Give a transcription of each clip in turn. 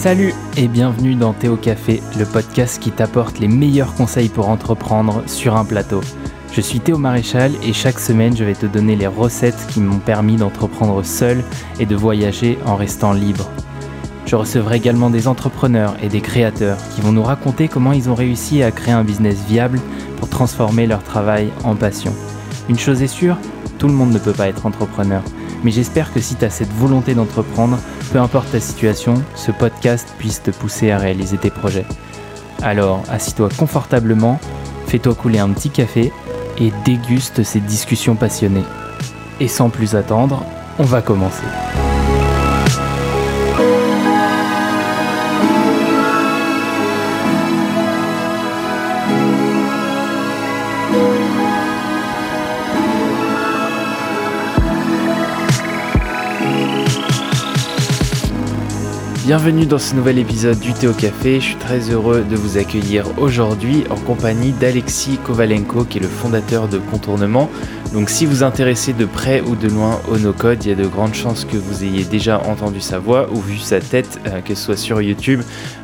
Salut et bienvenue dans Théo Café, le podcast qui t'apporte les meilleurs conseils pour entreprendre sur un plateau. Je suis Théo Maréchal et chaque semaine je vais te donner les recettes qui m'ont permis d'entreprendre seul et de voyager en restant libre. Je recevrai également des entrepreneurs et des créateurs qui vont nous raconter comment ils ont réussi à créer un business viable pour transformer leur travail en passion. Une chose est sûre, tout le monde ne peut pas être entrepreneur. Mais j'espère que si tu as cette volonté d'entreprendre, peu importe ta situation, ce podcast puisse te pousser à réaliser tes projets. Alors, assis-toi confortablement, fais-toi couler un petit café et déguste ces discussions passionnées. Et sans plus attendre, on va commencer. Bienvenue dans ce nouvel épisode du Théo Café. Je suis très heureux de vous accueillir aujourd'hui en compagnie d'Alexis Kovalenko qui est le fondateur de Contournement. Donc si vous intéressez de près ou de loin au no-code, il y a de grandes chances que vous ayez déjà entendu sa voix ou vu sa tête, euh, que ce soit sur YouTube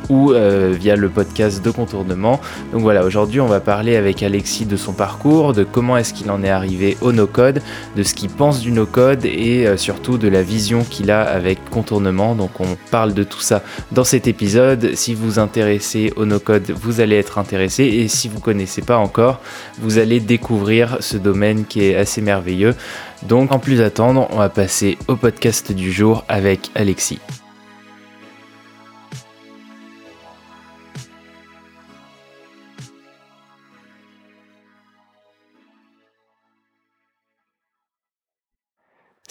ou euh, via le podcast de contournement. Donc voilà, aujourd'hui on va parler avec Alexis de son parcours, de comment est-ce qu'il en est arrivé au no-code, de ce qu'il pense du no-code et euh, surtout de la vision qu'il a avec contournement. Donc on parle de tout ça dans cet épisode. Si vous intéressez au no-code, vous allez être intéressé et si vous connaissez pas encore, vous allez découvrir ce domaine qui est assez merveilleux. Donc en plus attendre, on va passer au podcast du jour avec Alexis.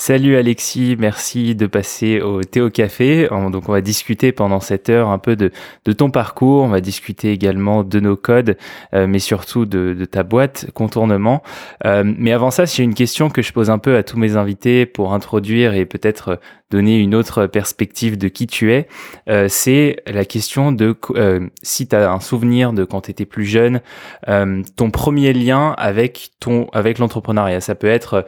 Salut Alexis, merci de passer au Théo Café. Donc on va discuter pendant cette heure un peu de, ton parcours, on va discuter également de nos codes, euh, mais surtout de, de, ta boîte contournement. Euh, mais avant ça, j'ai une question que je pose un peu à tous mes invités pour introduire et peut-être donner une autre perspective de qui tu es. Euh, c'est la question de si tu as un souvenir de quand tu étais plus jeune, ton premier lien avec ton avec l'entrepreneuriat. Ça peut être,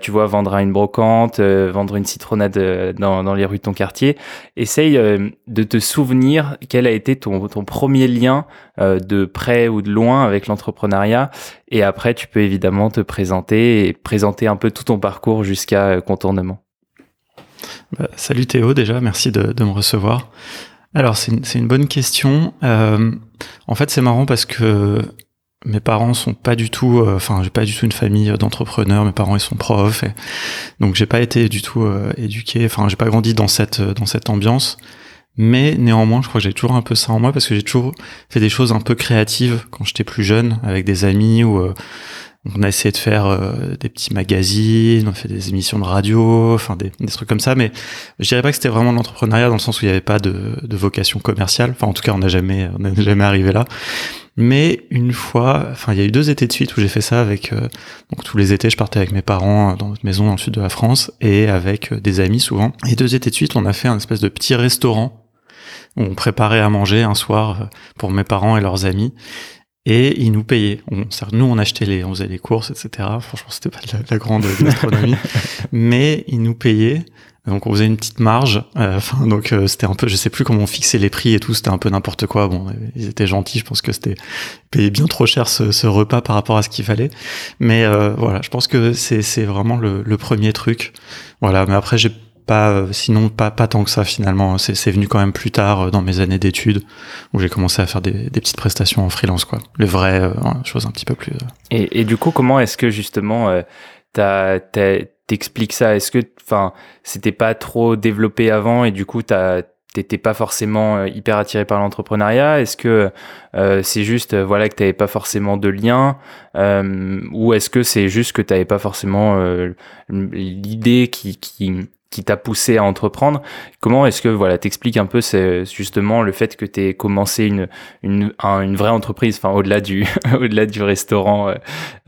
tu vois, vendre à une brocante euh, vendre une citronnade euh, dans, les rues de ton quartier. Essaye euh, de te souvenir quel a été ton, premier lien de près ou de loin avec l'entrepreneuriat. Et après, tu peux évidemment te présenter et présenter un peu tout ton parcours jusqu'à contournement. Bah, salut Théo, déjà, merci de, me recevoir. Alors, c'est une, bonne question. en fait, c'est marrant parce que mes parents sont pas du tout, euh, enfin j'ai pas du tout une famille d'entrepreneurs. Mes parents ils sont profs, et, donc j'ai pas été du tout euh, éduqué. Enfin j'ai pas grandi dans cette dans cette ambiance. Mais néanmoins, je crois que j'ai toujours un peu ça en moi parce que j'ai toujours fait des choses un peu créatives quand j'étais plus jeune avec des amis euh, on a essayé de faire euh, des petits magazines, on a fait des émissions de radio, enfin des, trucs comme ça. Mais je dirais pas que c'était vraiment l'entrepreneuriat dans le sens où il n'y avait pas de, de, vocation commerciale. Enfin, en tout cas, on n'a jamais, on n'a jamais arrivé là. Mais une fois, enfin, il y a eu deux étés de suite où j'ai fait ça avec. Euh, donc tous les étés, je partais avec mes parents dans notre maison dans le sud de la France et avec euh, des amis souvent. Et deux étés de suite, on a fait un espèce de petit restaurant où on préparait à manger un soir pour mes parents et leurs amis et ils nous payaient. On, nous, on achetait les, on faisait les courses, etc. Franchement, c'était pas de la, grande gastronomie, mais ils nous payaient. Donc, on faisait une petite marge. Euh, enfin, donc euh, c'était un peu, je sais plus comment on fixait les prix et tout. C'était un peu n'importe quoi. Bon, ils étaient gentils. Je pense que c'était payé bien trop cher ce, ce, repas par rapport à ce qu'il fallait. Mais euh, voilà, je pense que c'est c'est vraiment le, le premier truc. Voilà. Mais après, j'ai pas, euh, sinon pas, pas tant que ça finalement. C'est venu quand même plus tard euh, dans mes années d'études où j'ai commencé à faire des, des, petites prestations en freelance, quoi. Les vraies euh, choses un petit peu plus. Et, et, du coup, comment est-ce que justement t'expliques ça. Est-ce que, enfin, c'était pas trop développé avant et du coup t'étais pas forcément hyper attiré par l'entrepreneuriat? Est-ce que c'est juste voilà que t'avais pas forcément de lien ou est-ce que c'est juste que t'avais pas forcément l'idée qui, qui qui t'a poussé à entreprendre. Comment est-ce que voilà, t'expliques un peu c'est justement le fait que tu commencé une une, une vraie entreprise, enfin au-delà du au-delà du restaurant euh,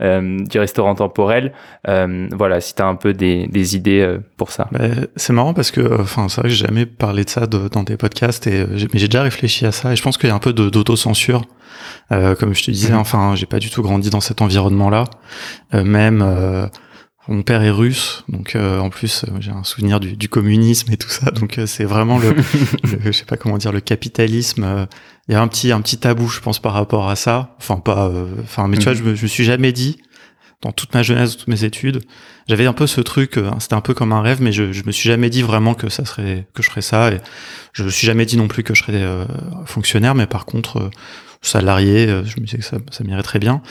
euh, du restaurant temporel. Euh, voilà, si tu as un peu des, des idées euh, pour ça. Bah, c'est marrant parce que enfin c'est vrai que j'ai jamais parlé de ça dans des podcasts et mais j'ai déjà réfléchi à ça et je pense qu'il y a un peu d'autocensure. comme je te disais, mmh. enfin, j'ai pas du tout grandi dans cet environnement-là. même mon père est russe, donc euh, en plus j'ai un souvenir du, du, communisme et tout ça, donc c'est vraiment le, je sais pas comment dire, le capitalisme. Il y a un petit un petit tabou, je pense, par rapport à ça. Enfin pas, enfin mais tu vois, mhm. je me, je me suis jamais dit dans toute ma jeunesse, toutes mes études. J'avais un peu ce truc, euh, c'était un peu comme un rêve, mais je, je me suis jamais dit vraiment que ça serait, que je ferais ça. Et je me suis jamais dit non plus que je serais euh, fonctionnaire, mais par contre, euh, salarié, je me disais que ça, ça m'irait très bien.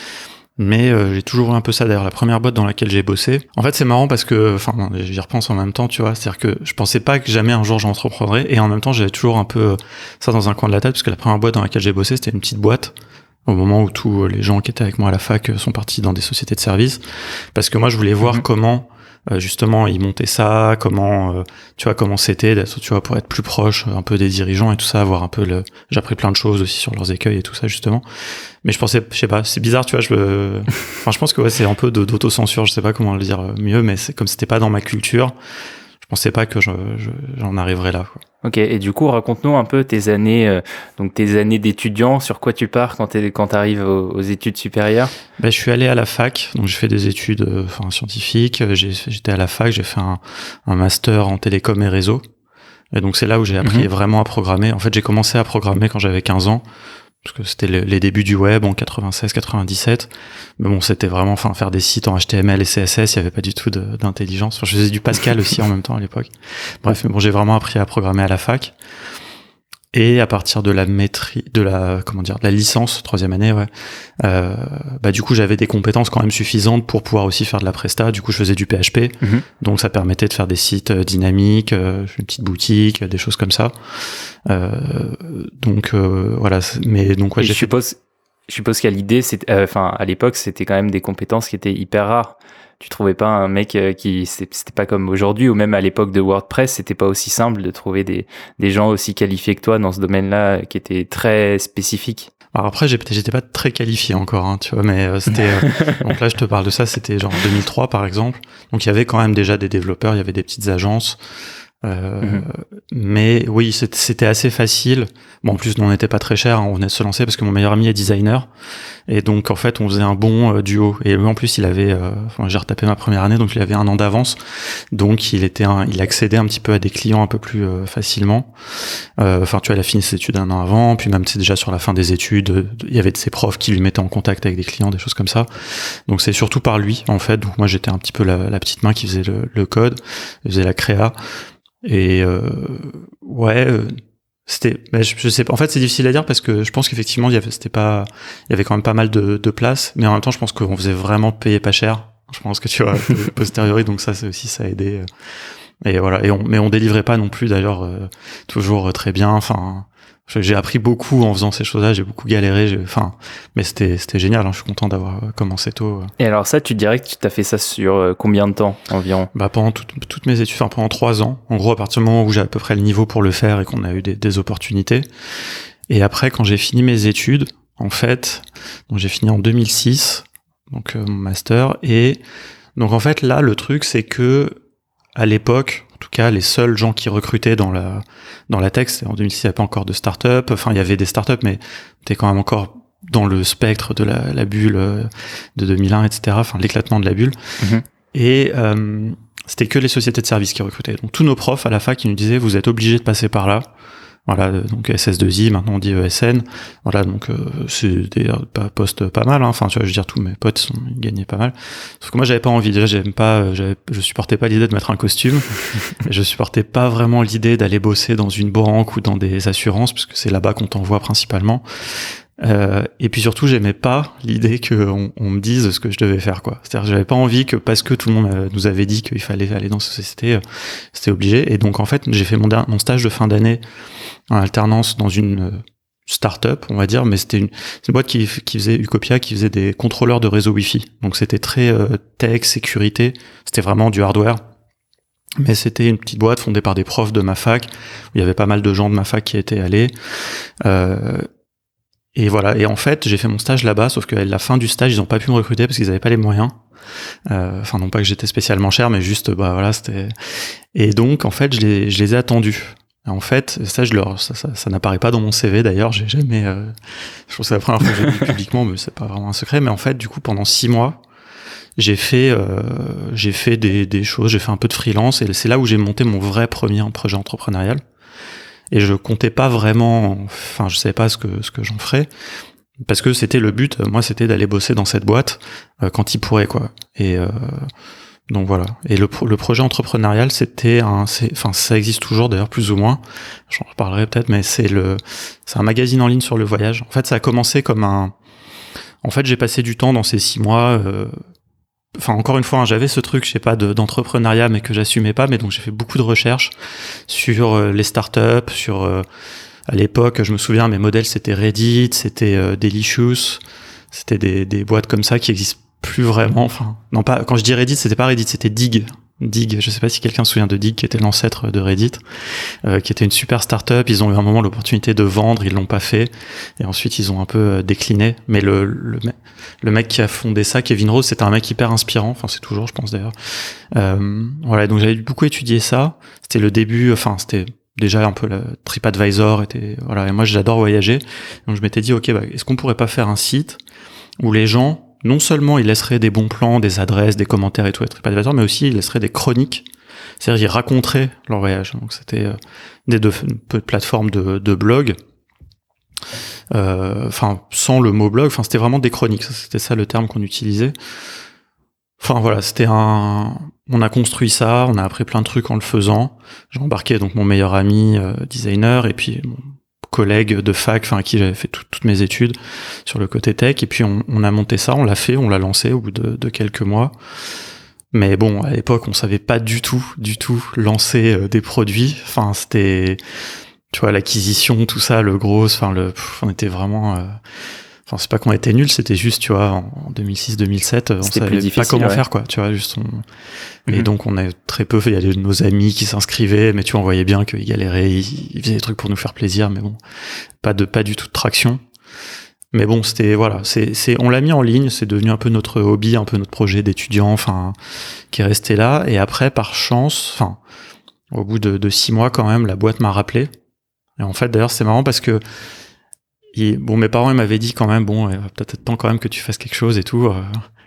Mais j'ai toujours eu un peu ça. D'ailleurs, la première boîte dans laquelle j'ai bossé, en fait, c'est marrant parce que, enfin, j'y repense en même temps, tu vois. C'est-à-dire que je pensais pas que jamais un jour j'entreprendrais, et en même temps, j'avais toujours un peu ça dans un coin de la tête, parce que la première boîte dans laquelle j'ai bossé, c'était une petite boîte au moment où tous les gens qui étaient avec moi à la fac sont partis dans des sociétés de services, parce que moi je voulais voir mhm. comment euh, justement ils montaient ça, comment euh, tu vois comment c'était, tu vois pour être plus proche un peu des dirigeants et tout ça, voir un peu le. J'ai appris plein de choses aussi sur leurs écueils et tout ça justement. Mais je pensais, je sais pas, c'est bizarre, tu vois, je, enfin je pense que ouais, c'est un peu d'autocensure, je sais pas comment le dire mieux, mais c'est comme c'était pas dans ma culture pensais pas que j'en arriverais là. Quoi. Ok, et du coup, raconte-nous un peu tes années, euh, donc tes années d'étudiant, sur quoi tu pars quand tu quand arrives aux, études supérieures? Ben, Je suis allé à la fac, donc j'ai fait des études euh, enfin, scientifiques, j'étais à la fac, j'ai fait un, un, master en télécom et réseau. Et donc c'est là où j'ai appris mhm. vraiment à programmer. En fait, j'ai commencé à programmer quand j'avais 15 ans parce que c'était les débuts du web en 96 97 mais bon c'était vraiment enfin faire des sites en HTML et CSS il y avait pas du tout d'intelligence. Je faisais du Pascal aussi en même temps à l'époque. Bref mais bon j'ai vraiment appris à programmer à la fac et à partir de la maîtrise, de la comment dire, de la licence troisième année, ouais. Euh, bah du coup j'avais des compétences quand même suffisantes pour pouvoir aussi faire de la presta. Du coup je faisais du PHP, mhm. donc ça permettait de faire des sites euh, dynamiques, euh, une petite boutique, des choses comme ça. Euh, donc euh, voilà. Mais donc ouais, je suppose, je suppose qu'à l'idée, enfin à l'époque c'était quand même des compétences qui étaient hyper rares tu trouvais pas un mec euh, qui c'était pas comme aujourd'hui ou même à l'époque de WordPress c'était pas aussi simple de trouver des, des gens aussi qualifiés que toi dans ce domaine-là qui était très spécifique? Alors après j'étais pas très qualifié encore hein, tu vois mais euh, c'était euh, donc là je te parle de ça c'était genre 2003 par exemple. Donc il y avait quand même déjà des développeurs il y avait des petites agences euh, mhm. Mais oui, c'était assez facile. Bon, en plus, on n'était pas très cher. Hein, on venait de se lancer parce que mon meilleur ami est designer. Et donc, en fait, on faisait un bon euh, duo. Et lui, en plus, il avait, euh, enfin, j'ai retapé ma première année, donc il avait un an d'avance. Donc, il était, un, il accédait un petit peu à des clients un peu plus facilement. Enfin, tu vois, il a fini ses études un an avant. Puis même, c'est déjà sur la fin des études, il y avait de ses profs qui lui mettaient en contact avec des clients, des choses comme ça. Donc, c'est surtout par lui, en fait. Donc, moi, j'étais un petit peu la, la, petite main qui faisait le, le code, faisait la créa. Et euh, ouais, euh, c'était, je, sais pas. En fait, c'est difficile à dire parce que je pense qu'effectivement, il y avait, c'était pas, il y avait quand même pas mal de, de place, mais en même temps, je pense qu'on faisait vraiment payer pas cher. Je pense que tu vois, posteriori, donc ça, c'est aussi ça a aidé. Euh. Et voilà. Et on, mais on délivrait pas non plus d'ailleurs toujours très bien. Enfin, j'ai appris beaucoup en faisant ces choses-là, j'ai beaucoup galéré, enfin, mais c'était c'était génial. Hein, je suis content d'avoir euh, commencé tôt. Euh. Et alors ça, tu dirais que tu t'as fait ça sur euh, combien de temps environ? Bah pendant toutes mes études, enfin pendant trois ans. En gros, à partir du moment où j'ai à peu près le niveau pour le faire et qu'on a eu des, des opportunités. Et après, quand j'ai fini mes études, en fait, donc j'ai fini en 2006, donc mon master, et donc en fait là, le truc c'est que à l'époque, tout cas les seuls gens qui recrutaient dans la dans la tech, en 2006 il n'y avait pas encore de start-up, enfin il y avait des start-up mais c'était quand même encore dans le spectre de la, la bulle euh, de 2001, etc. Enfin l'éclatement de la bulle. Mhm. Et euh, c'était que les sociétés de services qui recrutaient. Donc tous nos profs à la fac, ils nous disaient vous êtes obligés de passer par là. Voilà, donc SS2I, maintenant on dit ESN. Voilà, donc euh, c'est des postes pas mal. Hein. Enfin, tu vois, je veux dire, tous mes potes sont, ils gagnaient pas mal. Sauf que moi, j'avais pas envie. Déjà, j'aime pas, je supportais pas l'idée de mettre un costume. je supportais pas vraiment l'idée d'aller bosser dans une banque ou dans des assurances, parce que c'est là-bas qu'on t'envoie principalement. Euh, et puis surtout, j'aimais pas l'idée qu'on on me dise ce que je devais faire, quoi. C'est-à-dire, j'avais pas envie que parce que tout le monde euh, nous avait dit qu'il fallait aller dans cette société, euh, c'était obligé. Et donc, en fait, j'ai fait mon, stage de fin d'année en alternance dans une euh, start-up, on va dire, mais c'était une, une, boîte qui, qui faisait Ucopia, qui faisait des contrôleurs de réseau Wi-Fi. Donc, c'était très tech, sécurité. C'était vraiment du hardware. Mais c'était une petite boîte fondée par des profs de ma fac, où il y avait pas mal de gens de ma fac qui étaient allés. Euh, et voilà. Et en fait, j'ai fait mon stage là-bas, sauf qu'à la fin du stage, ils n'ont pas pu me recruter parce qu'ils n'avaient pas les moyens. Euh, enfin, non pas que j'étais spécialement cher, mais juste, bah voilà, c'était. Et donc, en fait, je les, je les ai attendus. En fait, ça, je leur, ça, ça, ça n'apparaît pas dans mon CV d'ailleurs. J'ai jamais. Euh, je pense que c'est la première fois que j'ai dit publiquement, mais c'est pas vraiment un secret. Mais en fait, du coup, pendant six mois, j'ai fait, euh, j'ai fait des, des choses, j'ai fait un peu de freelance et c'est là où j'ai monté mon vrai premier projet entrepreneurial. Et je comptais pas vraiment, enfin, je savais pas ce que ce que j'en ferais parce que c'était le but. Moi, c'était d'aller bosser dans cette boîte euh, quand il pourrait, quoi. Et euh, donc voilà. Et le, le projet entrepreneurial, c'était un, enfin, ça existe toujours d'ailleurs plus ou moins. J'en reparlerai peut-être, mais c'est le, c'est un magazine en ligne sur le voyage. En fait, ça a commencé comme un. En fait, j'ai passé du temps dans ces six mois euh, enfin encore une fois, hein, j'avais ce truc, je sais pas, d'entrepreneuriat, mais que j'assumais pas. Mais donc j'ai fait beaucoup de recherches sur euh, les startups, sur euh, à l'époque, je me souviens, mes modèles c'était Reddit, c'était euh, Delicious, c'était des, boîtes comme ça qui existent plus vraiment. Enfin, non pas quand je dis Reddit, c'était pas Reddit, c'était Dig. Dig, je sais pas si quelqu'un se souvient de Dig, qui était l'ancêtre de Reddit, euh, qui était une super startup. Ils ont eu un moment l'opportunité de vendre, ils l'ont pas fait, et ensuite ils ont un peu euh, décliné. Mais le, le, le, mec qui a fondé ça, Kevin Rose, c'était un mec hyper inspirant. Enfin, c'est toujours, je pense d'ailleurs. Euh, voilà, donc j'avais beaucoup étudié ça. C'était le début. Enfin, c'était déjà un peu le TripAdvisor voilà. Et moi, j'adore voyager, donc je m'étais dit, ok, bah, est-ce qu'on pourrait pas faire un site où les gens non seulement il laisserait des bons plans, des adresses, des commentaires et tout, être TripAdvisor, mais aussi il laisserait des chroniques. C'est-à-dire, ils raconteraient leur voyage. Donc, c'était euh, des deux, plateformes de, de blog. Euh, enfin, sans le mot blog, enfin, c'était vraiment des chroniques. C'était ça le terme qu'on utilisait. Enfin, voilà, c'était un, on a construit ça, on a appris plein de trucs en le faisant. J'ai embarqué donc mon meilleur ami euh, designer et puis collègues de fac, enfin à qui j'avais fait toutes mes études sur le côté tech. Et puis on, a monté ça, on l'a fait, on l'a lancé au bout de, quelques mois. Mais bon, à l'époque, on savait pas du tout, du tout lancer euh, des produits. Enfin, c'était, tu vois, l'acquisition, tout ça, le gros, enfin, le, on était vraiment. Euh, Enfin, c'est pas qu'on était nuls, c'était juste, tu vois, en 2006-2007, on savait pas comment faire, quoi. Tu vois, juste Et mhm. donc, on a très peu fait. Il y a de nos amis qui s'inscrivaient, mais tu vois, on voyait bien qu'ils galéraient, ils, faisaient des trucs pour nous faire plaisir, mais bon, pas de, pas du tout de traction. Mais bon, c'était, voilà, c'est, c'est, on l'a mis en ligne, c'est devenu un peu notre hobby, un peu notre projet d'étudiant, enfin, qui est resté là. Et après, par chance, enfin, au bout de, de six mois quand même, la boîte m'a rappelé. Et en fait, d'ailleurs, c'est marrant parce que bon, mes parents ils m'avaient dit quand même, bon, peut-être temps quand même que tu fasses quelque chose et tout. Euh.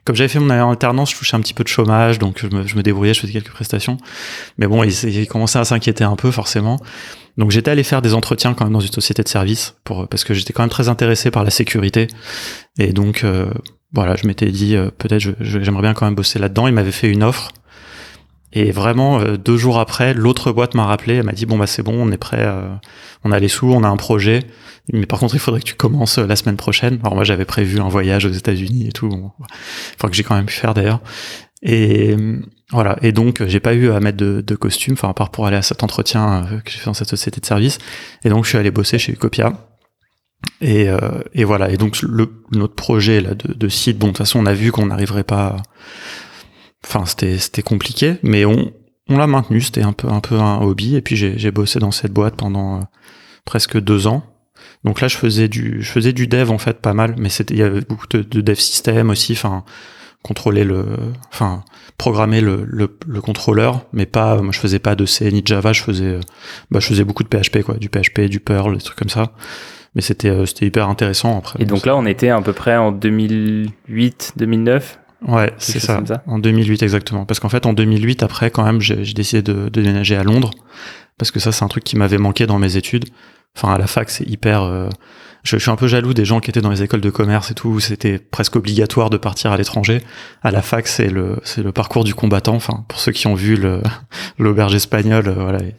Comme j'avais fait mon alternance, je touchais un petit peu de chômage, donc je me, je me débrouillais, je faisais quelques prestations. Mais bon, ils, commençaient à s'inquiéter un peu forcément. Donc j'étais allé faire des entretiens quand même dans une société de service pour parce que j'étais quand même très intéressé par la sécurité. Et donc euh, voilà, je m'étais dit euh, peut-être j'aimerais bien quand même bosser là-dedans. Ils m'avaient fait une offre. Et vraiment, deux jours après, l'autre boîte m'a rappelé, elle m'a dit, bon, bah c'est bon, on est prêt, on a les sous, on a un projet, mais par contre, il faudrait que tu commences euh, la semaine prochaine. Alors moi, j'avais prévu un voyage aux États-Unis et tout. Enfin, que j'ai quand même pu faire d'ailleurs. Et euh, voilà. Et donc, j'ai pas eu à mettre de, de costume, enfin, à part pour aller à cet entretien euh, que j'ai fait dans cette société de service. Et donc, je suis allé bosser chez Copia. Et, et voilà. Et donc, notre projet là de, de site, bon, de toute façon, on a vu qu'on n'arriverait pas. Enfin, c'était c'était compliqué, mais on on l'a maintenu. C'était un peu un peu un hobby. Et puis, j'ai bossé dans cette boîte pendant presque deux ans. Donc là, je faisais du, je faisais du dev en fait pas mal, mais c'était, il y avait beaucoup de, dev système aussi, enfin contrôler le, enfin programmer le, le, contrôleur, mais pas, moi je faisais pas de C ni de Java, je faisais, bah je faisais beaucoup de PHP quoi, du PHP, du Perl, des trucs comme ça. Mais c'était, euh, c'était hyper intéressant après. Et donc là, on était à peu près en 2008, 2009. Ouais, c'est ça, ça, En 2008 exactement. Parce qu'en fait, en 2008, après, quand même, j'ai décidé de, de déménager à Londres. Parce que ça, c'est un truc qui m'avait manqué dans mes études. Enfin, à la fac, c'est hyper. Euh, je, suis un peu jaloux des gens qui étaient dans les écoles de commerce et tout, où c'était presque obligatoire de partir à l'étranger. À la fac, c'est le c'est le parcours du combattant. Enfin, pour ceux qui ont vu le l'auberge espagnole, euh, voilà, ils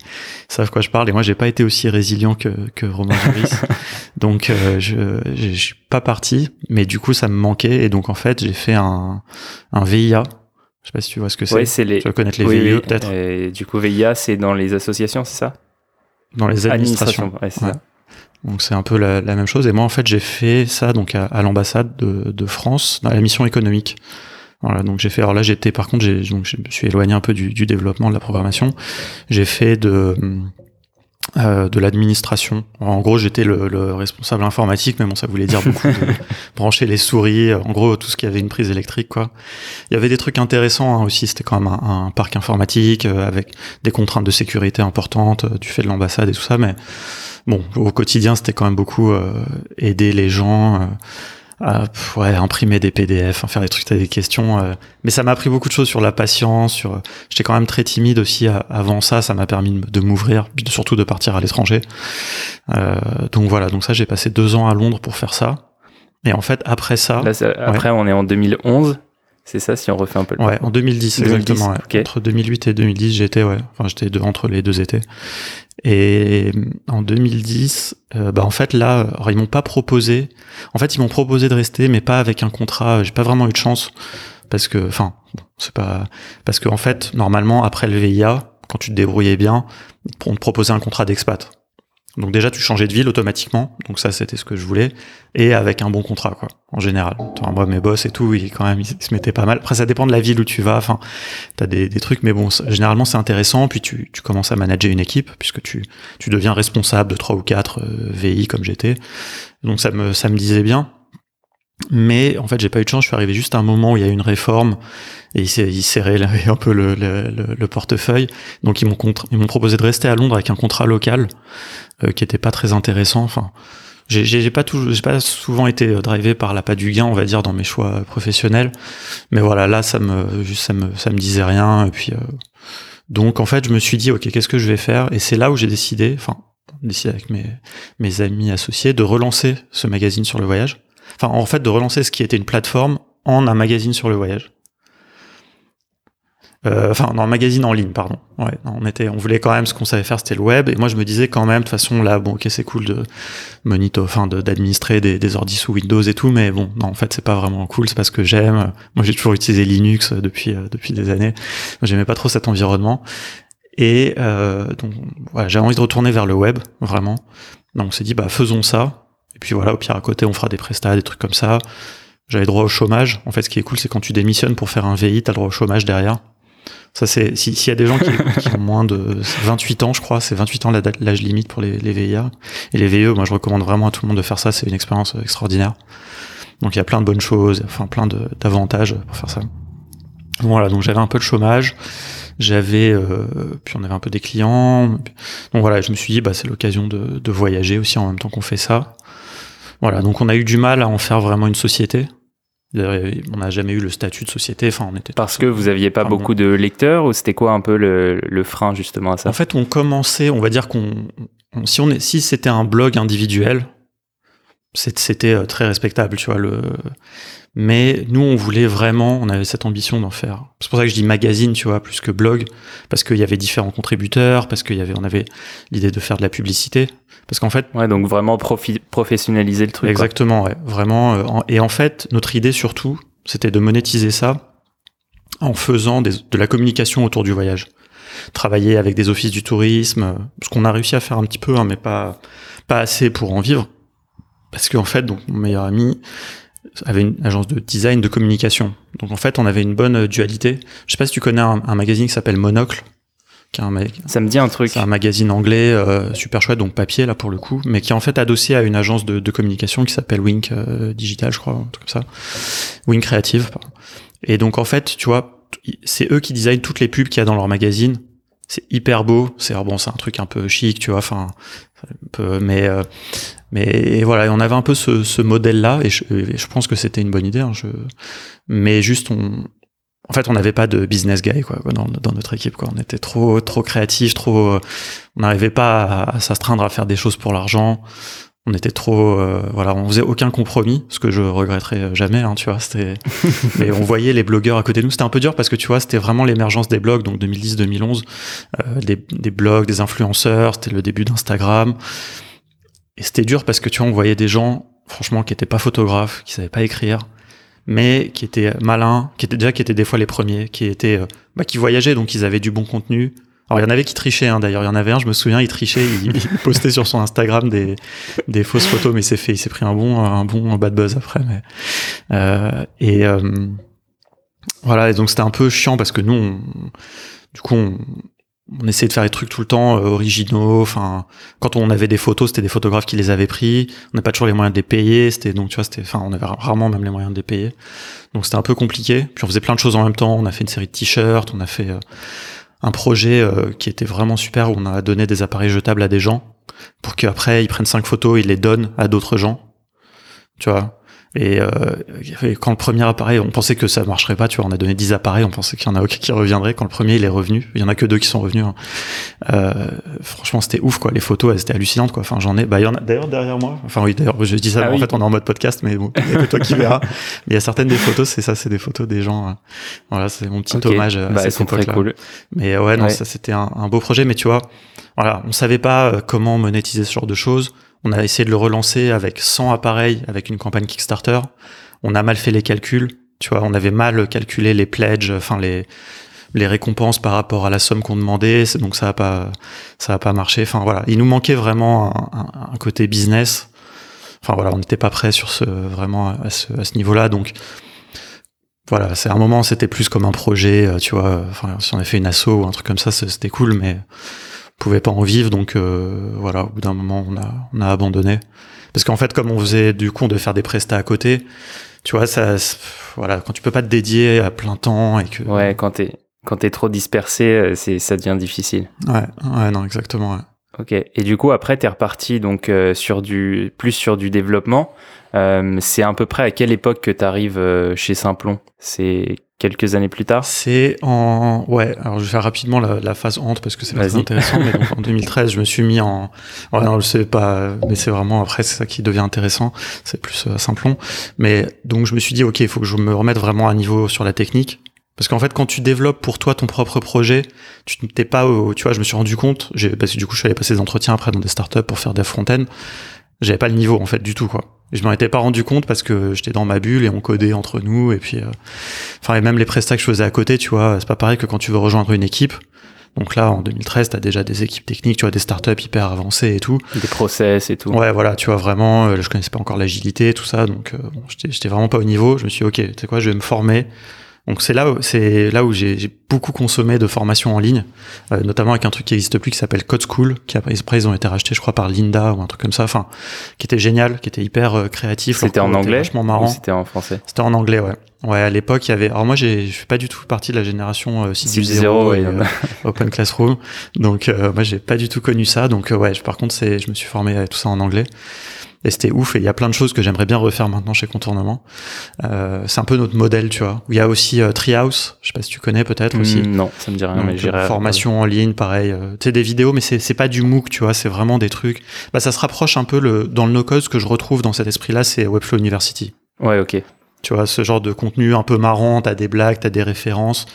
savent quoi je parle. Et moi, j'ai pas été aussi résilient que que Romain Duris, donc euh, je je suis pas parti. Mais du coup, ça me manquait et donc en fait, j'ai fait un un VIA. Je sais pas si tu vois ce que c'est. Oui, c'est les. Tu vas connaître les VIE peut-être. Et du coup, VIA, c'est dans les associations, c'est ça? Dans les administrations. Donc c'est un peu la, même chose. Et moi en fait j'ai fait ça donc à, l'ambassade de, de, France dans la mission économique. Voilà, donc j'ai fait. Alors là j'étais par contre j'ai donc je me suis éloigné un peu du, du développement de la programmation. J'ai fait de euh, de l'administration. En gros, j'étais le, le, responsable informatique, mais bon, ça voulait dire beaucoup de brancher les souris. En gros, tout ce qui avait une prise électrique, quoi. Il y avait des trucs intéressants hein, aussi. C'était quand même un, un parc informatique euh, avec des contraintes de sécurité importantes euh, du fait de l'ambassade et tout ça. Mais bon, au quotidien, c'était quand même beaucoup aider les gens à ouais, imprimer des PDF, faire des trucs, t'as des questions. euh, mais ça m'a appris beaucoup de choses sur la patience. Sur, j'étais quand même très timide aussi à- avant ça. Ça m'a permis de, m'ouvrir, surtout de partir à l'étranger. Euh, donc voilà. Donc ça, j'ai passé deux ans à Londres pour faire ça. Et en fait, après ça, Là, ça- après, on est en 2011. C'est ça, si on refait un peu le ouais, en 2010, 2010, exactement. ouais. Entre 2008 et 2010, j'étais ouais. Enfin, j'étais entre les deux étés. Et en 2010, euh, bah en fait là, alors, ils m'ont pas proposé. En fait, ils m'ont proposé de rester, mais pas avec un contrat. J'ai pas vraiment eu de chance parce que, enfin, c'est pas parce que en fait, normalement, après le VIA, quand tu te débrouillais bien, on te proposait un contrat d'expat. Donc déjà, tu changeais de ville automatiquement. Donc ça, c'était ce que je voulais. Et avec un bon contrat, quoi, en général. Enfin, moi, mes boss et tout, ils, quand même, ils se mettaient pas mal. Après, ça dépend de la ville où tu vas. Enfin, t'as des, des trucs, mais bon, généralement, c'est intéressant. Puis tu, tu commences à manager une équipe, puisque tu, tu deviens responsable de trois ou quatre euh, VI comme j'étais. Donc ça me, ça me disait bien. Mais en fait, j'ai pas eu de chance. Je suis arrivé juste à un moment où il y a eu une réforme et il s'est- il serrait là, un peu le, le, le- le portefeuille. Donc ils m'ont ils proposé de rester à Londres avec un contrat local euh, qui était pas très intéressant. Enfin, j'ai- pas j'ai pas souvent été euh, drivé par la pas du gain, on va dire, dans mes choix professionnels. Mais voilà, là, ça me, juste, ça me, ça me disait rien. Et puis, euh, donc, en fait, je me suis dit, ok, qu'est-ce que je vais faire? Et c'est là où j'ai décidé, enfin, décidé avec mes amis associés, de relancer ce magazine sur le voyage. En fait, de relancer ce qui était une plateforme en un magazine sur le voyage. Euh, enfin, dans un magazine en ligne, pardon. On était, on voulait quand même ce qu'on savait faire, c'était le web. Et moi, je me disais quand même, de toute façon, là, bon, ok, c'est cool de monito, enfin, d'administrer des, des sous Windows et tout, mais bon, non, en fait, c'est pas vraiment cool. C'est parce que j'aime. Moi, j'ai toujours utilisé Linux depuis euh, depuis des années. J'aimais pas trop cet environnement. Et euh, donc, j'avais envie de retourner vers le web, vraiment. Donc, on s'est dit, bah, faisons ça. Et puis voilà, au pire à côté, on fera des prestats, des trucs comme ça. J'avais droit au chômage. En fait, ce qui est cool, c'est quand tu démissionnes pour faire un VI, t'as le droit au chômage derrière. Ça, c'est si- s'il y a des gens qui, ont moins de 28 ans, je crois, c'est 28 ans l'âge limite pour les, VIA. Et les VE, moi, je recommande vraiment à tout le monde de faire ça. C'est une expérience euh, extraordinaire. Donc, il y a plein de bonnes choses, enfin, plein d'avantages pour faire ça. Voilà, donc j'avais un peu de chômage. J'avais, euh, puis on avait un peu des clients. Donc voilà, je me suis dit, bah, c'est l'occasion de voyager aussi en même temps qu'on fait ça. Voilà, donc on a eu du mal à en faire vraiment une société. On n'a jamais eu le statut de société. Enfin, on était Parce que vous aviez pas beaucoup de lecteurs ou c'était quoi un peu le, le frein justement à ça? En fait, on commençait, on va dire qu'on, on- si on est, si c'était un blog individuel, c'était euh, très respectable, tu vois. Le, mais nous, on voulait vraiment, on avait cette ambition d'en faire. C'est pour ça que je dis magazine, tu vois, plus que blog, parce qu'il y avait différents contributeurs, parce qu'il y avait, on avait l'idée de faire de la publicité, parce qu'en fait, Ouais, donc vraiment profi- professionnaliser le truc. quoi. Exactement, ouais, vraiment. euh, et en fait, notre idée surtout, c'était de monétiser ça en faisant des- de la communication autour du voyage. Travailler avec des offices du tourisme, ce qu'on a réussi à faire un petit peu, hein, mais pas pas assez pour en vivre. Parce qu'en fait, donc mon meilleur ami avait une agence de design de communication. Donc en fait, on avait une bonne euh, dualité. Je sais pas si tu connais un, un magazine qui s'appelle Monocle, qui est un, ma- Ça me dit un truc. c'est un magazine anglais euh, super chouette, donc papier là pour le coup, mais qui est en fait adossé à une agence de, de communication qui s'appelle Wink euh, Digital, je crois, un truc comme ça. Wink Creative, pardon. Et donc en fait, tu vois, c'est eux qui designent toutes les pubs qu'il y a dans leur magazine. C'est hyper beau. C'est alors bon, c'est un truc un peu chic, tu vois. Enfin, mais euh, mais voilà, on avait un peu ce, ce modèle-là, et je, et je pense que c'était une bonne idée. hein, je, mais juste on, en fait, on n'avait pas de business guy quoi, dans, dans notre équipe. Quoi. On était trop trop créatifs, trop. on n'arrivait pas à, à s'astreindre à faire des choses pour l'argent. On était trop, euh, voilà, on faisait aucun compromis, ce que je regretterai jamais, hein, tu vois. C'était, mais on voyait les blogueurs à côté de nous. C'était un peu dur parce que tu vois, c'était vraiment l'émergence des blogs, donc 2010-2011, euh, des, des blogs, des influenceurs. C'était le début d'Instagram. Et c'était dur parce que tu vois, on voyait des gens, franchement, qui étaient pas photographes, qui savaient pas écrire, mais qui étaient malins, qui étaient déjà qui étaient des fois les premiers, qui étaient, euh, bah, qui voyageaient, donc ils avaient du bon contenu. Alors il y en avait qui trichaient, hein, d'ailleurs. Il y en avait un, je me souviens, il trichait, il, il postait sur son Instagram des, des fausses photos, mais c'est fait, il s'est pris un bon, un bon bad buzz après. Mais, euh, et euh, voilà, et donc c'était un peu chiant parce que nous, on- du coup, on, on essayait de faire des trucs tout le temps euh, originaux. Enfin, quand on avait des photos, c'était des photographes qui les avaient pris. On n'a pas toujours les moyens de les payer. C'était donc, tu vois, c'était, enfin, on avait rarement même les moyens de les payer. Donc c'était un peu compliqué. Puis on faisait plein de choses en même temps. On a fait une série de t-shirts. On a fait euh, un projet euh, qui était vraiment super où on a donné des appareils jetables à des gens pour qu'après ils prennent cinq photos, ils les donnent à d'autres gens. Tu vois? Et, euh, quand le premier appareil, on pensait que ça marcherait pas, tu vois, on a donné 10 appareils, on pensait qu'il y en a aucun qui reviendrait. Quand le premier il est revenu, il y en a que deux qui sont revenus. Hein. Euh, franchement, c'était ouf, quoi. Les photos, elles étaient hallucinantes, quoi. Enfin, j'en ai. Bah, il y en a d'ailleurs derrière moi. Enfin, oui, d'ailleurs, je dis ça. Ah en fait, on est en mode podcast, mais bon, il y a que toi qui verras. Mais il y a certaines des photos, c'est ça, c'est des photos des gens. Euh, voilà, c'est mon petit hommage à bah, cette cool. Mais ouais, non, ça c'était un, un, beau projet. Mais tu vois, voilà, on savait pas euh, comment monétiser ce genre de choses. On a essayé de le relancer avec 100 appareils, avec une campagne Kickstarter. On a mal fait les calculs. Tu vois, on avait mal calculé les pledges, enfin les récompenses par rapport à la somme qu'on demandait, donc ça a pas ça a pas marché. Enfin voilà, il nous manquait vraiment un, côté business. Enfin voilà, on n'était pas prêt sur ce vraiment à ce, niveau-là, donc voilà, c'est un moment, c'était plus comme un projet, euh, tu vois. Si on avait fait une asso ou un truc comme ça, c'était cool, mais pouvait pas en vivre, donc euh, voilà. Au bout d'un moment, on a on a abandonné parce qu'en fait, comme on faisait du coup de faire des prestats à côté, tu vois, ça, voilà, quand tu peux pas te dédier à plein temps et que. Ouais, quand t'es quand t'es trop dispersé, euh, c'est ça devient difficile. Ouais, ouais, non, exactement. Ouais. Ok. Et du coup, après, t'es reparti donc euh, sur du plus sur du développement. Euh, c'est à peu près à quelle époque que t'arrives euh, chez Simplon? C'est quelques années plus tard C'est en ouais. Alors je vais faire rapidement la, la phase honte parce que c'est pas très intéressant. mais donc, en 2013, je me suis mis en. Ouais, non, je sais pas, mais c'est vraiment après c'est ça qui devient intéressant. C'est plus euh, Simplon. Mais donc je me suis dit ok, il faut que je me remette vraiment à niveau sur la technique. Parce qu'en fait, quand tu développes pour toi ton propre projet, tu t'es pas, tu vois, je me suis rendu compte, j'ai, parce que du coup, je suis allé passer des entretiens après dans des startups pour faire des front-end. J'avais pas le niveau, en fait, du tout, quoi. Et je m'en étais pas rendu compte parce que j'étais dans ma bulle et on codait entre nous et puis, euh, enfin, et même les prestats que je faisais à côté, tu vois, c'est pas pareil que quand tu veux rejoindre une équipe. Donc là, en 2013, t'as déjà des équipes techniques, tu vois, des startups hyper avancées et tout. Des process et tout. Ouais, voilà, tu vois, vraiment, euh, je connaissais pas encore l'agilité, tout ça, donc euh, bon, j'étais vraiment pas au niveau. Je me suis dit, ok, tu sais quoi, je vais me former donc c'est là, c'est là où j'ai beaucoup consommé de formations en ligne, euh, notamment avec un truc qui n'existe plus qui s'appelle Code School, qui après ils ont été rachetés, je crois, par Linda ou un truc comme ça, enfin, qui était génial, qui était hyper euh, créatif. C'était en anglais, vachement marrant. C'était en français? C'était en anglais, ouais. Ouais, à l'époque, il y avait. Alors moi, j'ai, je fais pas du tout partie de la génération euh, 6.0 et euh, Open Classroom, donc moi, j'ai pas du tout connu ça. Donc ouais, par contre, c'est, je me suis formé à tout ça en anglais et c'était ouf. Et il y a plein de choses que j'aimerais bien refaire maintenant chez Contournement. Euh, c'est un peu notre modèle tu vois. Il y a aussi euh, Treehouse. Je sais pas si tu connais peut-être aussi. Hmm, non ça me dit rien mais j'irai formation en ligne pareil euh, tu sais des vidéos mais c'est c'est pas du MOOC tu vois c'est vraiment des trucs. Bah ça se rapproche un peu le dans le no code ce que je retrouve dans cet esprit là c'est Webflow University. Ouais ok. Tu vois ce genre de contenu un peu marrant t'as des blagues t'as des références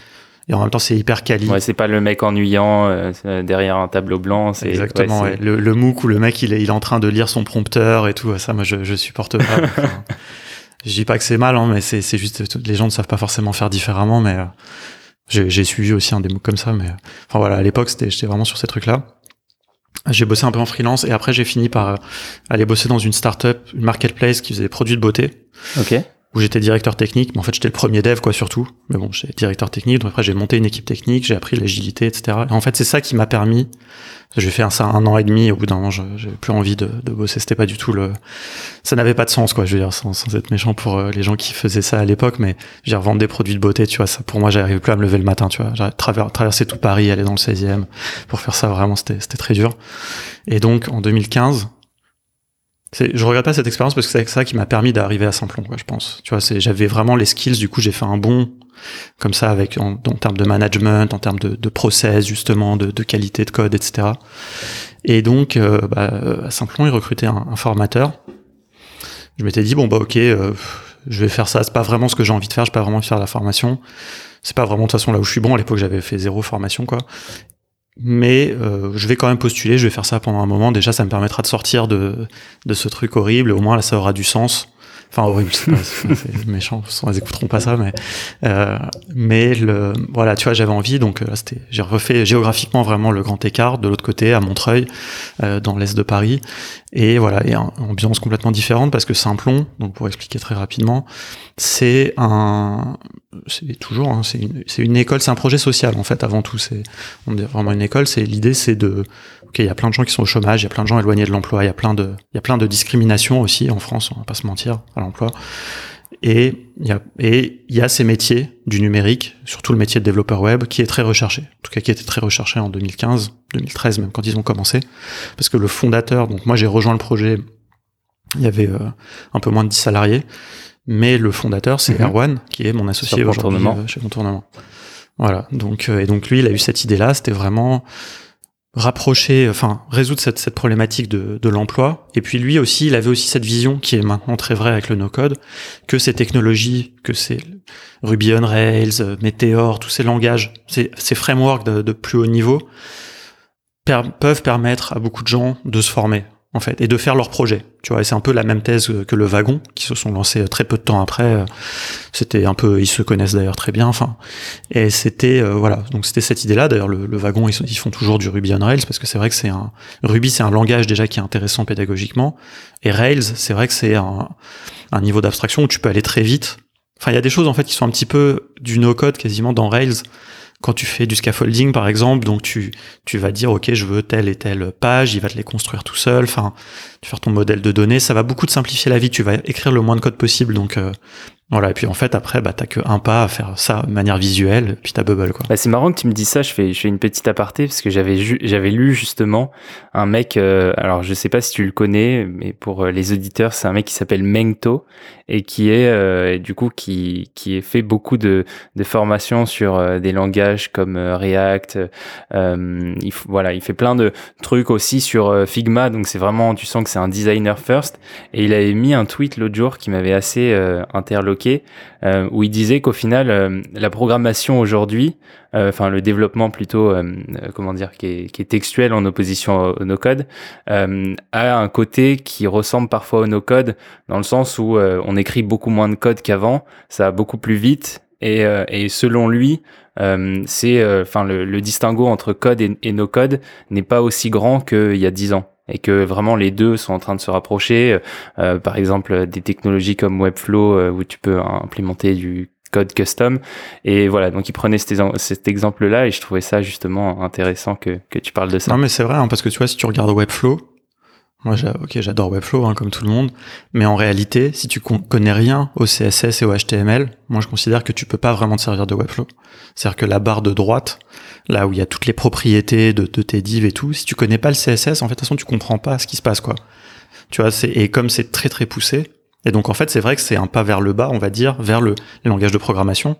et en même temps c'est hyper quali. Ouais, c'est pas le mec ennuyant euh, derrière un tableau blanc. C'est exactement ouais, Le, le, MOOC où le mec il est, il est en train de lire son prompteur et tout. Ça, moi je, je supporte pas. je dis pas que c'est mal, hein, mais c'est juste les gens ne savent pas forcément faire différemment. Mais euh, j'ai suivi aussi un des MOOC comme ça. Mais enfin voilà, à l'époque c'était j'étais vraiment sur ces trucs là. J'ai bossé un peu en freelance et après j'ai fini par euh, aller bosser dans une startup, une marketplace qui faisait des produits de beauté. Ok où j'étais directeur technique, mais en fait j'étais le premier dev quoi surtout. Mais bon, j'étais directeur technique, donc après j'ai monté une équipe technique, j'ai appris l'agilité, etc. Et en fait c'est ça qui m'a permis. J'ai fait un an et demi. Au bout d'un moment, j'avais plus envie de, bosser. C'était pas du tout le. Ça n'avait pas de sens quoi. Je veux dire sans, être méchant pour euh, les gens qui faisaient ça à l'époque, mais j'ai revendre des produits de beauté. Tu vois, ça pour moi j'arrivais plus à me lever le matin. Tu vois, traverser tout Paris, aller dans le 16e pour faire ça. Vraiment, c'était très dur. Et donc en 2015 je regrette pas cette expérience parce que c'est ça qui m'a permis d'arriver à Simplon, quoi, je pense. Tu vois, c'est, j'avais vraiment les skills, du coup, j'ai fait un bon, comme ça, avec, en, en termes de management, en termes de, de process, justement, de, de, qualité de code, etc. Et donc, euh, bah, à Simplon, ils recrutaient un, un, formateur. Je m'étais dit, bon, bah, ok, euh, je vais faire ça. C'est pas vraiment ce que j'ai envie de faire. J'ai pas vraiment envie de faire la formation. C'est pas vraiment de toute façon là où je suis bon. À l'époque, j'avais fait zéro formation, quoi mais euh, je vais quand même postuler, je vais faire ça pendant un moment. Déjà, ça me permettra de sortir de, de ce truc horrible. Au moins, là, ça aura du sens. Enfin, horrible, c'est méchant, ils écouteront pas ça, mais euh, mais le voilà, tu vois, j'avais envie, donc euh, c'était, j'ai refait géographiquement vraiment le grand écart de l'autre côté à Montreuil, euh, dans l'est de Paris, et voilà, et une ambiance complètement différente parce que Simplon, donc pour expliquer très rapidement, c'est un, c'est toujours, hein, c'est une, c'est une école, c'est un projet social en fait avant tout, c'est on est vraiment une école, c'est l'idée, c'est de ok, il y a plein de gens qui sont au chômage, il y a plein de gens éloignés de l'emploi, il y a plein de, il y a plein de discriminations aussi en France, on va pas se mentir, à l'emploi. Et il y a, et il y a ces métiers du numérique, surtout le métier de développeur web, qui est très recherché. En tout cas, qui était très recherché en 2015, 2013 même, quand ils ont commencé. Parce que le fondateur, donc moi j'ai rejoint le projet Il y avait un peu moins de 10 salariés. Mais le fondateur, c'est mhm. Erwan, qui est mon associé aujourd'hui chez Contournement. Voilà. Donc, et donc lui, il a eu cette idée-là. C'était vraiment rapprocher, enfin résoudre cette, problématique de, l'emploi. Et puis lui aussi, il avait aussi cette vision qui est maintenant très vraie avec le no-code, que ces technologies, que c'est Ruby on Rails, Meteor, tous ces langages, ces, ces frameworks de, plus haut niveau, peuvent permettre à beaucoup de gens de se former en fait, et de faire leur projet. Tu vois, c'est un peu la même thèse que le wagon, qui se sont lancés très peu de temps après. C'était un peu, ils se connaissent d'ailleurs très bien. Enfin, et c'était euh, voilà, donc c'était cette idée-là. D'ailleurs, le, wagon, ils, ils, font toujours du Ruby on Rails parce que c'est vrai que c'est un Ruby, c'est un langage déjà qui est intéressant pédagogiquement, et Rails, c'est vrai que c'est un, un niveau d'abstraction où tu peux aller très vite. Enfin, il y a des choses en fait qui sont un petit peu du no-code quasiment dans Rails quand tu fais du scaffolding par exemple, donc tu tu vas dire ok je veux telle et telle page, il va te les construire tout seul, enfin tu faire ton modèle de données, ça va beaucoup te simplifier la vie, tu vas écrire le moins de code possible donc euh, voilà, et puis en fait, après, bah, t'as que un pas à faire ça de manière visuelle, puis t'as Bubble, quoi. Bah, c'est marrant que tu me dis ça, je fais, je fais une petite aparté, parce que j'avais, j'avais lu justement un mec, euh, alors je sais pas si tu le connais, mais pour euh, les auditeurs, c'est un mec qui s'appelle Mengto, et qui est, euh, du coup, qui, qui fait beaucoup de, de formations sur des langages comme React, il, voilà, il fait plein de trucs aussi sur Figma, donc c'est vraiment, tu sens que c'est un designer first, et il avait mis un tweet l'autre jour qui m'avait assez interloqué euh, où il disait qu'au final, euh, la programmation aujourd'hui, euh, enfin le développement plutôt, comment dire, qui est, textuel en opposition au, no-code, a un côté qui ressemble parfois au no-code, dans le sens où on écrit beaucoup moins de code qu'avant, ça va beaucoup plus vite, et, selon lui, c'est, enfin le, distinguo entre code et, et no-code n'est pas aussi grand qu'il y a dix ans et que vraiment les deux sont en train de se rapprocher. Euh, par exemple, des technologies comme Webflow euh, où tu peux implémenter du code custom. Et voilà, donc il prenait cet, exemple-là et je trouvais ça justement intéressant que, que tu parles de ça. Non mais c'est vrai, hein, parce que tu vois, si tu regardes Webflow, moi, ok, j'adore Webflow, hein, comme tout le monde, mais en réalité, si tu connais rien au CSS et au HTML, moi, je considère que tu peux pas vraiment te servir de Webflow. C'est-à-dire que la barre de droite, là où il y a toutes les propriétés de, de, tes divs et tout, si tu connais pas le CSS, en fait, de toute façon, tu comprends pas ce qui se passe, quoi. Tu vois, c'est et comme c'est très très poussé, et donc en fait, c'est vrai que c'est un pas vers le bas, on va dire, vers le langage de programmation.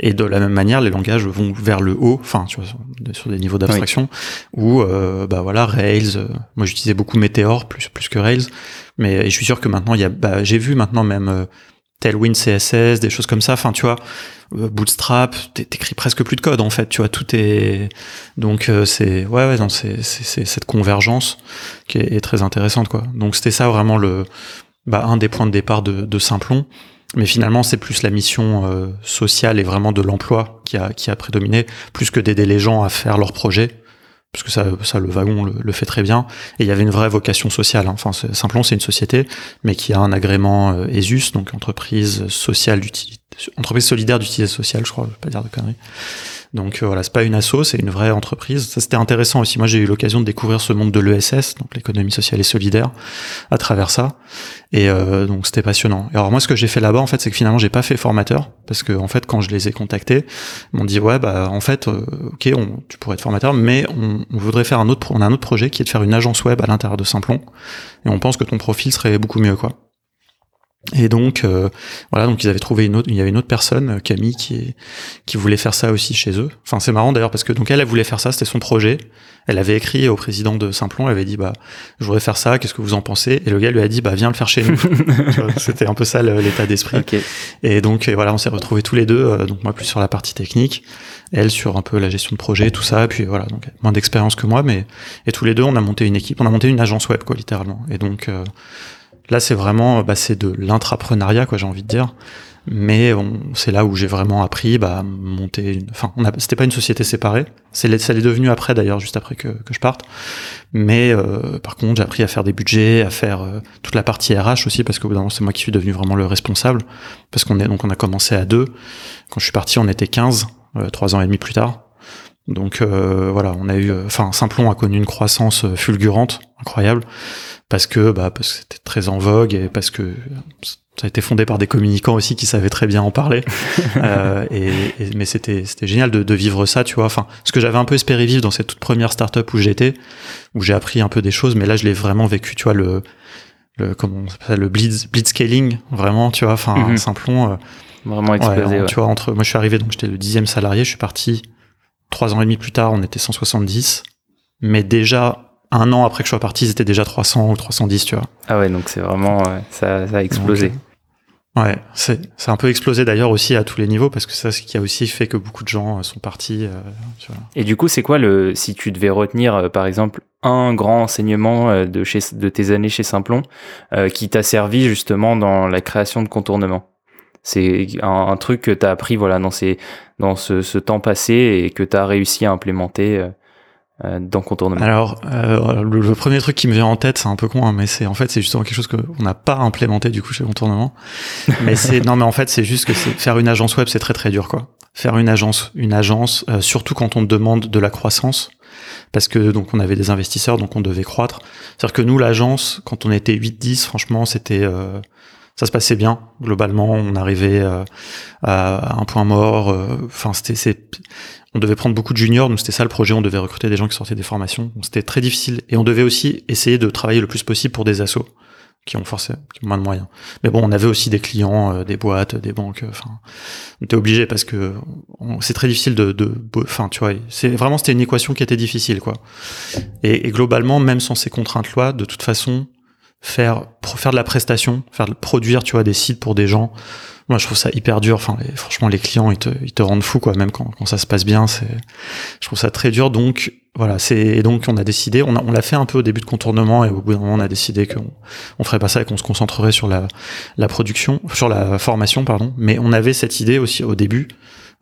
Et de la même manière, les langages vont vers le haut, enfin, tu vois, sur des niveaux d'abstraction, où, euh, bah voilà, Rails. Euh, moi, j'utilisais beaucoup Meteor plus plus que Rails, mais je suis sûr que maintenant, il y a, bah, j'ai vu maintenant même euh, Tailwind CSS, des choses comme ça. Enfin, tu vois, euh, Bootstrap, t'écris presque plus de code en fait. Tu vois, tout est donc c'est ouais ouais, c'est c'est cette convergence qui est, est, très intéressante quoi. Donc c'était ça vraiment le bah, un des points de départ de, de Simplon. Mais finalement, c'est plus la mission euh, sociale et vraiment de l'emploi qui a, qui a prédominé, plus que d'aider les gens à faire leurs projets, parce que ça, ça le wagon le, fait très bien. Et il y avait une vraie vocation sociale. Hein. Enfin, Simplon, c'est une société, mais qui a un agrément euh, ESUS, donc entreprise sociale d'utilité, entreprise solidaire d'utilité sociale, je crois, je vais pas dire de conneries. Donc euh, voilà, c'est pas une asso, c'est une vraie entreprise. Ça c'était intéressant aussi. Moi j'ai eu l'occasion de découvrir ce monde de l'ESS, donc l'économie sociale et solidaire, à travers ça. Et euh, donc c'était passionnant. Et alors moi ce que j'ai fait là-bas en fait, c'est que finalement j'ai pas fait formateur parce que en fait quand je les ai contactés, ils m'ont dit ouais bah en fait euh, ok tu pourrais être formateur, mais on, on, voudrait faire un autre on a un autre projet qui est de faire une agence web à l'intérieur de Simplon et on pense que ton profil serait beaucoup mieux quoi. Et donc euh, voilà, donc ils avaient trouvé une autre, il y avait une autre personne, euh, Camille, qui qui voulait faire ça aussi chez eux. Enfin c'est marrant d'ailleurs parce que donc elle, elle voulait faire ça, c'était son projet. Elle avait écrit au président de Simplon, elle avait dit bah je voudrais faire ça, qu'est-ce que vous en pensez? Et le gars lui a dit bah viens le faire chez nous. c'était un peu ça l'état d'esprit. Et donc voilà, on s'est retrouvés tous les deux, euh, donc moi plus sur la partie technique, elle sur un peu la gestion de projet, tout ça. Et puis voilà, donc moins d'expérience que moi, mais et tous les deux on a monté une équipe, on a monté une agence web quoi littéralement. Et donc Là, c'est vraiment, bah, c'est de l'intrapreneuriat, quoi, j'ai envie de dire. Mais c'est là où j'ai vraiment appris, bah, monter une, enfin, c'était pas une société séparée. C'est, ça l'est devenu après, d'ailleurs, juste après que, je parte. Mais, euh, par contre, j'ai appris à faire des budgets, à faire euh, toute la partie RH aussi, parce que c'est moi qui suis devenu vraiment le responsable. Parce qu'on est, donc, on a commencé à deux. Quand je suis parti, on était 15, euh, trois ans et demi plus tard. Donc, voilà, on a eu, enfin, Simplon a connu une croissance fulgurante, incroyable parce que bah parce que c'était très en vogue et parce que ça a été fondé par des communicants aussi qui savaient très bien en parler. euh, et, mais c'était c'était génial de, de, vivre ça, tu vois. Enfin, ce que j'avais un peu espéré vivre dans cette toute première startup où j'étais, où j'ai appris un peu des choses, mais là je l'ai vraiment vécu, tu vois le le comment on ça, le blitz blitzscaling vraiment tu vois enfin Mhm. Simplon euh, Vraiment explosé. ouais. tu vois entre moi je suis arrivé donc j'étais le dixième salarié je suis parti trois ans et demi plus tard on était 170 mais déjà un an après que je sois parti c'était déjà 300 ou 310 tu vois Ah ouais, donc c'est vraiment, ça, ça a explosé. Donc, Ouais, c'est c'est un peu explosé d'ailleurs aussi à tous les niveaux parce que ça, c'est ce qui a aussi fait que beaucoup de gens euh, sont partis. euh, tu vois. Et du coup, c'est quoi le, si tu devais retenir, euh, par exemple, un grand enseignement euh, de chez, de tes années chez Simplon, euh, qui t'a servi justement dans la création de contournement? C'est un, un truc que tu as appris, voilà, dans ces, dans ce, ce temps passé et que tu as réussi à implémenter euh, euh, dans contournement. Alors, euh, le, le premier truc qui me vient en tête, c'est un peu con, hein, mais c'est en fait c'est justement quelque chose qu'on n'a pas implémenté du coup chez Contournement. mais c'est non, mais en fait c'est juste que faire une agence web, c'est très très dur quoi. Faire une agence, une agence, euh, surtout quand on te demande de la croissance, parce que donc on avait des investisseurs, donc on devait croître. C'est-à-dire que nous l'agence, quand on était 8-10, franchement c'était euh, ça se passait bien globalement. On arrivait euh, à un point mort. euh, Enfin c'était on devait prendre beaucoup de juniors, donc c'était ça le projet, on devait recruter des gens qui sortaient des formations. C'était très difficile. Et on devait aussi essayer de travailler le plus possible pour des assos qui ont forcément qui ont moins de moyens. Mais bon, on avait aussi des clients, euh, des boîtes, des banques. euh, Enfin, on était obligé parce que c'est très difficile de, enfin, tu vois, c'est vraiment c'était une équation qui était difficile, quoi. Et globalement, même sans ces contraintes-là, de toute façon, faire faire de la prestation, faire produire, tu vois, des sites pour des gens. Moi, je trouve ça hyper dur. Enfin, franchement, les clients, ils te, ils te rendent fou, quoi. Même quand, quand ça se passe bien, c'est, je trouve ça très dur. Donc, voilà, c'est, et donc, on a décidé, on a, on l'a fait un peu au début de contournement, et au bout d'un moment, on a décidé qu'on, on ferait pas ça et qu'on se concentrerait sur la, la production, sur la formation, pardon. Mais on avait cette idée aussi au début.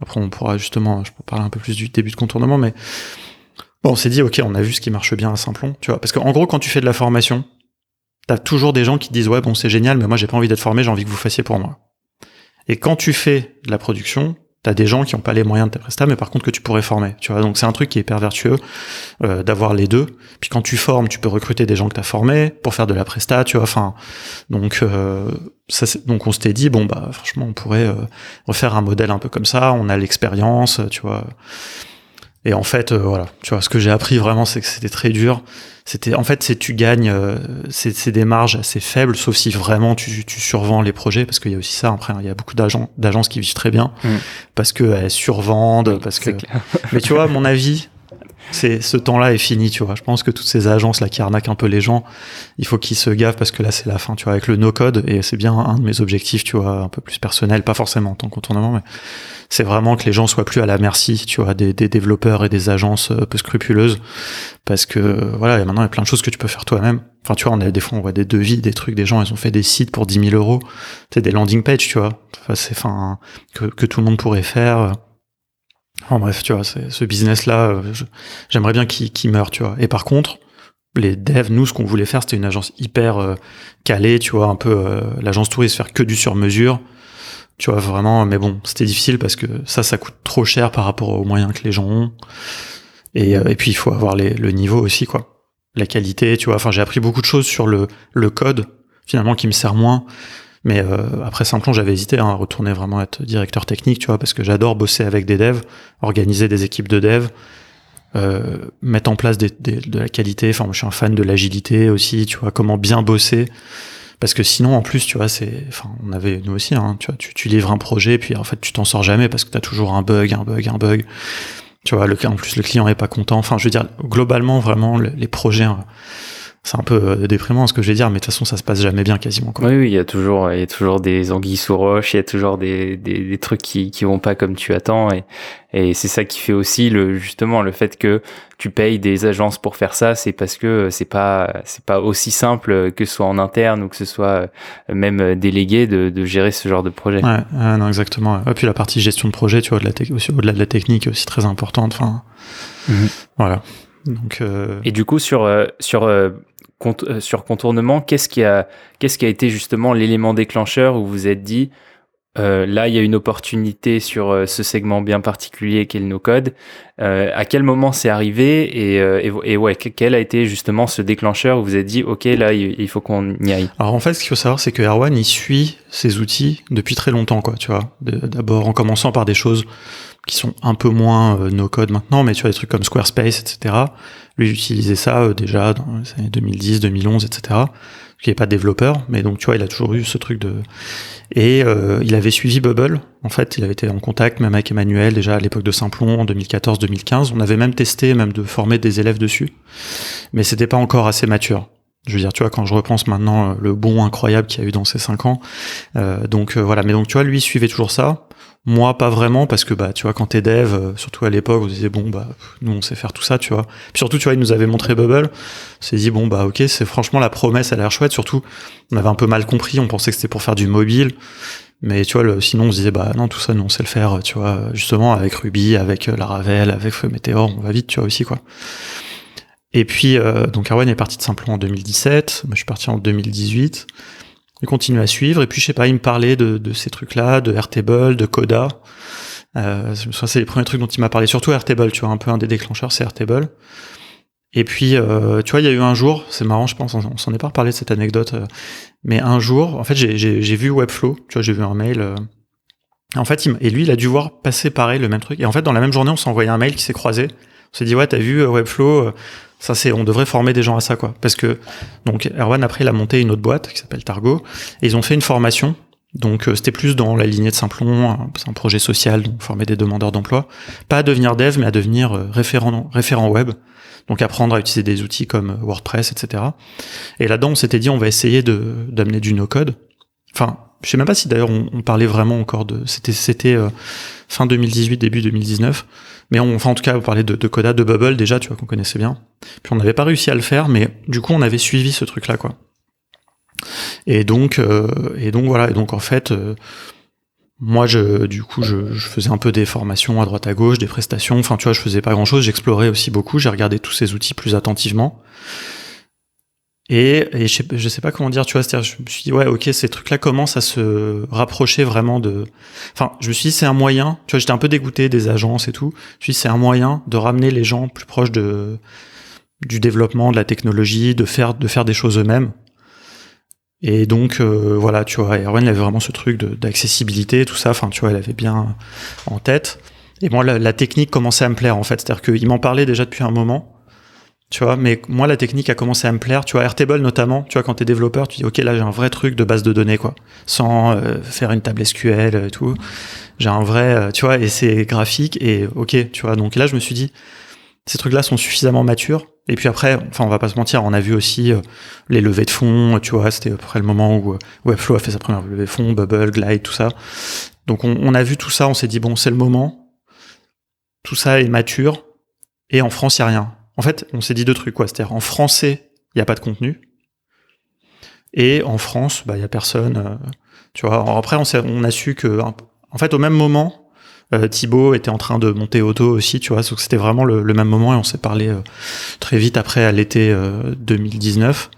Après, on pourra justement, je peux parler un peu plus du début de contournement, mais bon, on s'est dit, ok, on a vu ce qui marche bien à Simplon, tu vois. Parce qu'en gros, quand tu fais de la formation, t'as toujours des gens qui te disent, ouais, bon, c'est génial, mais moi, j'ai pas envie d'être formé, j'ai envie que vous fassiez pour moi. Et quand tu fais de la production, t'as des gens qui ont pas les moyens de tes prestats, mais par contre que tu pourrais former. Tu vois, donc c'est un truc qui est hyper vertueux euh, d'avoir les deux. Puis quand tu formes, tu peux recruter des gens que t'as formés pour faire de la presta. Tu vois, enfin, donc euh, ça, donc on s'était dit bon bah franchement on pourrait euh, refaire un modèle un peu comme ça. On a l'expérience, tu vois. Et en fait, euh, voilà, tu vois, ce que j'ai appris vraiment, c'est que c'était très dur. C'était, en fait, c'est tu gagnes, euh, c'est des marges assez faibles, sauf si vraiment tu, tu survends les projets, parce qu'il y a aussi ça. Après, il y a beaucoup d'agences qui vivent très bien, parce que elles survendent, parce que. Clair. Mais tu vois, mon avis, c'est ce temps-là est fini, tu vois. Je pense que toutes ces agences là qui arnaquent un peu les gens, il faut qu'ils se gavent parce que là c'est la fin, tu vois, avec le no-code et c'est bien un de mes objectifs, tu vois, un peu plus personnel, pas forcément en tant contournement, mais c'est vraiment que les gens soient plus à la merci, tu vois, des, développeurs et des agences peu scrupuleuses, parce que voilà, et maintenant il y a plein de choses que tu peux faire toi-même. Enfin, tu vois, on a des fois on voit des devis, des trucs, des gens ils ont fait des sites pour 10 000 euros, c'est des landing pages, tu vois, c'est enfin que tout le monde pourrait faire. En bref, tu vois, ce business-là, euh, j'aimerais bien qu'il qu'il meure, tu vois. Et par contre, les devs, nous, ce qu'on voulait faire, c'était une agence hyper euh, calée, tu vois, un peu euh, l'agence touriste, faire que du sur-mesure. Tu vois, vraiment, mais bon, c'était difficile parce que ça, ça coûte trop cher par rapport aux moyens que les gens ont. Et, puis, il faut avoir le niveau aussi, quoi. La qualité, tu vois. Enfin, j'ai appris beaucoup de choses sur le, le code, finalement, qui me sert moins. Mais euh, après Simplon, j'avais hésité hein, à retourner vraiment être directeur technique, tu vois, parce que j'adore bosser avec des devs, organiser des équipes de devs, euh, mettre en place de la qualité. Enfin, moi, je suis un fan de l'agilité aussi, tu vois, comment bien bosser. Parce que sinon, en plus, tu vois, c'est, enfin, on avait nous aussi, hein, tu vois, tu, tu livres un projet, puis en fait, tu t'en sors jamais parce que t'as toujours un bug, un bug, un bug. Tu vois, le, en plus, le client est pas content. Enfin, je veux dire, globalement, vraiment, le- les projets, hein, c'est un peu euh, déprimant ce que je vais dire, mais de toute façon, ça se passe jamais bien quasiment. Quoi. Oui, oui, il y a toujours, il y a toujours des anguilles sous roche, il y a toujours des, des, des trucs qui, qui vont pas comme tu attends, et, et c'est ça qui fait aussi le, justement, le fait que tu payes des agences pour faire ça, c'est parce que c'est pas, c'est pas aussi simple que ce soit en interne ou que ce soit même délégué de, de gérer ce genre de projet. Ouais, non, exactement. Et puis la partie gestion de projet, tu vois, de la tec- aussi, au-delà de la technique, est aussi très importante. Enfin, Mhm. voilà. Donc, euh, Et du coup, sur, euh, sur, euh, euh, sur contournement, qu'est-ce qui, a, été justement l'élément déclencheur où vous vous êtes dit, euh, là, il y a une opportunité sur euh, ce segment bien particulier qu'est le no-code. Euh, à quel moment c'est arrivé et, euh, ouais, que- quel a été justement ce déclencheur où vous êtes dit, OK, là, il, faut qu'on y aille? Alors en fait, ce qu'il faut savoir, c'est que Erwan, il suit ses outils depuis très longtemps, quoi. Tu vois, d'abord en commençant par des choses qui sont un peu moins no code maintenant, mais tu vois des trucs comme Squarespace, etc. Lui, j'utilisais ça déjà dans les années 2010, 2011, etc qui n'est pas développeur, mais donc tu vois, il a toujours eu ce truc de et euh, il avait suivi Bubble. En fait, il avait été en contact même avec Emmanuel déjà à l'époque de Simplon en 2014-2015. On avait même testé même de former des élèves dessus, mais c'était pas encore assez mature. Je veux dire, tu vois, quand je repense maintenant euh, le bon incroyable qu'il y a eu dans ces cinq ans, euh, donc euh, voilà. Mais donc tu vois, lui il suivait toujours ça. Moi, pas vraiment, parce que bah, tu vois, quand t'es dev, euh, surtout à l'époque, on disait bon bah, nous on sait faire tout ça, tu vois. Puis surtout, tu vois, il nous avait montré Bubble. On s'est dit bon bah ok, c'est franchement la promesse, elle a l'air chouette. Surtout, on avait un peu mal compris, on pensait que c'était pour faire du mobile. Mais tu vois, sinon on se disait bah non, tout ça, nous on sait le faire, tu vois, justement avec Ruby, avec euh, Laravel, avec Feu Meteor, on va vite, tu vois aussi quoi. Et puis euh, donc Arwen est parti de Simplon en 2017, moi je suis parti en 2018. Il continue à suivre, et puis je sais pas, il me parlait de, de ces trucs-là, de Airtable, de Coda. Euh, c'est les premiers trucs dont il m'a parlé, surtout Airtable, tu vois, un peu un des déclencheurs, c'est Airtable. Et puis, euh, tu vois, il y a eu un jour, c'est marrant, je pense, on, s'en est pas reparlé de cette anecdote, euh, mais un jour, en fait, j'ai vu Webflow, tu vois, j'ai vu un mail. En fait, il, et lui, il a dû voir passer pareil le même truc. Et en fait, dans la même journée, on s'est envoyé un mail qui s'est croisé. On s'est dit, ouais, t'as vu Webflow ça, c'est, on devrait former des gens à ça, quoi. Parce que, donc, Erwan, après, il a monté une autre boîte qui s'appelle Targo, et ils ont fait une formation. Donc, euh, c'était plus dans la lignée de Simplon, c'est un projet social, donc former des demandeurs d'emploi. Pas à devenir dev, mais à devenir euh, référent, référent web. Donc, apprendre à utiliser des outils comme euh, WordPress, etc. Et là-dedans, on s'était dit, on va essayer de, d'amener du no-code. Enfin, je sais même pas si d'ailleurs on, parlait vraiment encore de, c'était, c'était fin 2018, début 2019. Mais on, enfin, en tout cas, on parlait de, de Coda, de Bubble déjà, tu vois, qu'on connaissait bien. Puis on n'avait pas réussi à le faire, mais du coup, on avait suivi ce truc-là, quoi. Et donc, euh, et donc voilà. Et donc en fait, euh, moi, je, du coup, je, je, faisais un peu des formations à droite à gauche, des prestations. Enfin, tu vois, je faisais pas grand-chose. J'explorais aussi beaucoup. J'ai regardé tous ces outils plus attentivement. Et, et je, sais, sais pas comment dire, tu vois, je me suis dit, ouais, ok, ces trucs-là commencent à se rapprocher vraiment de. Enfin, je me suis dit, c'est un moyen, tu vois, j'étais un peu dégoûté des agences et tout. Je me suis dit, c'est un moyen de ramener les gens plus proches de du développement, de la technologie, de faire, de faire des choses eux-mêmes. Et donc, euh, voilà, tu vois, Erwan, avait vraiment ce truc d'accessibilité, tout ça, enfin, tu vois, elle avait bien en tête. Et moi, la, la technique commençait à me plaire, en fait. C'est-à-dire qu'il m'en parlait déjà depuis un moment tu vois mais moi la technique a commencé à me plaire. Tu vois Airtable notamment tu vois quand t'es développeur tu dis ok là j'ai un vrai truc de base de données quoi. Sans euh, faire une table SQL et tout. J'ai un vrai euh, tu vois et c'est graphique et ok tu vois. Donc là je me suis dit ces trucs là sont suffisamment matures. Et puis après enfin on va pas se mentir on a vu aussi euh, les levées de fonds tu vois. C'était après le moment où Webflow a fait sa première levée de fonds Bubble Glide tout ça. Donc on, on a vu tout ça on s'est dit bon c'est le moment. Tout ça est mature. Et en France il y a rien en fait, on s'est dit deux trucs, quoi. C'est-à-dire, en français, il n'y a pas de contenu. Et en France, bah, il n'y a personne. Euh, tu vois. après, on, on, a su que, en fait, au même moment, euh, Thibaut était en train de monter auto aussi, tu vois. Donc, c'était vraiment le, même moment et on s'est parlé euh, très vite après, à l'été 2019.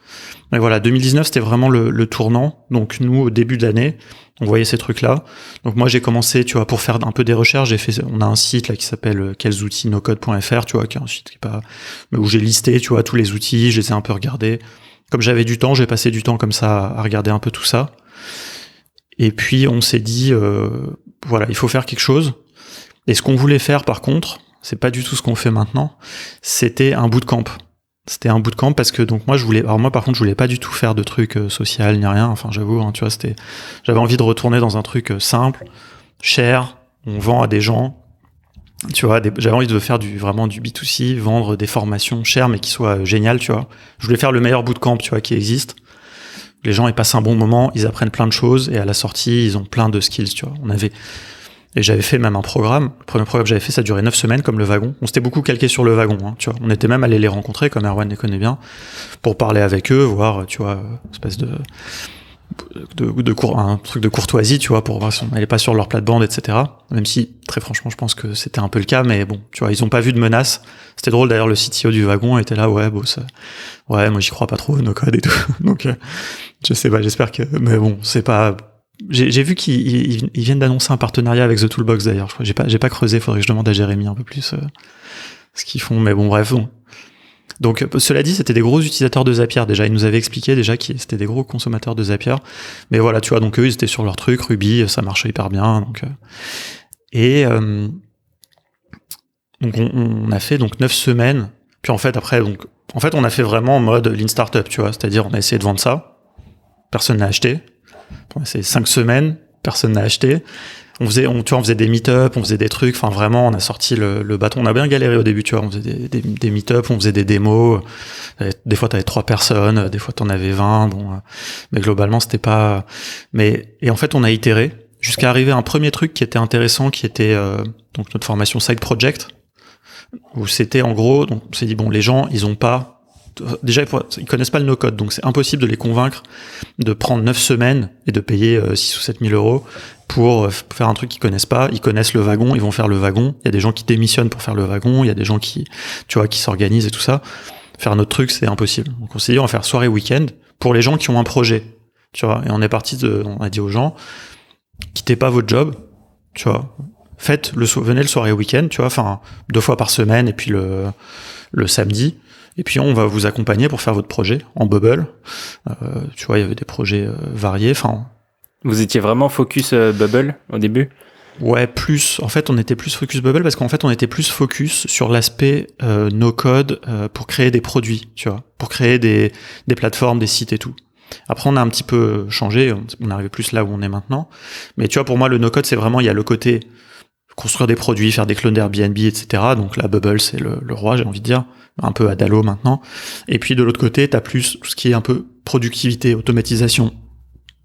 Mais voilà, 2019, c'était vraiment le, tournant. Donc, nous, au début de l'année, on voyait ces trucs là. Donc moi j'ai commencé, tu vois, pour faire un peu des recherches, j'ai fait, on a un site là qui s'appelle euh, quelsoutils-nocode.fr, tu vois, qui est un site qui est pas, où j'ai listé, tu vois, tous les outils, je les ai un peu regardés. Comme j'avais du temps, j'ai passé du temps comme ça à regarder un peu tout ça. Et puis on s'est dit, euh, voilà, il faut faire quelque chose. Et ce qu'on voulait faire par contre, c'est pas du tout ce qu'on fait maintenant, c'était un bootcamp. C'était un bootcamp parce que donc moi je voulais alors moi par contre je voulais pas du tout faire de trucs euh, social ni rien. Enfin j'avoue hein, tu vois c'était j'avais envie de retourner dans un truc euh, simple cher. On vend à des gens. Tu vois j'avais envie de faire du vraiment du B2C vendre des formations chères mais qui soient euh, géniales tu vois. Je voulais faire le meilleur bootcamp tu vois qui existe. Les gens ils passent un bon moment ils apprennent plein de choses et à la sortie ils ont plein de skills tu vois. On avait et j'avais fait même un programme. Le premier programme que j'avais fait, ça durait 9 semaines, comme le wagon. On s'était beaucoup calqué sur le wagon, hein, tu vois. On était même allé les rencontrer, comme Erwan les connaît bien, pour parler avec eux, voir, tu vois, espèce de, de, de cour, un truc de courtoisie, tu vois, pour voir si on n'allait pas sur leur plate-bande, etc. Même si, très franchement, je pense que c'était un peu le cas, mais bon, tu vois, ils ont pas vu de menace. C'était drôle, d'ailleurs, le CTO du wagon était là, ouais, bon, ça, ouais, moi j'y crois pas trop, nos codes et tout. Donc, euh, je sais pas, j'espère que, mais bon, c'est pas, j'ai vu qu'ils viennent d'annoncer un partenariat avec The Toolbox d'ailleurs. Je crois j'ai pas pas creusé. Faudrait que je demande à Jérémy un peu plus euh, ce qu'ils font. Mais bon, bref. Donc euh, cela dit, c'était des gros utilisateurs de Zapier déjà. Ils nous avaient expliqué déjà qu'ils c'était des gros consommateurs de Zapier. Mais voilà, tu vois, donc eux ils étaient sur leur truc Ruby, ça marchait hyper bien. Donc euh, et donc on, a fait donc neuf semaines. Puis en fait après donc en fait on a fait vraiment en mode lean startup, tu vois, c'est-à-dire on a essayé de vendre ça, personne n'a acheté. C'est cinq semaines, personne n'a acheté. On faisait, on, tu vois, on faisait des meet-up, on faisait des trucs. Enfin, vraiment, on a sorti le, le, bâton. On a bien galéré au début, tu vois. On faisait des, des, des meet-up, on faisait des démos. Des fois, t'avais trois personnes, des fois, t'en avais 20. Bon, mais globalement, c'était pas. Mais et en fait, on a itéré jusqu'à arriver à un premier truc qui était intéressant, qui était euh, donc notre formation side project, où c'était en gros, donc on s'est dit bon, les gens, ils ont pas déjà ils connaissent pas le no-code, donc c'est impossible de les convaincre de prendre 9 semaines et de payer 6 euh, ou 7 000 euros pour euh, faire un truc qu'ils connaissent pas. Ils connaissent le wagon, ils vont faire le wagon. Il y a des gens qui démissionnent pour faire le wagon, il y a des gens qui, tu vois, qui s'organisent et tout ça. Faire notre truc, c'est impossible. Donc on s'est dit, on va faire soirée week-end pour les gens qui ont un projet, tu vois. Et on est parti de, on a dit aux gens, quittez pas votre job, tu vois. Faites le, venez le soirée week-end, tu vois, enfin, deux fois par semaine et puis le, le samedi et puis on va vous accompagner pour faire votre projet en bubble. Euh, tu vois, il y avait des projets euh, variés. Enfin, vous étiez vraiment focus euh, bubble au début? Ouais, plus. En fait, on était plus focus bubble parce qu'en fait, on était plus focus sur l'aspect no code pour créer des produits, tu vois, pour créer des, des plateformes, des sites et tout. Après, on a un petit peu changé, on arrive plus là où on est maintenant. Mais tu vois, pour moi, le no code, c'est vraiment, il y a le côté construire des produits, faire des clones d'Airbnb, etc. Donc la bubble, c'est le, le, roi, j'ai envie de dire un peu à Dalo maintenant. Et puis de l'autre côté, tu as plus tout ce qui est un peu productivité, automatisation,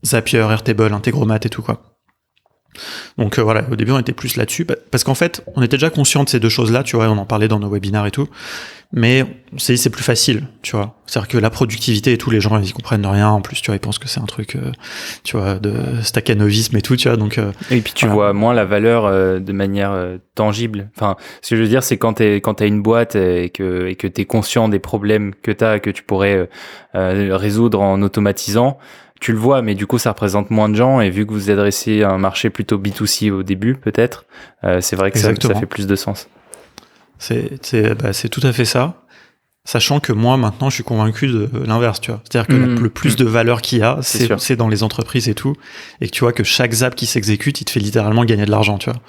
Zapier, Airtable, Integromat et tout quoi. Donc euh, voilà, au début on était plus là-dessus, parce qu'en fait on était déjà conscient de ces deux choses-là, tu vois, on en parlait dans nos webinaires et tout, mais c'est c'est plus facile, tu vois. C'est-à-dire que la productivité et tout, les gens ils comprennent rien, en plus tu vois, ils pensent que c'est un truc, euh, tu vois, de staccanovisme et tout, tu vois, donc. Euh, et puis tu vois moins la valeur de manière tangible. Enfin, ce que je veux dire, c'est quand t'es quand t'as une boîte et que et que t'es conscient des problèmes que t'as, que tu pourrais résoudre en automatisant tu le vois, mais du coup, ça représente moins de gens. Et vu que vous adressez un marché plutôt B2C au début, peut-être, euh, c'est vrai que ça, ça, fait plus de sens. C'est bah, tout à fait ça. Sachant que moi, maintenant, je suis convaincu de l'inverse, tu vois. C'est-à-dire que mmh. le plus mmh. de valeur qu'il y a, c'est dans les entreprises et tout. Et que tu vois que chaque zap qui s'exécute, il te fait littéralement gagner de l'argent, tu vois.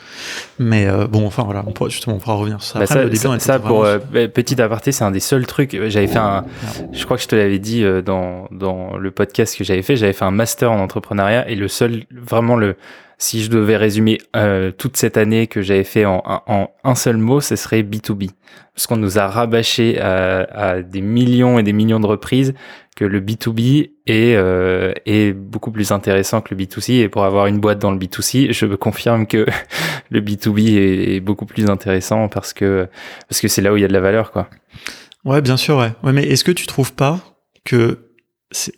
Mais euh, bon, enfin, voilà, on pourra, justement, on pourra revenir sur ça. Bah Après, ça, ça pour euh, bah, petit aparté, c'est un des seuls trucs. J'avais fait un, je crois que je te l'avais dit euh, dans, dans le podcast que j'avais fait, j'avais fait un master en entrepreneuriat et le seul, vraiment le, si je devais résumer euh, toute cette année que j'avais fait en, en, un seul mot, ce serait B2B. Parce qu'on nous a rabâché à, à, des millions et des millions de reprises que le B2B est, euh, est beaucoup plus intéressant que le B2C. Et pour avoir une boîte dans le B2C, je confirme que le B2B est, est, beaucoup plus intéressant parce que parce que c'est là où il y a de la valeur, quoi. Ouais, bien sûr, ouais. ouais mais est-ce que tu trouves pas que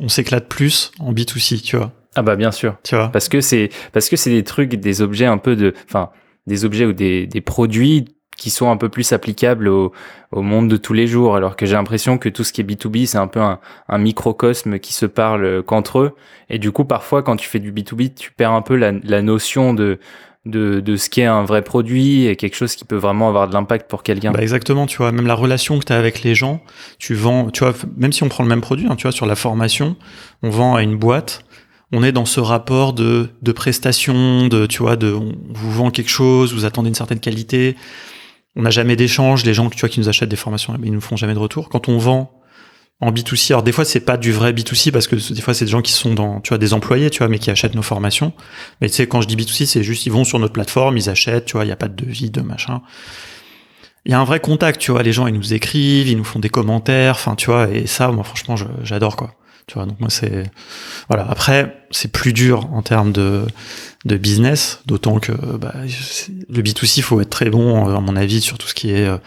on s'éclate plus en B2C, tu vois? Ah bah bien sûr. Tu vois. Parce que c'est parce que c'est des trucs, des objets un peu de, enfin, des objets ou des, des produits qui sont un peu plus applicables au, au monde de tous les jours. Alors que j'ai l'impression que tout ce qui est B2B, c'est un peu un, un microcosme qui se parle qu'entre eux. Et du coup, parfois, quand tu fais du B2B, tu perds un peu la, la notion de, de, de ce qu'est un vrai produit et quelque chose qui peut vraiment avoir de l'impact pour quelqu'un. Bah exactement, tu vois, même la relation que tu as avec les gens, tu vends, tu vois, même si on prend le même produit, hein, tu vois, sur la formation, on vend à une boîte, on est dans ce rapport de, de prestation, de, tu vois, de, on vous vend quelque chose, vous attendez une certaine qualité. On n'a jamais d'échange. Les gens, tu vois, qui nous achètent des formations, ils nous font jamais de retour. Quand on vend en B2C, alors des fois c'est pas du vrai B2C parce que des fois c'est des gens qui sont dans, tu vois, des employés, tu vois, mais qui achètent nos formations. Mais tu sais, quand je dis B2C, c'est juste ils vont sur notre plateforme, ils achètent, tu vois, il y a pas de devis, de machin. Il y a un vrai contact, tu vois, les gens ils nous écrivent, ils nous font des commentaires, enfin tu vois, et ça, moi franchement, j'adore quoi. Donc moi c'est voilà. Après, c'est plus dur en termes de de business, d'autant que bah, le B2C, il faut être très bon, euh, à mon avis, sur tout ce qui est euh,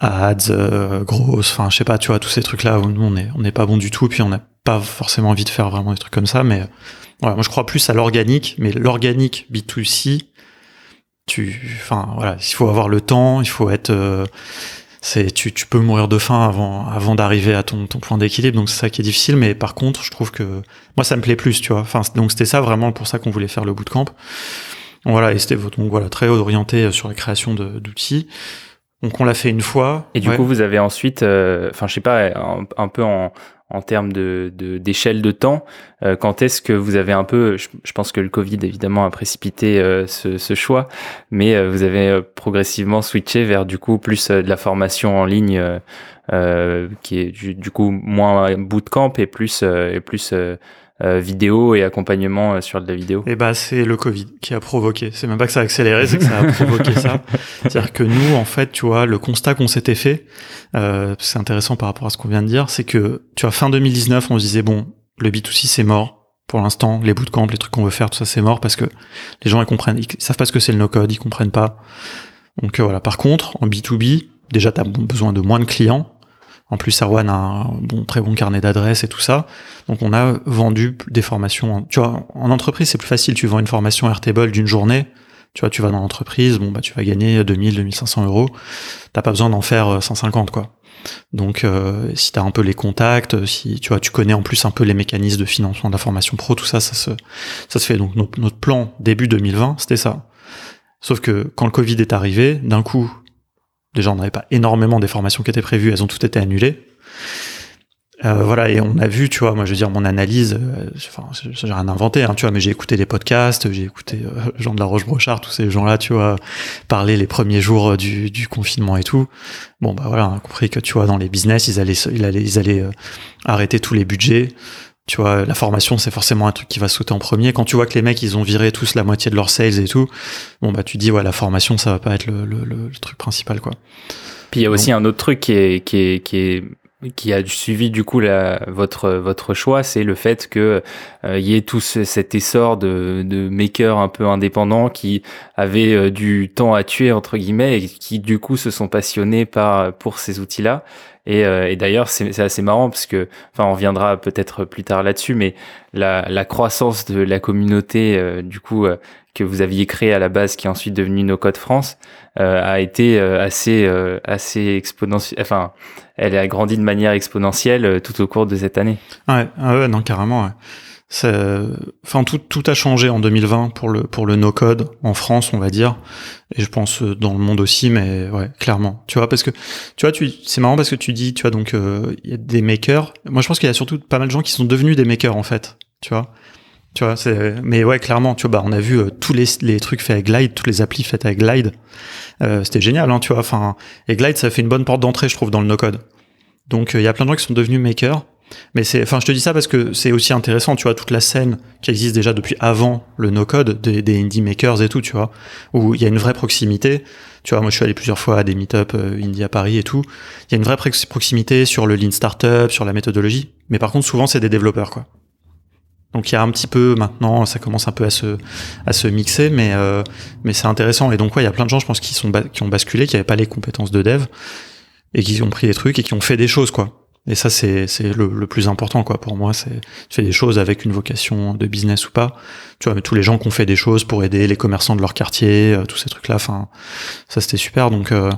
ads, euh, grosses, enfin je sais pas, tu vois, tous ces trucs là où nous on est on n'est pas bon du tout, puis on n'a pas forcément envie de faire vraiment des trucs comme ça, mais moi je crois plus à l'organique, mais l'organique B2C, tu, enfin voilà, il faut avoir le temps, il faut être c'est tu, tu peux mourir de faim avant avant d'arriver à ton, ton point d'équilibre donc c'est ça qui est difficile mais par contre je trouve que moi ça me plaît plus tu vois. Enfin donc c'était ça vraiment pour ça qu'on voulait faire le bootcamp. Voilà et c'était donc voilà très orienté sur la création d'outils. Donc on l'a fait une fois. Et du coup, vous avez ensuite, enfin, je sais pas, un, peu en, en termes de d'échelle de, temps. quand est-ce que vous avez un peu, je, pense que le Covid évidemment a précipité ce, ce, choix, mais vous avez progressivement switché vers du coup plus de la formation en ligne, qui est du, du, coup moins bootcamp et plus et plus euh, vidéo et accompagnement euh, sur de la vidéo Et eh bah c'est le Covid qui a provoqué. C'est même pas que ça a accéléré, c'est que ça a provoqué ça. C'est-à-dire que nous, en fait, tu vois, le constat qu'on s'était fait, euh, c'est intéressant par rapport à ce qu'on vient de dire, c'est que tu vois, fin 2019, on se disait bon, le B2C c'est mort. Pour l'instant, les bootcamps, les trucs qu'on veut faire, tout ça c'est mort parce que les gens ils comprennent, ils savent pas ce que c'est le no-code, ils comprennent pas. Donc voilà. Par contre, en B2B, déjà tu as besoin de moins de clients en plus, Erwan a un bon, très bon carnet d'adresses et tout ça. Donc, on a vendu des formations. Tu vois, en entreprise, c'est plus facile. Tu vends une formation Airtable d'une journée. Tu vois, tu vas dans l'entreprise, bon, bah, tu vas gagner 2000, 2500 euros. T'as pas besoin d'en faire 150, euh, quoi. Donc, euh, si tu as un peu les contacts, si tu vois, tu connais en plus un peu les mécanismes de financement de la formation pro, tout ça, ça se, ça se fait. Donc, notre plan début 2020, c'était ça. Sauf que quand le Covid est arrivé, d'un coup, Déjà, on n'avait pas énormément des formations qui étaient prévues, elles ont toutes été annulées. Euh, voilà, et on a vu, tu vois, moi je veux dire, mon analyse, euh, j'ai rien inventé, hein, tu vois, mais j'ai écouté des podcasts, j'ai écouté euh, Jean de la Roche-Brochard, tous ces gens-là, tu vois, parler les premiers jours du, du, confinement et tout. Bon, bah voilà, on a compris que, tu vois, dans les business, ils allaient, ils allaient, ils allaient arrêter tous les budgets. Tu vois, la formation, c'est forcément un truc qui va sauter en premier. Quand tu vois que les mecs, ils ont viré tous la moitié de leurs sales et tout, bon, bah, tu dis, ouais, la formation, ça va pas être le, le, le truc principal, quoi. Puis il y a aussi un autre truc qui est, qui est, qui est, qui a suivi du coup la, votre votre choix, c'est le fait que euh, y ait tout cet essor de, de makers un peu indépendants qui avaient euh, du temps à tuer entre guillemets et qui du coup se sont passionnés par pour ces outils-là et, euh, et d'ailleurs, c'est assez marrant parce que, enfin, on reviendra peut-être plus tard là-dessus, mais la, la, croissance de la communauté, euh, du coup, euh, que vous aviez créée à la base, qui est ensuite devenue No Code France, a été assez, assez exponentielle. Enfin, elle a grandi de manière exponentielle tout au cours de cette année. Ouais, ah ouais non, carrément. Ouais enfin tout, tout a changé en 2020 pour le pour le no code en France on va dire. Et je pense euh, dans le monde aussi mais ouais clairement. Tu vois parce que tu vois tu c'est marrant parce que tu dis tu vois donc euh, il y a des makers. Moi je pense qu'il y a surtout pas mal de gens qui sont devenus des makers en fait. Tu vois? Tu vois c'est mais ouais clairement tu vois bah on a vu euh, tous les, les trucs faits avec Glide tous les applis faites avec Glide. C'était génial hein, tu vois enfin et Glide ça fait une bonne porte d'entrée je trouve dans le no code donc il y a plein de gens qui sont devenus makers mais c'est, enfin, je te dis ça parce que c'est aussi intéressant, tu vois, toute la scène qui existe déjà depuis avant le no-code des, indie makers et tout, tu vois, où il y a une vraie proximité. Tu vois, moi, je suis allé plusieurs fois à des meet-up euh, indie à Paris et tout. Il y a une vraie proximité sur le lean startup, sur la méthodologie. Mais par contre, souvent, c'est des développeurs, quoi. Donc il y a un petit peu maintenant, ça commence un peu à se à se mixer, mais euh, mais c'est intéressant. Et donc ouais, il y a plein de gens, je pense, qui sont qui ont basculé, qui n'avaient pas les compétences de dev et qui ont pris des trucs et qui ont fait des choses, quoi. Et ça, c'est le, le plus important, quoi. Pour moi, c'est tu fais des choses avec une vocation de business ou pas. Tu vois, tous les gens qui ont fait des choses pour aider les commerçants de leur quartier, euh, tous ces trucs-là. Enfin, ça c'était super. Donc, euh,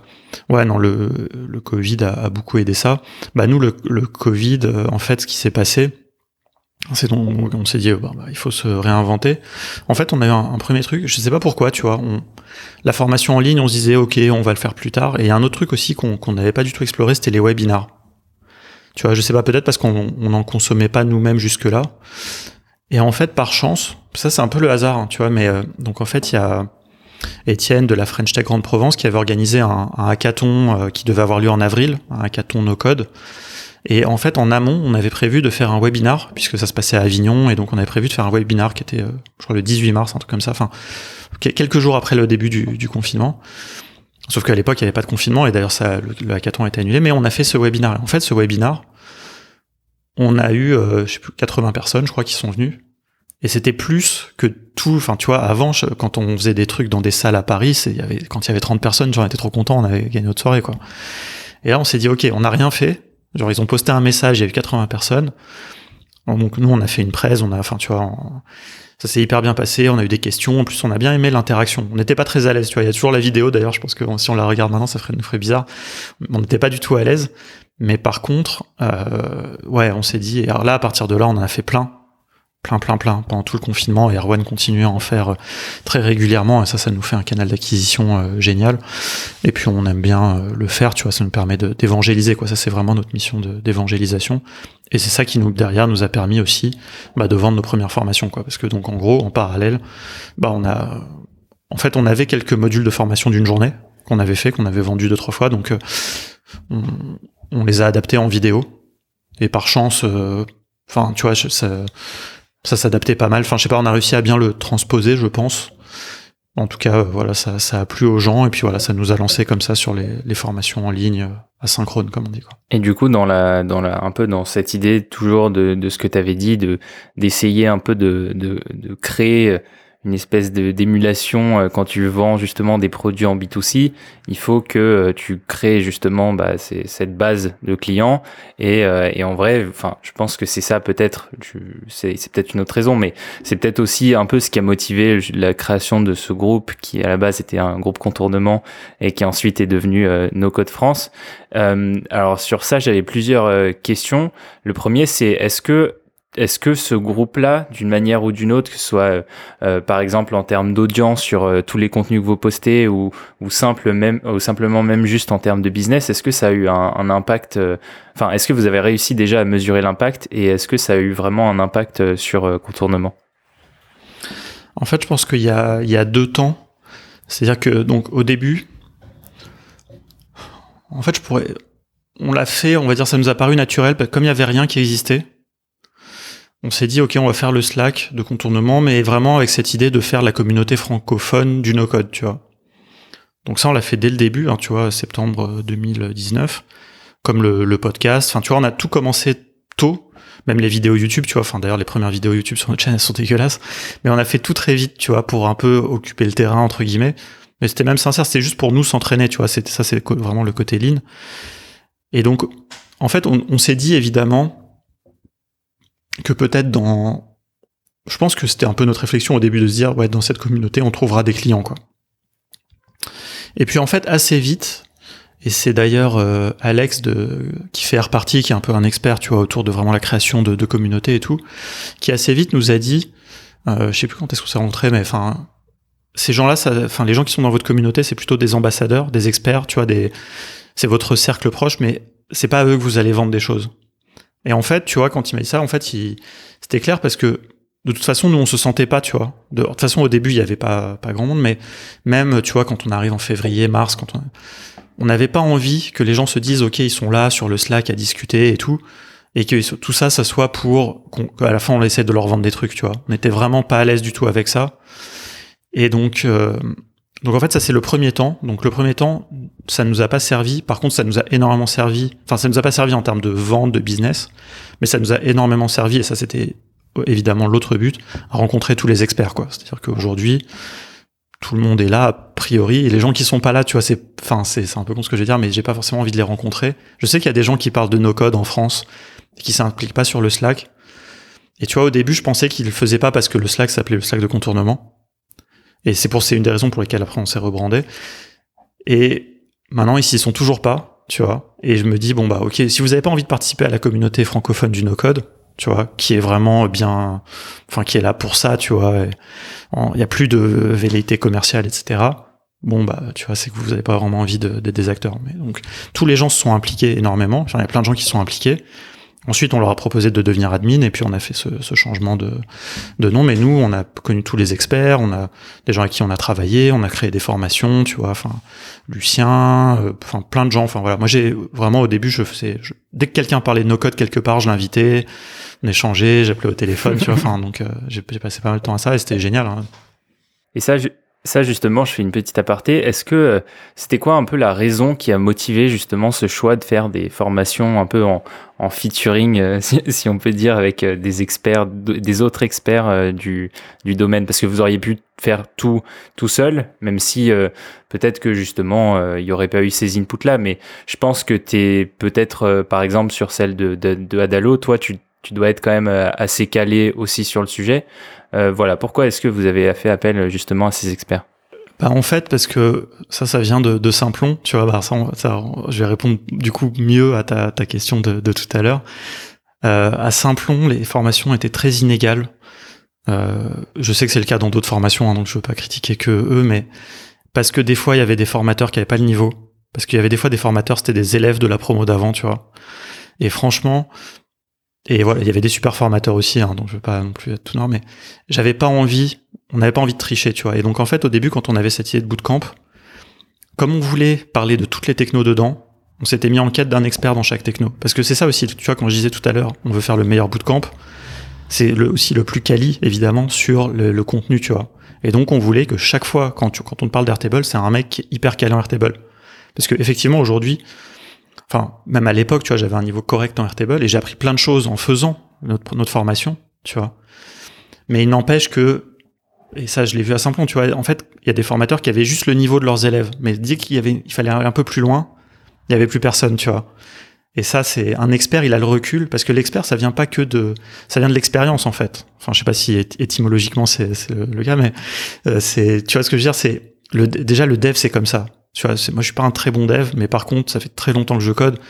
ouais, non, le, le Covid a, a, beaucoup aidé ça. Bah nous, le, le Covid, euh, en fait, ce qui s'est passé, c'est donc on s'est dit, bah, bah, il faut se réinventer. En fait, on a eu un, premier truc. Je sais pas pourquoi, tu vois. On, la formation en ligne, on se disait, ok, on va le faire plus tard. Et un autre truc aussi qu'on n'avait pas du tout exploré, c'était les webinars. Tu vois, je sais pas, peut-être parce qu'on n'en consommait pas nous-mêmes jusque-là. Et en fait, par chance, ça c'est un peu le hasard, hein, tu vois, mais euh, donc en fait, il y a Étienne de la French Tech Grande Provence qui avait organisé un, hackathon euh, qui devait avoir lieu en avril, un hackathon no code. Et en fait, en amont, on avait prévu de faire un webinar, puisque ça se passait à Avignon, et donc on avait prévu de faire un webinar qui était, euh, je crois, le 18 mars, un truc comme ça, enfin, quelques jours après le début du confinement. Sauf qu'à l'époque, il n'y avait pas de confinement, et d'ailleurs, ça, le, hackathon a été annulé, mais on a fait ce webinar. En fait, ce webinar, on a eu, euh, je sais plus, 80 personnes, je crois, qui sont venues. Et c'était plus que tout, enfin, tu vois, avant, quand on faisait des trucs dans des salles à Paris, y avait, quand il y avait 30 personnes, j'en étais trop content, on avait gagné notre soirée, quoi. Et là, on s'est dit, OK, on n'a rien fait. Genre, ils ont posté un message, il y avait 80 personnes. Donc, nous, on a fait une presse, on a, enfin, tu vois, ça s'est hyper bien passé, on a eu des questions, en plus on a bien aimé l'interaction. On n'était pas très à l'aise, tu vois, il y a toujours la vidéo d'ailleurs, je pense que si on la regarde maintenant, ça nous ferait bizarre. On n'était pas du tout à l'aise, mais par contre, euh, ouais, on s'est dit, alors là, à partir de là, on en a fait plein. Plein, plein, plein pendant tout le confinement. Et Erwan continue à en faire très régulièrement. Et ça, ça nous fait un canal d'acquisition génial. Et puis, on aime bien le faire. Tu vois, ça nous permet d'évangéliser. Quoi, ça, c'est vraiment notre mission d'évangélisation. Et c'est ça qui nous derrière nous a permis aussi bah, de vendre nos premières formations. Quoi, parce que donc, en gros, en parallèle, bah, on a, en fait, on avait quelques modules de formation d'une journée qu'on avait fait, qu'on avait vendu deux trois fois. Donc, on, les a adaptés en vidéo. Et par chance, euh, enfin, tu vois, ça, ça s'adaptait pas mal. Enfin, je sais pas, on a réussi à bien le transposer, je pense. En tout cas, euh, voilà, ça, ça a plu aux gens et puis voilà, ça nous a lancé comme ça sur les, formations en ligne euh, asynchrone, comme on dit. Et du coup, dans la, dans un peu dans cette idée toujours de, ce que tu avais dit, de d'essayer un peu de, de, de créer une espèce de d'émulation euh, quand tu vends justement des produits en B2C. Il faut que euh, tu crées justement bah, cette base de clients et, euh, et en vrai, enfin, je pense que c'est ça peut-être. C'est peut-être une autre raison, mais c'est peut-être aussi un peu ce qui a motivé la création de ce groupe qui à la base était un groupe contournement et qui ensuite est devenu No Code France. alors sur ça, j'avais plusieurs questions. Le premier, c'est est-ce que est-ce que ce groupe-là, d'une manière ou d'une autre, que ce soit euh, euh, par exemple en termes d'audience sur euh, tous les contenus que vous postez ou, ou, simple même, ou simplement même juste en termes de business, est-ce que ça a eu un, impact Enfin, est-ce que vous avez réussi déjà à mesurer l'impact et est-ce que ça a eu vraiment un impact sur contournement? En fait, je pense qu'il y a, il y a deux temps. C'est-à-dire que donc au début, en fait, je pourrais, on l'a fait, on va dire, ça nous a paru naturel, comme il n'y avait rien qui existait on s'est dit, OK, on va faire le Slack de contournement, mais vraiment avec cette idée de faire la communauté francophone du no-code, tu vois. Donc ça, on l'a fait dès le début, hein, tu vois, septembre 2019, comme le, podcast. Enfin, tu vois, on a tout commencé tôt, même les vidéos YouTube, tu vois. Enfin, d'ailleurs, les premières vidéos YouTube sur notre chaîne, elles sont dégueulasses. Mais on a fait tout très vite, tu vois, pour un peu occuper le terrain, entre guillemets. Mais c'était même sincère, c'était juste pour nous s'entraîner, tu vois. Ça, c'est vraiment le côté lean. Et donc, en fait, on s'est dit, évidemment, que peut-être dans... Je pense que c'était un peu notre réflexion au début de se dire, ouais, dans cette communauté, on trouvera des clients, quoi. Et puis en fait, assez vite, et c'est d'ailleurs euh, Alex de, qui fait Airparty, qui est un peu un expert, tu vois, autour de vraiment la création de, de communautés et tout, qui assez vite nous a dit, euh, je sais plus quand est-ce qu'on s'est rencontrés, mais enfin, ces gens-là, enfin, les gens qui sont dans votre communauté, c'est plutôt des ambassadeurs, des experts, tu vois, des, c'est votre cercle proche, mais c'est pas à eux que vous allez vendre des choses. Et en fait, tu vois, quand il m'a dit ça, en fait, c'était clair parce que de toute façon, nous, on se sentait pas, tu vois. De, toute façon, au début, il y avait pas, pas grand monde, mais même, tu vois, quand on arrive en février, mars, quand on, on n'avait pas envie que les gens se disent, OK, ils sont là sur le Slack à discuter et tout, et que tout ça, ça soit pour qu'à la fin, on essaie de leur vendre des trucs, tu vois. On n'était vraiment pas à l'aise du tout avec ça. Et donc, euh, donc en fait, ça c'est le premier temps. Donc le premier temps, ça nous a pas servi. Par contre, ça nous a énormément servi. Enfin, ça nous a pas servi en termes de vente, de business, mais ça nous a énormément servi. Et ça, c'était évidemment l'autre but, à rencontrer tous les experts, quoi. C'est-à-dire qu'aujourd'hui, tout le monde est là a priori, et les gens qui sont pas là, tu vois, c'est, enfin, c'est, c'est un peu con ce que je vais dire, mais j'ai pas forcément envie de les rencontrer. Je sais qu'il y a des gens qui parlent de no code en France, et qui s'impliquent pas sur le Slack. Et tu vois, au début, je pensais qu'ils le faisaient pas parce que le Slack s'appelait le Slack de contournement. Et c'est pour c'est une des raisons pour lesquelles après on s'est rebrandé. Et maintenant ils s'y sont toujours pas, tu vois. Et je me dis bon bah ok, si vous avez pas envie de participer à la communauté francophone du no code, tu vois, qui est vraiment bien, enfin qui est là pour ça, tu vois. Il y a plus de velléité commerciale, etc. Bon bah tu vois, c'est que vous avez pas vraiment envie d'être des acteurs. Mais donc tous les gens se sont impliqués énormément. il y a plein de gens qui sont impliqués. Ensuite, on leur a proposé de devenir admin et puis on a fait ce, ce, changement de, de nom. Mais nous, on a connu tous les experts, on a des gens avec qui on a travaillé, on a créé des formations, tu vois. Enfin, Lucien, euh, enfin plein de gens. Enfin voilà, moi j'ai vraiment au début, je faisais dès que quelqu'un parlait de no code quelque part, je l'invitais, on échangeait, j'appelais au téléphone, tu vois. Enfin donc euh, j'ai passé pas mal de temps à ça et c'était génial. Hein. Et ça, je, ça, justement, je fais une petite aparté. Est-ce que euh, c'était quoi un peu la raison qui a motivé justement ce choix de faire des formations un peu en, featuring, euh, si, on peut dire, avec euh, des experts, des autres experts du, domaine? Parce que vous auriez pu faire tout tout seul, même si peut-être que justement il n'y aurait pas eu ces inputs-là. Mais je pense que tu peut-être, par exemple, sur celle de, de, de Adalo, toi, tu tu dois être quand même euh, assez calé aussi sur le sujet. Euh, voilà, pourquoi est-ce que vous avez fait appel justement à ces experts? Bah en fait parce que ça ça vient de, Simplon tu vois ça, je vais répondre du coup mieux à ta, question de, tout à l'heure Euh, à Simplon, les formations étaient très inégales. Euh, je sais que c'est le cas dans d'autres formations, hein, donc je veux pas critiquer que eux, mais parce que des fois il y avait des formateurs qui avaient pas le niveau, parce qu'il y avait des fois des formateurs c'était des élèves de la promo d'avant, tu vois. Et franchement, et voilà, il y avait des super formateurs aussi, hein, donc je veux pas non plus être tout nord, mais j'avais pas envie, on n'avait pas envie de tricher, tu vois. Et donc en fait, au début, quand on avait cette idée de bootcamp, comme on voulait parler de toutes les technos dedans, on s'était mis en quête d'un expert dans chaque techno. Parce que c'est ça aussi, tu vois, quand je disais tout à l'heure, on veut faire le meilleur bootcamp, c'est aussi le plus quali, évidemment, sur le, contenu, tu vois. Et donc, on voulait que chaque fois, quand, on parle d'Airtable, c'est un mec hyper calé en Airtable. Parce que effectivement, aujourd'hui, enfin, même à l'époque, tu vois, j'avais un niveau correct en Airtable et j'ai appris plein de choses en faisant notre, formation, tu vois. Mais il n'empêche que, et ça, je l'ai vu à Simplon, tu vois, en fait, il y a des formateurs qui avaient juste le niveau de leurs élèves. Mais dès qu'il y avait, il fallait aller un peu plus loin, il y avait plus personne, tu vois. Et ça, c'est un expert, il a le recul parce que l'expert, ça vient pas que de, ça vient de l'expérience en fait. Enfin, je sais pas si étymologiquement c'est le, cas, mais euh, c'est, tu vois ce que je veux dire, c'est le déjà le dev, c'est comme ça. Tu vois, moi je suis pas un très bon dev, mais par contre, ça fait très longtemps que je code,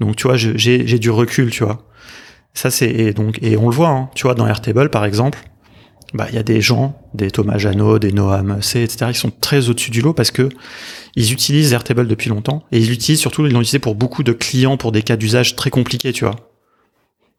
donc tu vois, j'ai du recul, tu vois. Ça c'est et donc et on le voit, hein, tu vois, dans Airtable par exemple, bah il y a des gens, des Thomas Janot, des Noam C, etc. qui sont très au-dessus du lot parce que ils utilisent Airtable depuis longtemps et ils l'utilisent surtout, ils l'ont utilisé pour beaucoup de clients pour des cas d'usage très compliqués, tu vois.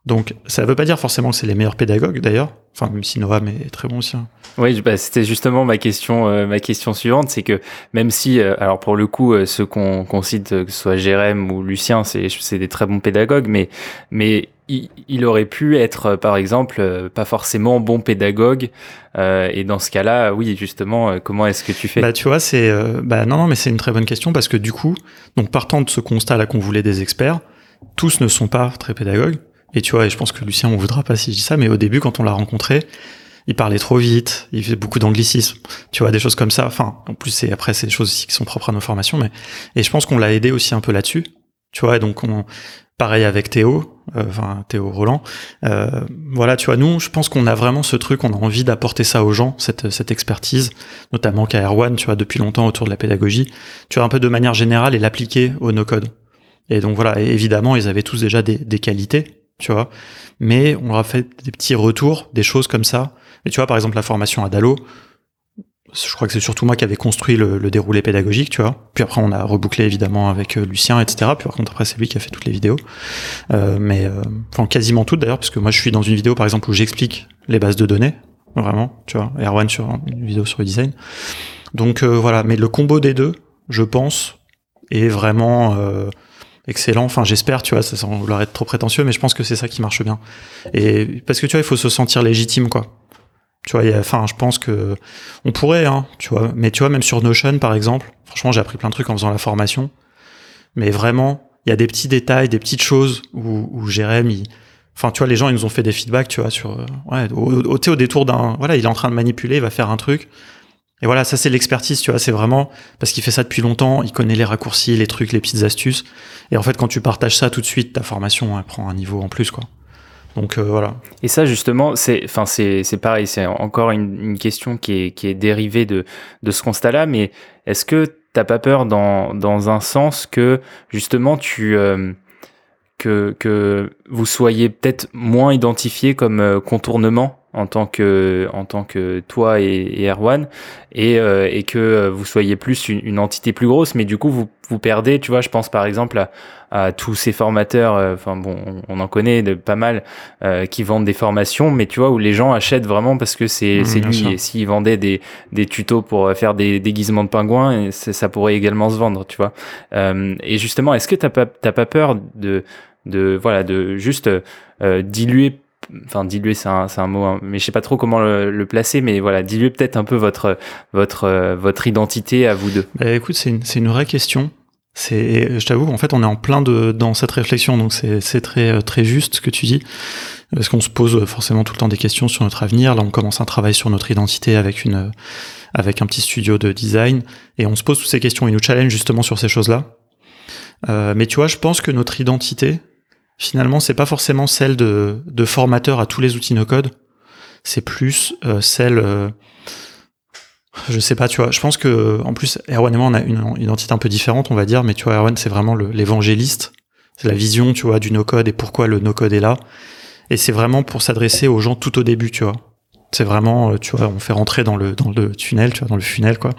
Donc, ça ne veut pas dire forcément que c'est les meilleurs pédagogues d'ailleurs. Enfin, même si Noam est très bon aussi. Hein. Oui, bah, c'était justement ma question, euh, ma question suivante, c'est que même si, euh, alors pour le coup, euh, ceux qu'on cite, que ce soit Jérém ou Lucien, c'est des très bons pédagogues, mais mais il, aurait pu être, par exemple, pas forcément bon pédagogue. et dans ce cas-là, oui, justement, comment est-ce que tu fais? Bah, tu vois, c'est, bah non, non, mais c'est une très bonne question parce que du coup, donc partant de ce constat-là qu'on voulait des experts, tous ne sont pas très pédagogues. Et tu vois, et je pense que Lucien, on voudra pas si je dis ça, mais au début, quand on l'a rencontré, il parlait trop vite, il faisait beaucoup d'anglicisme, tu vois, des choses comme ça. Enfin, en plus, c'est après, c'est des choses aussi qui sont propres à nos formations, mais et je pense qu'on l'a aidé aussi un peu là-dessus, tu vois. Et donc, on, pareil avec Théo, euh, enfin Théo Roland. Euh, voilà, tu vois, nous, je pense qu'on a vraiment ce truc, on a envie d'apporter ça aux gens, cette cette expertise, notamment qu'à Erwan, tu vois, depuis longtemps autour de la pédagogie, tu vois, un peu de manière générale et l'appliquer au no-code. Et donc voilà, évidemment, ils avaient tous déjà des, des qualités, tu vois. Mais on leur a fait des petits retours, des choses comme ça. Et tu vois, par exemple, la formation à Dalo, je crois que c'est surtout moi qui avais construit le, déroulé pédagogique, tu vois. Puis après, on a rebouclé évidemment avec euh, Lucien, etc. Puis par contre, après, c'est lui qui a fait toutes les vidéos. Euh, mais, euh, enfin, quasiment toutes d'ailleurs, parce que moi, je suis dans une vidéo, par exemple, où j'explique les bases de données, vraiment, tu vois. Erwan sur une vidéo sur le design. Donc voilà, mais le combo des deux, je pense, est vraiment excellent. Enfin, j'espère, tu vois, ça sans vouloir être trop prétentieux, mais je pense que c'est ça qui marche bien. Et parce que tu vois, il faut se sentir légitime, quoi. Tu vois, enfin, je pense que on pourrait, hein, tu vois. Mais tu vois, même sur Notion, par exemple, franchement, j'ai appris plein de trucs en faisant la formation. Mais vraiment, il y a des petits détails, des petites choses où, où Jérém, enfin, tu vois, les gens, ils nous ont fait des feedbacks, tu vois, sur, euh, ouais, au, au, au détour d'un, voilà, il est en train de manipuler, il va faire un truc. Et voilà, ça c'est l'expertise, tu vois, c'est vraiment parce qu'il fait ça depuis longtemps, il connaît les raccourcis, les trucs, les petites astuces. Et en fait, quand tu partages ça tout de suite, ta formation elle prend un niveau en plus, quoi. Donc euh, voilà. Et ça justement, c'est, enfin c'est, c'est pareil, c'est encore une, question qui est, qui est dérivée de, de ce constat-là. Mais est-ce que t'as pas peur dans, dans un sens que justement tu euh, que, que vous soyez peut-être moins identifié comme euh, contournement? En tant que en tant que toi et, et Erwan. Et, euh, et que vous soyez plus une, une, entité plus grosse. Mais du coup vous vous perdez tu vois je pense par exemple à, à tous ces formateurs euh, enfin bon on, en connaît de pas mal euh, qui vendent des formations. Mais tu vois où les gens achètent vraiment parce que c'est mmh, c'est lui. et s'ils vendaient des des tutos pour faire des déguisements de pingouins ça pourrait également se vendre tu vois. Et justement est-ce que t'as pas t'as pas peur de de voilà de juste diluer enfin diluer c'est un, un, mot hein, mais je sais pas trop comment le, placer mais voilà diluer peut-être un peu votre votre euh, votre identité à vous deux. Bah, écoute c'est une, une vraie question. C'est je t'avoue en fait on est en plein de dans cette réflexion donc c'est très euh, très juste ce que tu dis. Parce qu'on se pose forcément tout le temps des questions sur notre avenir. Là on commence un travail sur notre identité avec une avec un petit studio de design. Et on se pose toutes ces questions et nous challenge justement sur ces choses là euh, mais tu vois je pense que notre identité finalement, c'est pas forcément celle de, de formateur à tous les outils no-code. C'est plus euh, celle, euh, je sais pas, tu vois. Je pense que en plus, Erwan et moi, on a une identité un peu différente, on va dire. Mais tu vois, Erwan, c'est vraiment l'évangéliste. la vision, tu vois, du no-code et pourquoi le no-code est là. Et c'est vraiment pour s'adresser aux gens tout au début, tu vois. C'est vraiment, euh, tu vois, on fait rentrer dans le dans le tunnel, tu vois, dans le funnel, quoi.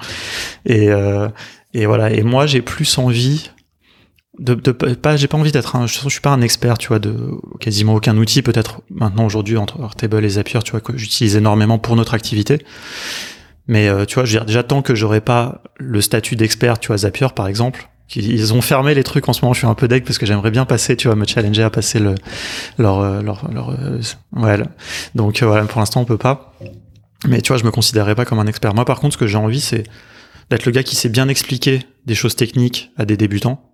Et euh, et voilà. Et moi, j'ai plus envie de, de pas, j'ai pas envie d'être je, suis pas un expert, tu vois, de quasiment aucun outil. Peut-être maintenant aujourd'hui entre Airtable et Zapier, tu vois, que j'utilise énormément pour notre activité. Mais euh, tu vois, je veux dire, déjà tant que j'aurais pas le statut d'expert, tu vois, Zapier par exemple, ils ont fermé les trucs en ce moment. Je suis un peu deg parce que j'aimerais bien passer, tu vois, me challenger à passer le leur euh, leur, leur euh, ouais. Donc voilà, pour l'instant on peut pas. Mais tu vois, je me considérerais pas comme un expert. Moi, par contre, ce que j'ai envie, c'est d'être le gars qui sait bien expliquer des choses techniques à des débutants.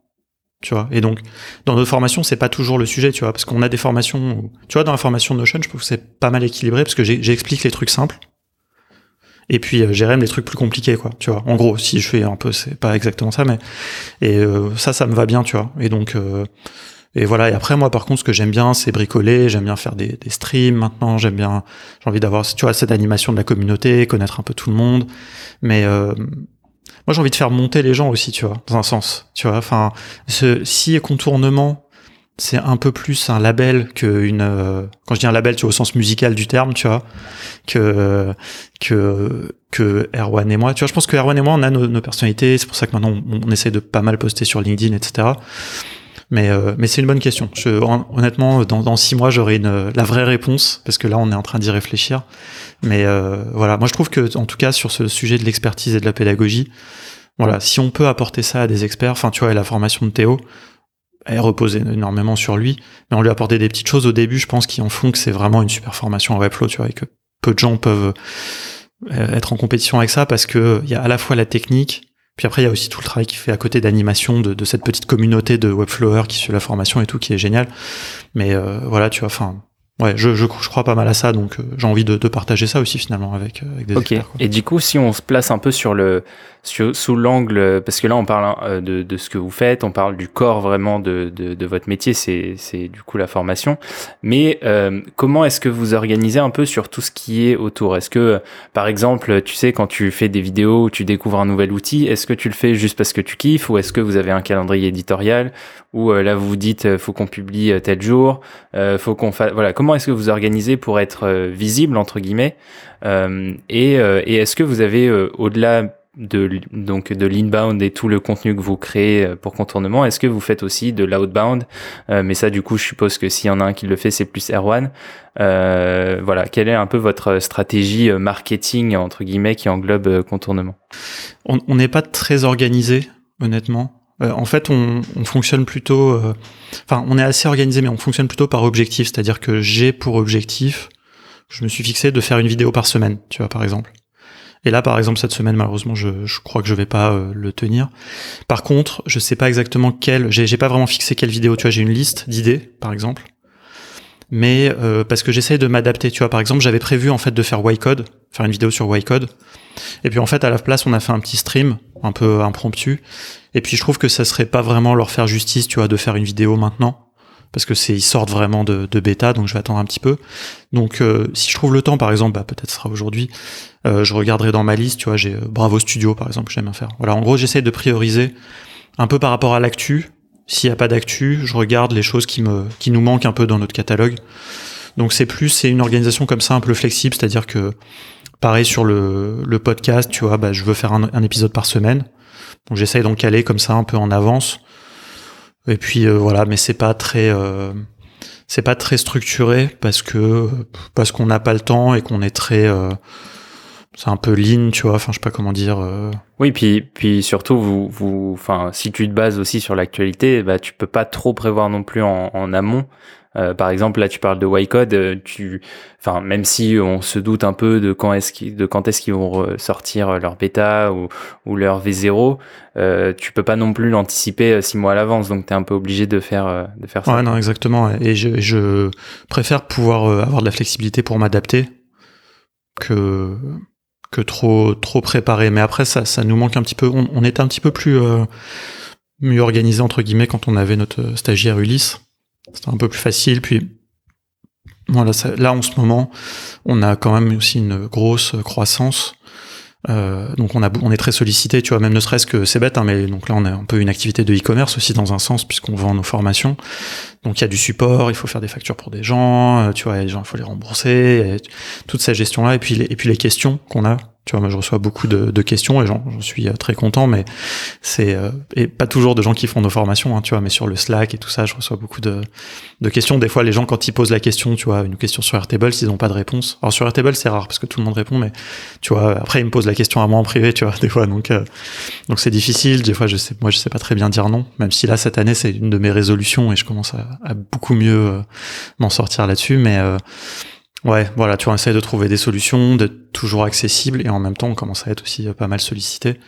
Tu vois. Et donc, dans notre formation, c'est pas toujours le sujet, tu vois, parce qu'on a des formations, où, tu vois, dans la formation Notion, je trouve que c'est pas mal équilibré parce que j'explique les trucs simples et puis euh, les trucs plus compliqués quoi tu vois en gros si je fais un peu c'est pas exactement ça mais et euh, ça ça me va bien tu vois et donc euh, et voilà et après moi par contre ce que j'aime bien c'est bricoler j'aime bien faire des, des streams maintenant j'aime bien j'ai envie d'avoir tu vois cette animation de la communauté connaître un peu tout le monde mais euh, moi j'ai envie de faire monter les gens aussi tu vois dans un sens tu vois. Enfin ce si contournement c'est un peu plus un label que une euh, quand je dis un label tu vois au sens musical du terme tu vois que que que Erwan et moi tu vois. Je pense que Erwan et moi on a nos, personnalités c'est pour ça que maintenant on, essaie de pas mal poster sur LinkedIn etc mais euh, mais c'est une bonne question. Je, honnêtement dans, dans six mois j'aurai la vraie réponse parce que là on est en train d'y réfléchir. Mais euh, voilà. Moi je trouve que en tout cas sur ce sujet de l'expertise et de la pédagogie voilà si on peut apporter ça à des experts enfin tu vois et la formation de Théo elle repose énormément sur lui, mais on lui a apporté des petites choses au début, je pense, qui en font que c'est vraiment une super formation en Webflow, tu vois, et que peu de gens peuvent euh, être en compétition avec ça parce que il y a à la fois la technique, puis après il y a aussi tout le travail qui fait à côté d'animation de, cette petite communauté de Webflowers qui suit la formation et tout, qui est génial. Mais euh, voilà, tu vois, enfin, ouais, je, je, je, crois pas mal à ça, donc euh, j'ai envie de, de, partager ça aussi finalement avec, avec des Ok. Et du coup, si on se place un peu sur le sous l'angle, parce que là on parle euh, de, de, ce que vous faites, on parle du corps vraiment de, de, de votre métier, c'est, c'est du coup la formation. Mais euh, comment est-ce que vous organisez un peu sur tout ce qui est autour? Est-ce que, par exemple, tu sais, quand tu fais des vidéos, ou tu découvres un nouvel outil, est-ce que tu le fais juste parce que tu kiffes, ou est-ce que vous avez un calendrier éditorial, ou euh, là vous vous dites, faut qu'on publie tel jour, faut qu'on fasse, voilà, comment est-ce que vous organisez pour être visible entre guillemets et, et est-ce que vous avez au-delà de donc de l'inbound et tout le contenu que vous créez euh, pour contournement Est-ce que vous faites aussi de l'outbound? Euh, Mais ça, du coup, je suppose que s'il y en a un qui le fait, c'est plus Erwan. Euh, voilà, quelle est un peu votre stratégie marketing entre guillemets qui englobe contournement? On n'est pas très organisé, honnêtement. En fait, on, on fonctionne plutôt. Enfin, on est assez organisé, mais on fonctionne plutôt par objectif. C'est-à-dire que j'ai pour objectif, je me suis fixé de faire une vidéo par semaine, tu vois, par exemple. Et là, par exemple, cette semaine, malheureusement, je, crois que je vais pas euh, le tenir. Par contre, je sais pas exactement quelle. J'ai pas vraiment fixé quelle vidéo. Tu vois, j'ai une liste d'idées, par exemple. Mais euh, parce que j'essaye de m'adapter. Tu vois, par exemple, j'avais prévu en fait de faire Y-Code, faire une vidéo sur Y-Code. Et puis en fait, à la place, on a fait un petit stream, un peu impromptu. Et puis je trouve que ça serait pas vraiment leur faire justice, tu vois, de faire une vidéo maintenant parce que c'est ils sortent vraiment de, bêta, donc je vais attendre un petit peu. Donc euh, si je trouve le temps, par exemple, bah, peut-être sera aujourd'hui, euh, je regarderai dans ma liste, tu vois, j'ai euh, Bravo Studio par exemple, j'aime bien faire. Voilà, en gros j'essaie de prioriser un peu par rapport à l'actu. S'il n'y a pas d'actu, je regarde les choses qui qui nous manquent un peu dans notre catalogue. Donc c'est plus c'est une organisation comme ça un peu flexible, c'est-à-dire que pareil sur le, podcast, tu vois, bah, je veux faire un, épisode par semaine. Donc j'essaye d'en caler comme ça un peu en avance. Et puis euh, voilà, mais c'est pas très euh, c'est pas très structuré parce que parce qu'on n'a pas le temps et qu'on est très euh, c'est un peu lean, tu vois. Enfin, je sais pas comment dire. Oui, puis puis surtout vous vous enfin si tu te bases aussi sur l'actualité, bah tu peux pas trop prévoir non plus en amont. Euh, par exemple, là, tu parles de Y-Code, euh, tu, enfin, même si on se doute un peu de quand est-ce qu'ils, vont sortir leur bêta ou, leur V0, euh, tu peux pas non plus l'anticiper six mois à l'avance, donc tu es un peu obligé de faire, de faire ça. Ouais, non, exactement. Et je, je préfère pouvoir avoir de la flexibilité pour m'adapter que que trop trop préparé. Mais après, ça, ça nous manque un petit peu. On, on était un petit peu plus mieux organisé entre guillemets quand on avait notre stagiaire Ulysse c'était un peu plus facile. Puis voilà, là en ce moment, on a quand même aussi une grosse croissance. Euh, donc on a on est très sollicité, tu vois, même ne serait-ce que c'est bête, hein, mais donc là on a un peu une activité de e-commerce aussi dans un sens puisqu'on vend nos formations. Donc il y a du support, il faut faire des factures pour des gens, euh, tu vois, les gens il faut les rembourser, toute cette gestion là et puis et puis les questions qu'on a tu vois, moi je reçois beaucoup de, de questions et j'en suis euh, très content, mais c'est euh, et pas toujours de gens qui font nos formations, hein, tu vois, mais sur le Slack et tout ça, je reçois beaucoup de, de questions. Des fois, les gens quand ils posent la question, tu vois, une question sur Airtable, s'ils n'ont pas de réponse. Alors sur Airtable, c'est rare parce que tout le monde répond, mais tu vois, après ils me posent la question à moi en privé, tu vois, des fois, donc euh, donc c'est difficile. Des fois, je sais, moi je sais pas très bien dire non, même si là cette année c'est une de mes résolutions et je commence à, à beaucoup mieux m'en sortir là-dessus, mais Ouais, voilà, tu essaies de trouver des solutions, d'être toujours accessible et en même temps on commence à être aussi pas mal sollicité,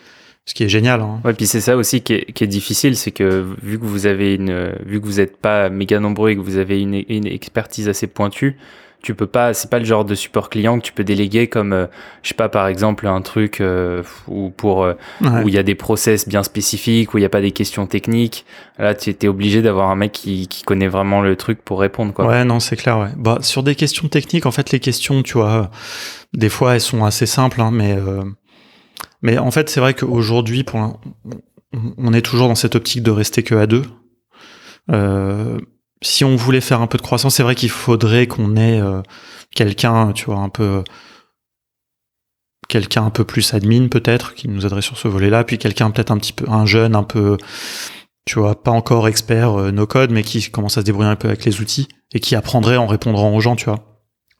ce qui est génial. Hein. Ouais, puis c'est ça aussi qui est, difficile, c'est que vu que vous avez une, vu que vous n'êtes pas méga nombreux et que vous avez une expertise assez pointue, tu peux pas, c'est pas le genre de support client que tu peux déléguer comme, euh, je sais pas, par exemple, un truc euh, où pour euh, où il y a des process bien spécifiques, où il y a pas des questions techniques. Là, tu étais obligé d'avoir un mec qui, qui connaît vraiment le truc pour répondre, quoi. Ouais, non, c'est clair. Ouais. Bah, sur des questions techniques, en fait, les questions, tu vois, des fois, elles sont assez simples, hein, mais mais en fait, c'est vrai qu'aujourd'hui, pour on est toujours dans cette optique de rester que à deux. Euh, si on voulait faire un peu de croissance, c'est vrai qu'il faudrait qu'on ait euh, quelqu'un, tu vois, un peu quelqu'un un peu plus admin peut-être qui nous aiderait sur ce volet-là, puis quelqu'un peut-être un petit peu un jeune un peu tu vois, pas encore expert euh, no code mais qui commence à se débrouiller un peu avec les outils et qui apprendrait en répondant aux gens, tu vois.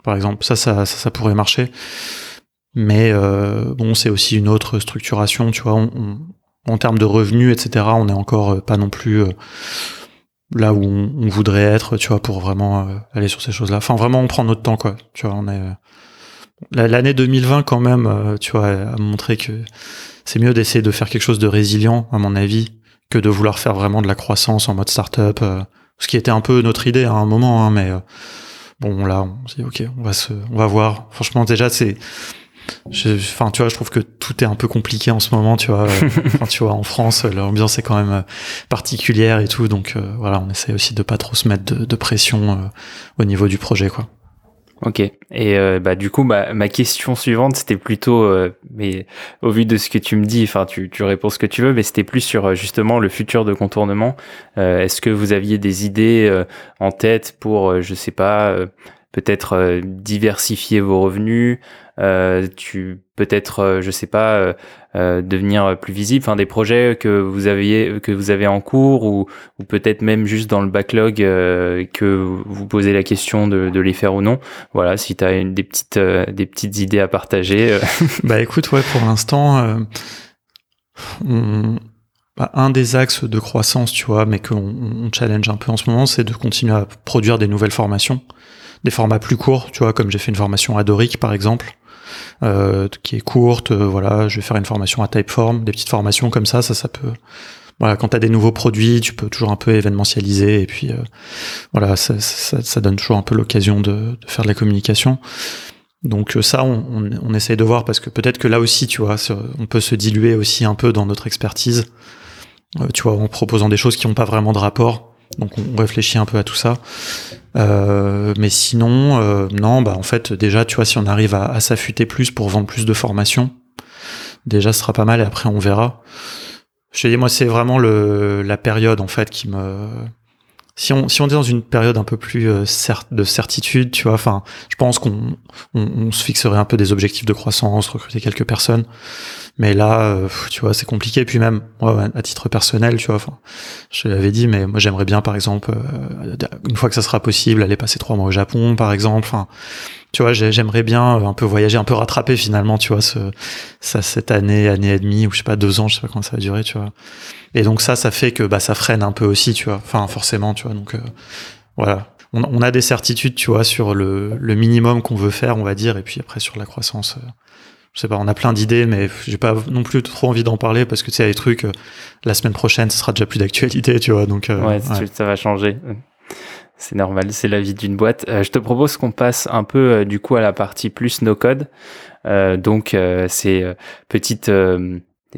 Par exemple, ça ça ça, pourrait marcher. Mais euh, bon, c'est aussi une autre structuration, tu vois, en termes de revenus, etc. On est encore pas non plus là où on, voudrait être, tu vois, pour vraiment euh, aller sur ces choses-là. Enfin, vraiment, on prend notre temps, quoi. Tu vois, on est euh, l'année 2020 quand même, euh, tu vois, a montré que c'est mieux d'essayer de faire quelque chose de résilient, à mon avis, que de vouloir faire vraiment de la croissance en mode startup, ce qui était un peu notre idée à un moment, hein, mais bon, là, on se dit ok, on va se, on va voir. Franchement, déjà, c'est Enfin, tu vois, je trouve que tout est un peu compliqué en ce moment, tu vois. enfin, tu vois, en France, l'ambiance est quand même euh, particulière et tout, donc euh, voilà, on essaie aussi de pas trop se mettre de, pression euh, au niveau du projet, quoi. Ok. Et bah du coup, ma, ma question suivante, c'était plutôt, mais au vu de ce que tu me dis, enfin, tu, tu réponds ce que tu veux, mais c'était plus sur justement le futur de contournement. Est-ce que vous aviez des idées en tête pour, je sais pas, peut-être diversifier vos revenus, euh, tu peut-être, euh, je sais pas, euh, devenir plus visible, enfin des projets que vous aviez, que vous avez en cours ou, ou peut-être même juste dans le backlog que vous posez la question de, de, les faire ou non. Voilà, si tu as des petites, des petites idées à partager. bah écoute, ouais, pour l'instant, bah, un des axes de croissance, tu vois, mais qu'on on challenge un peu en ce moment, c'est de continuer à produire des nouvelles formations, des formats plus courts, tu vois, comme j'ai fait une formation à Doric par exemple, euh, qui est courte. Euh, voilà, je vais faire une formation à Typeform, des petites formations comme ça, ça, ça peut. Voilà, quand tu as des nouveaux produits, tu peux toujours un peu événementialiser et puis euh, voilà, ça, ça, ça, donne toujours un peu l'occasion de, faire de la communication. Donc ça, on, on, on, essaye de voir parce que peut-être que là aussi, tu vois, on peut se diluer aussi un peu dans notre expertise. tu vois, en proposant des choses qui n'ont pas vraiment de rapport donc on réfléchit un peu à tout ça. Euh, mais sinon, euh, non, bah en fait, déjà, tu vois, si on arrive à, s'affûter plus pour vendre plus de formations, déjà ce sera pas mal et après on verra. Je te dis, moi, c'est vraiment le, la période en fait qui me si on, si on est dans une période un peu plus euh, de certitude, tu vois, enfin, je pense qu'on on, se fixerait un peu des objectifs de croissance, recruter quelques personnes. Mais là, euh, tu vois, c'est compliqué. Puis même, ouais, à titre personnel, tu vois, je l'avais dit, mais moi j'aimerais bien, par exemple, euh, une fois que ça sera possible, aller passer trois mois au Japon, par exemple. Enfin, tu vois, j'aimerais bien un peu voyager, un peu rattraper finalement, tu vois, ce, ça, cette année, année et demie, ou je sais pas, deux ans, je sais pas comment ça va durer, tu vois. Et donc ça, ça fait que bah ça freine un peu aussi, tu vois. Enfin, forcément, tu vois. Donc euh, voilà. On, a des certitudes, tu vois, sur le, le minimum qu'on veut faire, on va dire, et puis après sur la croissance. Euh, je sais pas, on a plein d'idées, mais j'ai pas non plus trop envie d'en parler parce que tu sais, les trucs, euh, la semaine prochaine, ce sera déjà plus d'actualité, tu vois. Donc ouais, ça va changer. C'est normal, c'est la vie d'une boîte. je te propose qu'on passe un peu du coup à la partie plus no code. donc c'est petite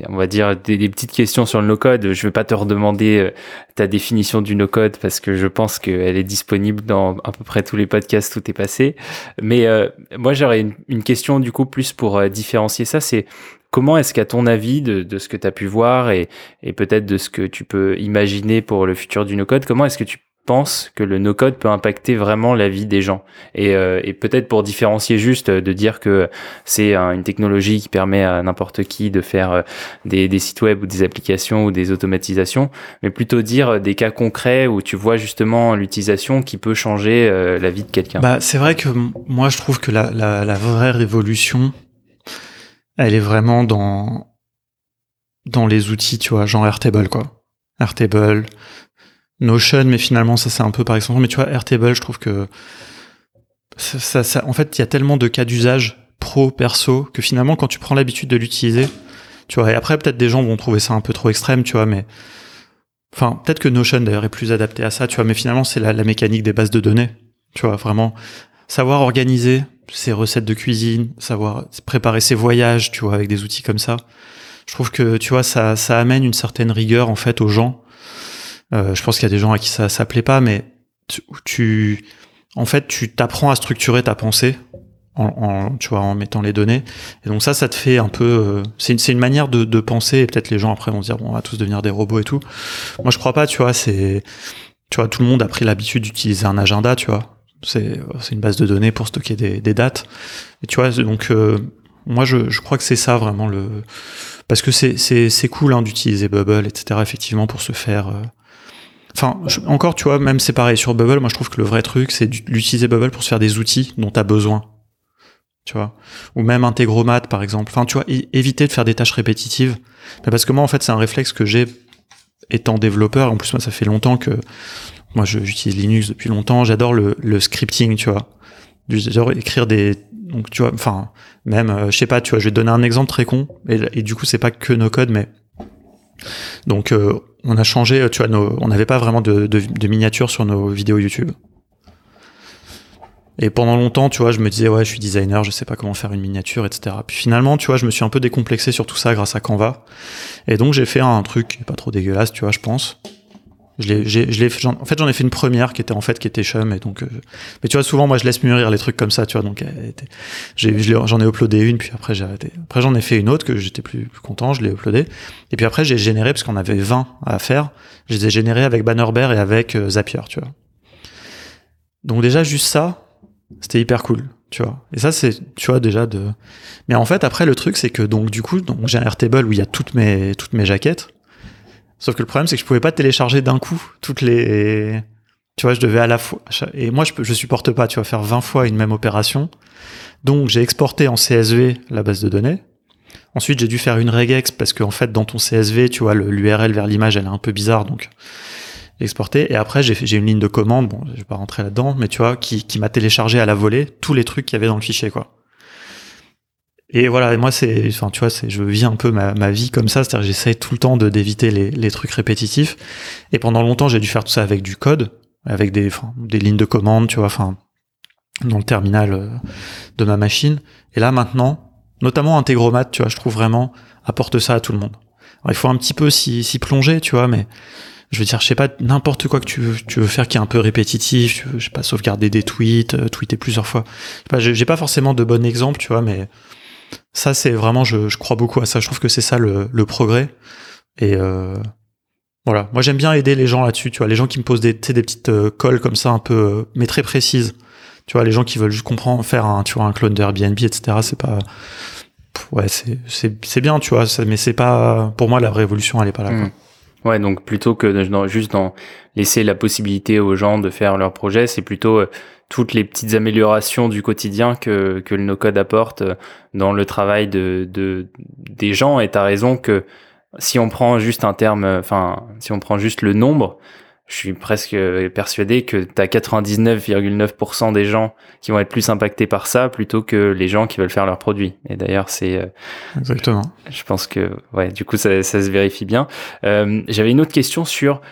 on va dire des, petites questions sur le no-code. Je vais pas te redemander euh, ta définition du no-code parce que je pense qu'elle est disponible dans à peu près tous les podcasts où t'es passé. Mais euh, moi, j'aurais une, question du coup plus pour euh, différencier ça. C'est comment est-ce qu'à ton avis, de, de ce que tu as pu voir et, et peut-être de ce que tu peux imaginer pour le futur du no-code, comment est-ce que tu pense que le no-code peut impacter vraiment la vie des gens. Et, euh, et peut-être pour différencier juste, de dire que c'est une technologie qui permet à n'importe qui de faire euh, des, sites web ou des applications ou des automatisations, mais plutôt dire des cas concrets où tu vois justement l'utilisation qui peut changer euh, la vie de quelqu'un. Bah, c'est vrai que moi je trouve que la, la, la vraie révolution, elle est vraiment dans dans les outils, tu vois, genre Airtable quoi. Airtable, Notion, mais finalement ça c'est un peu par exemple. Mais tu vois, Airtable, je trouve que ça, en fait, il y a tellement de cas d'usage pro, perso, que finalement quand tu prends l'habitude de l'utiliser, tu vois. Et après peut-être des gens vont trouver ça un peu trop extrême, tu vois, mais enfin peut-être que Notion d'ailleurs est plus adapté à ça, tu vois. Mais finalement c'est la, la mécanique des bases de données, tu vois, vraiment savoir organiser ses recettes de cuisine, savoir préparer ses voyages, tu vois, avec des outils comme ça. Je trouve que tu vois ça, ça amène une certaine rigueur en fait aux gens euh, je pense qu'il y a des gens à qui ça ça plaît pas, mais tu, en fait, tu t'apprends à structurer ta pensée en, tu vois, en mettant les données. Et donc ça, ça te fait un peu. Euh, c'est une, une manière de, penser. Et peut-être les gens après vont dire bon, on va tous devenir des robots et tout. Moi, je crois pas. Tu vois, c'est, tu vois, tout le monde a pris l'habitude d'utiliser un agenda. Tu vois, c'est c'est une base de données pour stocker des, des dates. Et tu vois, donc euh, moi, je, je crois que c'est ça vraiment le parce que c'est c'est c'est cool hein, d'utiliser Bubble, etc. Effectivement, pour se faire Enfin, encore, tu vois, même c'est pareil sur Bubble. Moi, je trouve que le vrai truc, c'est d'utiliser Bubble pour se faire des outils dont tu besoin. Tu vois, ou même Integromat, par exemple. Enfin, tu vois, éviter de faire des tâches répétitives. parce que moi, en fait, c'est un réflexe que j'ai étant développeur. En plus, moi, ça fait longtemps que moi, j'utilise Linux depuis longtemps. J'adore le, scripting, tu vois. J'adore écrire des donc tu vois enfin même euh, je sais pas tu vois je vais te donner un exemple très con et, du coup c'est pas que no code mais donc euh, on a changé, tu vois, nos, on n'avait pas vraiment de, de, de miniatures sur nos vidéos YouTube. Et pendant longtemps, tu vois, je me disais, ouais, je suis designer, je sais pas comment faire une miniature, etc. Puis finalement, tu vois, je me suis un peu décomplexé sur tout ça grâce à Canva. Et donc, j'ai fait un truc pas trop dégueulasse, tu vois, je pense. Je j'ai, je l'ai, en fait, j'en ai fait une première qui était en fait qui était chum et donc. Euh, mais tu vois, souvent, moi, je laisse mûrir les trucs comme ça, tu vois. Donc, j'en ai uploadé une, puis après j'ai arrêté. Après, j'en ai fait une autre que j'étais plus, plus content, je l'ai uploadé. Et puis après, j'ai généré parce qu'on avait 20 à faire. Je les ai générés avec Bannerbear et avec euh, Zapier, tu vois. Donc déjà, juste ça, c'était hyper cool, tu vois. Et ça, c'est, tu vois, déjà de. Mais en fait, après, le truc, c'est que donc du coup, donc j'ai un Airtable où il y a toutes mes toutes mes jaquettes. Sauf que le problème, c'est que je pouvais pas télécharger d'un coup toutes les. Tu vois, je devais à la fois. Et moi, je, je supporte pas, tu vas faire 20 fois une même opération. Donc, j'ai exporté en CSV la base de données. Ensuite, j'ai dû faire une regex parce qu'en fait, dans ton CSV, tu vois, l'URL vers l'image, elle est un peu bizarre, donc exporté. Et après, j'ai une ligne de commande, bon, je vais pas rentrer là-dedans, mais tu vois, qui, qui m'a téléchargé à la volée tous les trucs qu'il y avait dans le fichier, quoi. Et voilà, moi c'est, enfin tu vois, c'est, je vis un peu ma, ma vie comme ça, c'est-à-dire j'essaie tout le temps de d'éviter les, les trucs répétitifs. Et pendant longtemps, j'ai dû faire tout ça avec du code, avec des, enfin, des lignes de commande, tu vois, enfin dans le terminal euh, de ma machine. Et là maintenant, notamment Integromat, tu vois, je trouve vraiment apporte ça à tout le monde. Alors, il faut un petit peu s'y, plonger, tu vois, mais je veux dire, je sais pas, n'importe quoi que tu veux, tu veux faire qui est un peu répétitif, tu veux, je sais pas, sauvegarder des tweets, euh, tweeter plusieurs fois. Je sais pas, pas forcément de bon exemple, tu vois, mais ça, c'est vraiment, je, crois beaucoup à ça. Je trouve que c'est ça le, progrès. Et euh, voilà, moi j'aime bien aider les gens là-dessus. Tu vois, les gens qui me posent des, des petites euh, colles comme ça, un peu, euh, mais très précises. Tu vois, les gens qui veulent juste comprendre, faire un, tu vois, un clone d'Airbnb, etc. C'est pas, ouais, c'est, bien, tu vois, mais c'est pas, pour moi, la révolution, elle est pas là. Mmh. Ouais, donc plutôt que juste dans laisser la possibilité aux gens de faire leur projet, c'est plutôt euh, toutes les petites améliorations du quotidien que, que le no-code apporte euh, dans le travail de, de des gens. Et tu as raison que si on prend juste un terme, enfin, si on prend juste le nombre, je suis presque persuadé que tu as 99,9% des gens qui vont être plus impactés par ça plutôt que les gens qui veulent faire leurs produits. Et d'ailleurs, c'est... Euh, Exactement. Je pense que, ouais, du coup, ça, ça se vérifie bien. Euh, J'avais une autre question sur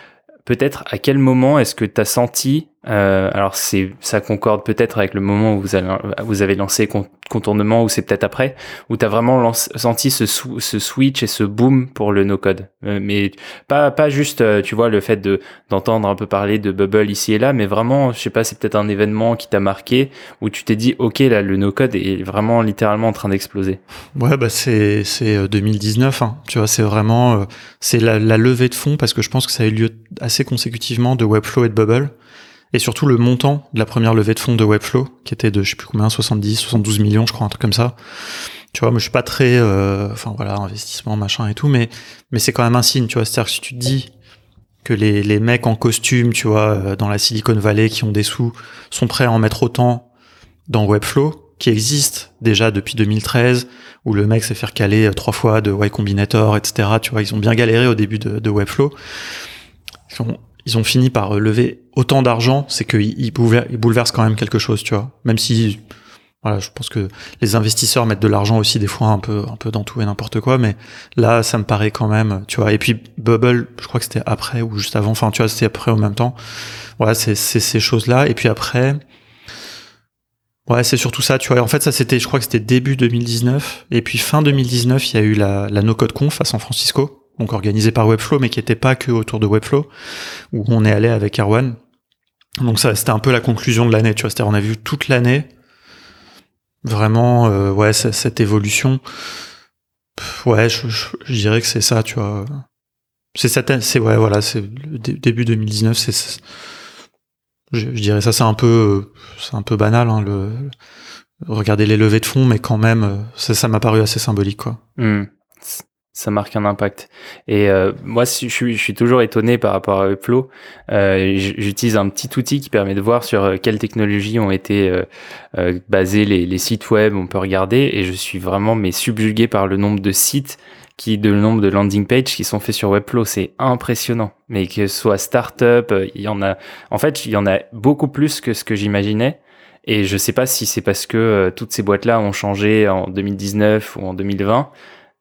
peut-être à quel moment est-ce que tu as senti Euh, alors c'est ça concorde peut-être avec le moment où vous, avez lancé contournement ou c'est peut-être après où tu as vraiment senti ce, switch et ce boom pour le no code. Euh, mais pas juste euh, tu vois le fait de d'entendre un peu parler de bubble ici et là mais vraiment je sais pas c'est peut-être un événement qui t'a marqué où tu t'es dit OK là le no code est vraiment littéralement en train d'exploser. Ouais bah c'est c'est 2019 hein. tu vois c'est vraiment c'est la, la levée de fonds parce que je pense que ça a eu lieu assez consécutivement de Webflow et de Bubble et surtout le montant de la première levée de fonds de Webflow, qui était de je sais plus combien, 70, 72 millions, je crois, un truc comme ça. Tu vois, moi je suis pas très, euh, enfin voilà, investissement machin et tout, mais mais c'est quand même un signe, tu vois. C'est-à-dire que si tu te dis que les, les mecs en costume, tu vois, euh, dans la Silicon Valley qui ont des sous, sont prêts à en mettre autant dans Webflow, qui existe déjà depuis 2013, où le mec s'est fait caler euh, trois fois de Y Combinator, etc. Tu vois, ils ont bien galéré au début de, de Webflow ils ont fini par euh, lever autant d'argent, c'est qu'ils bouleversent quand même quelque chose, tu vois. Même si, voilà, je pense que les investisseurs mettent de l'argent aussi des fois un peu, un peu dans tout et n'importe quoi, mais là, ça me paraît quand même, tu vois. Et puis Bubble, je crois que c'était après ou juste avant, enfin, tu vois, c'était après en même temps. Voilà, c'est ces choses-là. Et puis après, ouais, c'est surtout ça, tu vois. En fait, ça c'était, je crois que c'était début 2019, et puis fin 2019, il y a eu la, la No Code Conf à San Francisco donc organisé par Webflow, mais qui n'était pas que autour de Webflow, où on est allé avec Erwan. Donc ça, c'était un peu la conclusion de l'année, tu vois. C'est-à-dire, on a vu toute l'année vraiment, euh, ouais, cette évolution. ouais, je, dirais que c'est ça, tu vois. C'est c'est ouais, voilà, c'est le début 2019, c'est, je, dirais ça, c'est un peu, c'est un peu banal, hein, le, regarder les levées de fonds, mais quand même, ça, ça m'a paru assez symbolique, quoi. Hmm ça marque un impact. Et euh, moi, je suis, je suis toujours étonné par rapport à Upflow. Euh, J'utilise un petit outil qui permet de voir sur euh, quelles technologies ont été euh, euh, basés les, les, sites web. On peut regarder et je suis vraiment mais subjugué par le nombre de sites qui, de le nombre de landing pages qui sont faits sur Webflow. C'est impressionnant. Mais que ce soit startup, il y en a. En fait, il y en a beaucoup plus que ce que j'imaginais. Et je sais pas si c'est parce que toutes ces boîtes-là ont changé en 2019 ou en 2020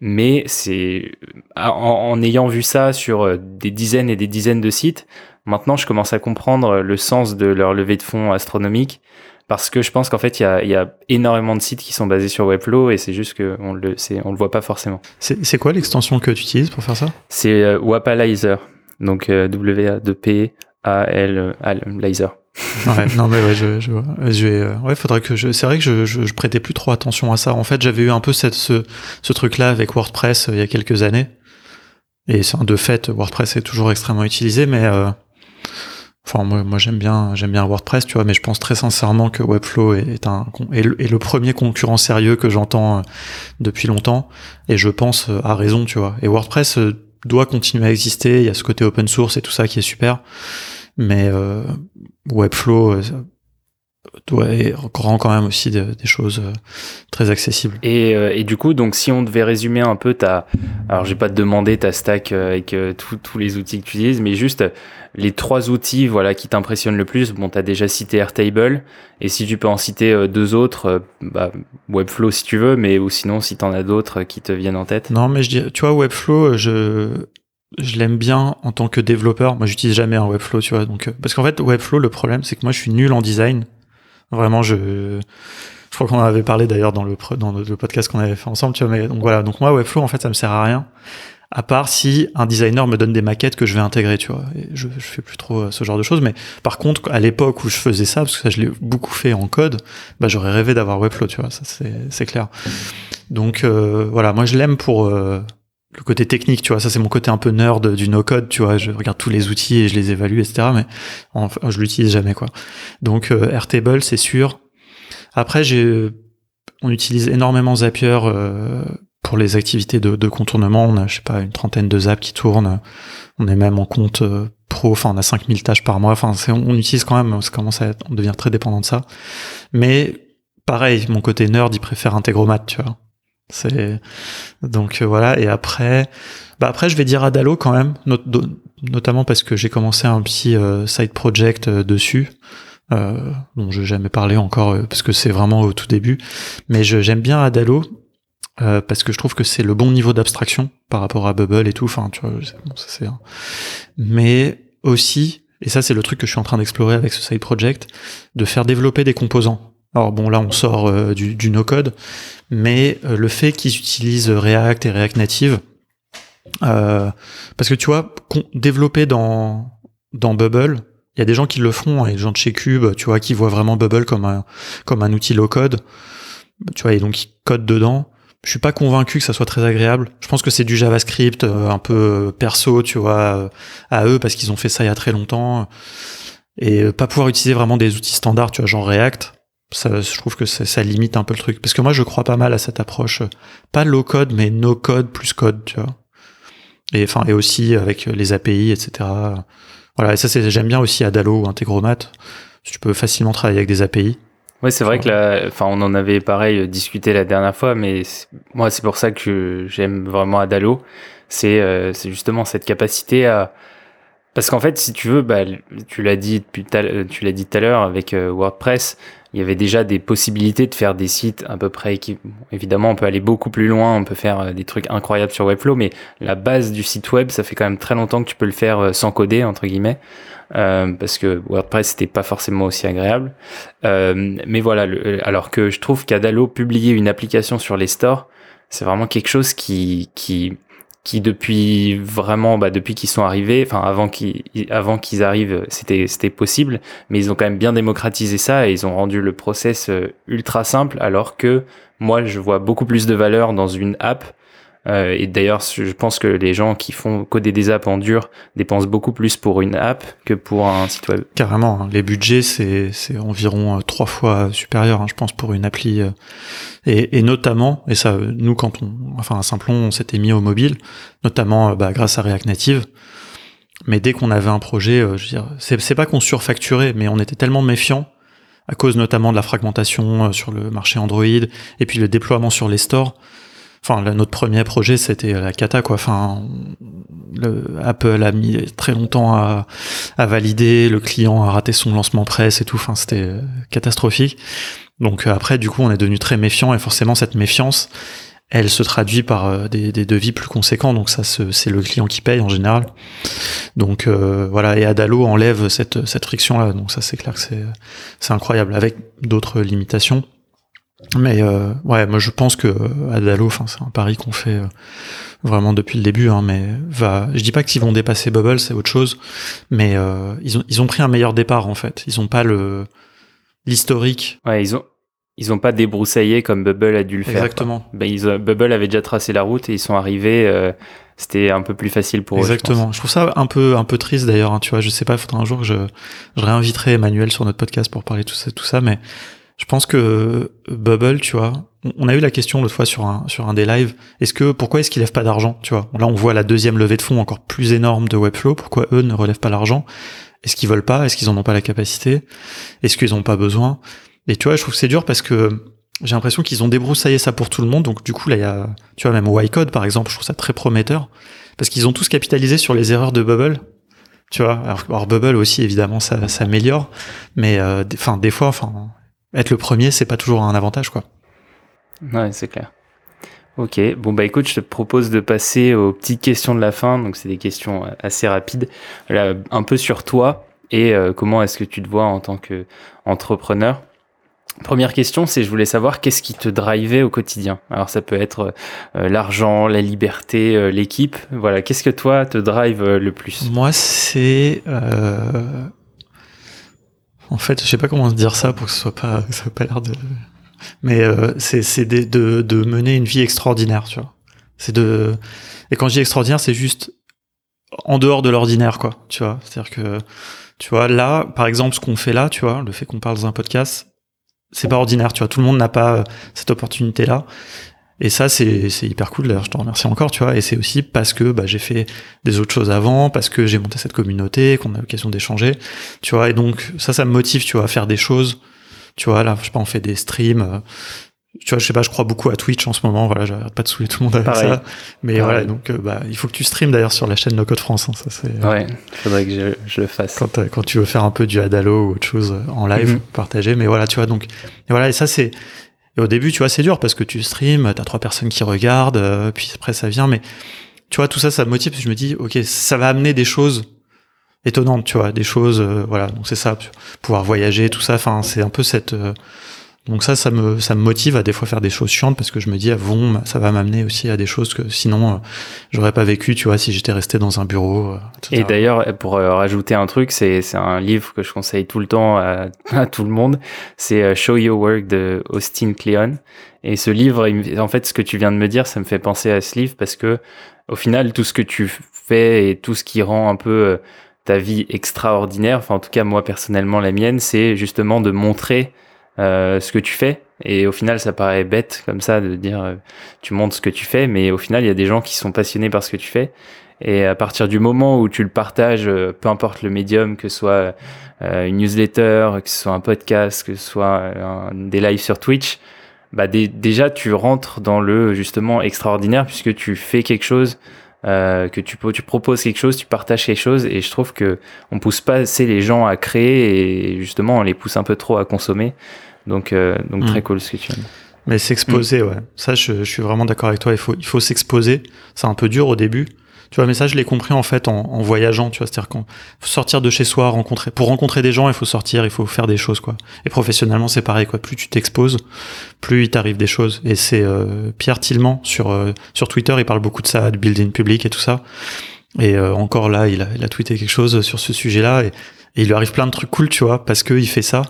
mais c'est en, ayant vu ça sur euh, des dizaines et des dizaines de sites, maintenant je commence à comprendre le sens de leur levée de fonds astronomique. Parce que je pense qu'en fait il y a, y a, énormément de sites qui sont basés sur Webflow et c'est juste qu'on le on le voit pas forcément. C'est quoi l'extension que tu utilises pour faire ça? C'est euh, Wapalizer, donc euh, W Ouais, non mais ouais, je, je, euh, ouais, faudrait que je. C'est vrai que je, je, je, prêtais plus trop attention à ça. En fait, j'avais eu un peu cette, ce, ce truc-là avec WordPress euh, il y a quelques années. Et de fait, WordPress est toujours extrêmement utilisé, mais euh, enfin moi, moi j'aime bien, j'aime bien WordPress, tu vois, mais je pense très sincèrement que Webflow est, un le, est le premier concurrent sérieux que j'entends euh, depuis longtemps. Et je pense à raison, tu vois. Et WordPress doit continuer à exister. Il y a ce côté open source et tout ça qui est super mais euh, Webflow euh, doit rend quand même aussi des choses euh, très accessibles. Et, et, du coup, donc si on devait résumer un peu ta, alors je vais pas te demander ta stack avec tous les outils que tu utilises, mais juste les trois outils voilà qui t'impressionnent le plus. Bon, tu as déjà cité Airtable, et si tu peux en citer deux autres, bah, Webflow si tu veux, mais ou sinon si tu en as d'autres qui te viennent en tête. Non, mais je dis, tu vois, Webflow, je je l'aime bien en tant que développeur. Moi, j'utilise jamais un Webflow, tu vois. Donc, euh, parce qu'en fait, Webflow, le problème, c'est que moi, je suis nul en design. Vraiment, je, je crois qu'on en avait parlé d'ailleurs dans le dans le podcast qu'on avait fait ensemble, tu vois. Mais donc voilà. Donc moi, Webflow, en fait, ça me sert à rien. À part si un designer me donne des maquettes que je vais intégrer, tu vois. Je, je fais plus trop euh, ce genre de choses. Mais par contre, à l'époque où je faisais ça, parce que ça, je l'ai beaucoup fait en code, bah, j'aurais rêvé d'avoir Webflow, tu vois. Ça, c'est clair. Donc euh, voilà, moi, je l'aime pour le côté technique, tu vois, ça c'est mon côté un peu nerd du no-code, tu vois, je regarde tous les outils et je les évalue, etc. Mais enfin, je l'utilise jamais, quoi. Donc euh, Airtable, c'est sûr. Après, on utilise énormément Zapier euh, pour les activités de, contournement. On a, je sais pas, une trentaine de apps qui tournent. On est même en compte euh, pro. Enfin, on a 5000 tâches par mois. Enfin, on, on utilise quand même. Ça commence à être, on devient très dépendant de ça. Mais pareil, mon côté nerd, il préfère Integromat, tu vois. C'est donc euh, voilà. Et après, bah après, je vais dire Adalo quand même, notamment parce que j'ai commencé un petit euh, side project euh, dessus. Euh, dont je n'ai jamais parlé encore parce que c'est vraiment au tout début, mais j'aime bien Adalo parce que je trouve que c'est le bon niveau d'abstraction par rapport à Bubble et tout. Enfin, tu vois, bon, ça c'est. Mais aussi, et ça c'est le truc que je suis en train d'explorer avec ce side project, de faire développer des composants. Alors bon là on sort euh, du, no-code, mais euh, le fait qu'ils utilisent React et React Native, euh, parce que tu vois, développer dans, dans Bubble, il y a des gens qui le font, et des gens de chez Cube, tu vois, qui voient vraiment Bubble comme un, comme un outil low-code, tu vois, et donc ils codent dedans. Je suis pas convaincu que ça soit très agréable. Je pense que c'est du JavaScript un peu perso, tu vois, à eux parce qu'ils ont fait ça il y a très longtemps et pas pouvoir utiliser vraiment des outils standards, tu vois, genre React. Ça, je trouve que ça limite un peu le truc. Parce que moi, je crois pas mal à cette approche, pas low code, mais no code plus code, tu vois. Et enfin, et aussi avec les API, etc. Voilà, et ça, c'est, j'aime bien aussi Adalo ou Integromat. Tu peux facilement travailler avec des API. Oui, c'est vrai que là, enfin, on en avait pareil discuté la dernière fois, mais moi, c'est pour ça que j'aime vraiment Adalo. C'est, euh, c'est justement cette capacité à, parce qu'en fait, si tu veux, bah, tu l'as dit depuis, tu l'as dit tout à l'heure avec euh, WordPress, il y avait déjà des possibilités de faire des sites à peu près qui, évidemment, on peut aller beaucoup plus loin, on peut faire euh, des trucs incroyables sur Webflow, mais la base du site web, ça fait quand même très longtemps que tu peux le faire euh, sans coder, entre guillemets, euh, parce que WordPress n'était pas forcément aussi agréable. Euh, mais voilà, alors que je trouve qu'Adalo publier une application sur les stores, c'est vraiment quelque chose qui, qui, qui depuis vraiment bah, depuis qu'ils sont arrivés enfin avant qu'ils avant qu'ils arrivent c'était c'était possible mais ils ont quand même bien démocratisé ça et ils ont rendu le process euh, ultra simple alors que moi je vois beaucoup plus de valeur dans une app euh, et d'ailleurs, je pense que les gens qui font coder des apps en dur dépensent beaucoup plus pour une app que pour un site web. Carrément, hein. les budgets c'est environ euh, trois fois supérieur, hein, je pense, pour une appli. Euh, et, et, notamment, et ça, nous quand on, enfin à Simplon, on s'était mis au mobile, notamment bah, grâce à React Native. Mais dès qu'on avait un projet, je veux dire, c'est pas qu'on surfacturait, mais on était tellement méfiant à cause notamment de la fragmentation sur le marché Android et puis le déploiement sur les stores enfin notre premier projet c'était la cata quoi. Enfin le Apple a mis très longtemps à, à, valider le client a raté son lancement presse et tout. Enfin c'était catastrophique. Donc euh, après du coup on est devenu très méfiant et forcément cette méfiance elle se traduit par euh, des, des devis plus conséquents. Donc ça c'est le client qui paye en général. Donc euh, voilà. Et Adalo enlève cette cette friction là donc ça c'est clair que c'est incroyable avec d'autres limitations mais euh, ouais, moi je pense que euh, Adalo, enfin c'est un pari qu'on fait euh, vraiment depuis le début, hein, mais va. Je dis pas qu'ils vont dépasser Bubble, c'est autre chose, mais euh, ils ont ils ont pris un meilleur départ en fait. Ils ont pas le l'historique. Ouais, ils ont ils ont pas débroussaillé comme Bubble a dû le faire. Exactement. Ben, ils, Bubble avait déjà tracé la route et ils sont arrivés. Euh, c'était un peu plus facile pour Exactement. eux. Exactement. Je, trouve ça un peu un peu triste d'ailleurs. Hein, tu vois, je sais pas. Il faudra un jour que je je réinviterai Emmanuel sur notre podcast pour parler de tout ça tout ça, mais je pense que euh, Bubble, tu vois, on a eu la question l'autre fois sur un sur un des lives. Est-ce que pourquoi est-ce qu'ils lèvent pas d'argent, tu vois? Là, on voit la deuxième levée de fonds encore plus énorme de Webflow. Pourquoi eux ne relèvent pas l'argent? Est-ce qu'ils veulent pas? Est-ce qu'ils en ont pas la capacité? Est-ce qu'ils ont pas besoin? Et tu vois, je trouve que c'est dur parce que j'ai l'impression qu'ils ont débroussaillé ça pour tout le monde. Donc du coup, là, il y a, tu vois, même Y-Code par exemple, je trouve ça très prometteur parce qu'ils ont tous capitalisé sur les erreurs de Bubble. Tu vois, alors, Bubble aussi évidemment ça s'améliore, mais euh, enfin des fois, enfin être le premier, c'est pas toujours un avantage, quoi. Ouais, c'est clair. Ok, bon bah écoute, je te propose de passer aux petites questions de la fin. Donc c'est des questions euh, assez rapides, Là, un peu sur toi et euh, comment est-ce que tu te vois en tant que entrepreneur? Première question, c'est je voulais savoir qu'est-ce qui te drivait au quotidien? Alors ça peut être euh, l'argent, la liberté, l'équipe. Voilà, qu'est-ce que toi te drive le plus? Moi, c'est en fait, je sais pas comment dire ça pour que ce soit pas, ça pas l'air de. Mais euh, c'est de, de, mener une vie extraordinaire, tu vois. C'est de et quand je dis extraordinaire, c'est juste en dehors de l'ordinaire, quoi. Tu vois, c'est-à-dire que tu vois là, par exemple, ce qu'on fait là, tu vois, le fait qu'on parle dans un podcast, c'est pas ordinaire, tu vois. Tout le monde n'a pas cette opportunité-là. Et ça, c'est hyper cool. D'ailleurs, je te remercie encore, tu vois. Et c'est aussi parce que bah, j'ai fait des autres choses avant, parce que j'ai monté cette communauté, qu'on a l'occasion d'échanger, tu vois. Et donc, ça, ça me motive, tu vois, à faire des choses. Tu vois, là, je sais pas, on fait des streams. Euh, tu vois, je sais pas, je crois beaucoup à Twitch en ce moment. Voilà, j'arrête pas de saouler tout le monde avec ça. Mais voilà, donc, euh, bah, il faut que tu streames d'ailleurs sur la chaîne No Code France. Hein, ça, c'est. Ouais, faudrait que je, je le fasse. Quand, quand tu veux faire un peu du Adalo ou autre chose en live, mm-hmm. partager. Mais voilà, tu vois, donc, et voilà, et ça, c'est, et au début, tu vois, c'est dur parce que tu stream, t'as trois personnes qui regardent, euh, puis après ça vient, mais tu vois, tout ça, ça me motive parce que je me dis, ok, ça va amener des choses étonnantes, tu vois, des choses, voilà. Donc c'est ça, pouvoir voyager, tout ça. Enfin, c'est un peu cette donc ça, ça me, motive à des fois faire des choses chiantes parce que je me dis, ah, bon, ça va m'amener aussi à des choses que sinon, euh, j'aurais pas vécu, tu vois, si j'étais resté dans un bureau. Euh, Et d'ailleurs, pour euh, rajouter un truc, c'est, un livre que je conseille tout le temps à, à tout le monde. C'est Show Your Work de Austin Kleon. Et ce livre, en fait, ce que tu viens de me dire, ça me fait penser à ce livre parce que, au final, tout ce que tu fais et tout ce qui rend un peu ta vie extraordinaire, enfin, en tout cas, moi, personnellement, la mienne, c'est justement de montrer euh, ce que tu fais. Et au final, ça paraît bête comme ça de dire euh, tu montres ce que tu fais, mais au final, il y a des gens qui sont passionnés par ce que tu fais. Et à partir du moment où tu le partages, euh, peu importe le médium, que ce soit une newsletter, que ce soit un podcast, que ce soit des lives sur Twitch, bah déjà tu rentres dans le justement extraordinaire puisque tu fais quelque chose, que tu, tu proposes quelque chose, tu partages quelque chose, et je trouve que on pousse pas assez les gens à créer et justement on les pousse un peu trop à consommer. Donc, euh, donc très mm. cool ce que tu dis. Mais s'exposer, mm. ouais. Ça, je, je, suis vraiment d'accord avec toi. Il faut, il faut s'exposer. C'est un peu dur au début. Tu vois, mais ça, je l'ai compris en fait en, voyageant. Tu vois, c'est-à-dire qu'on faut sortir de chez soi, rencontrer. Pour rencontrer des gens, il faut sortir, il faut faire des choses, quoi. Et professionnellement, c'est pareil, quoi. Plus tu t'exposes, plus il t'arrive des choses. Et c'est euh, Pierre Tillman sur euh, sur Twitter, il parle beaucoup de ça, de building public et tout ça. Et encore là, il a, il a tweeté quelque chose sur ce sujet-là. Et et il lui arrive plein de trucs cool, tu vois, parce qu'il fait ça.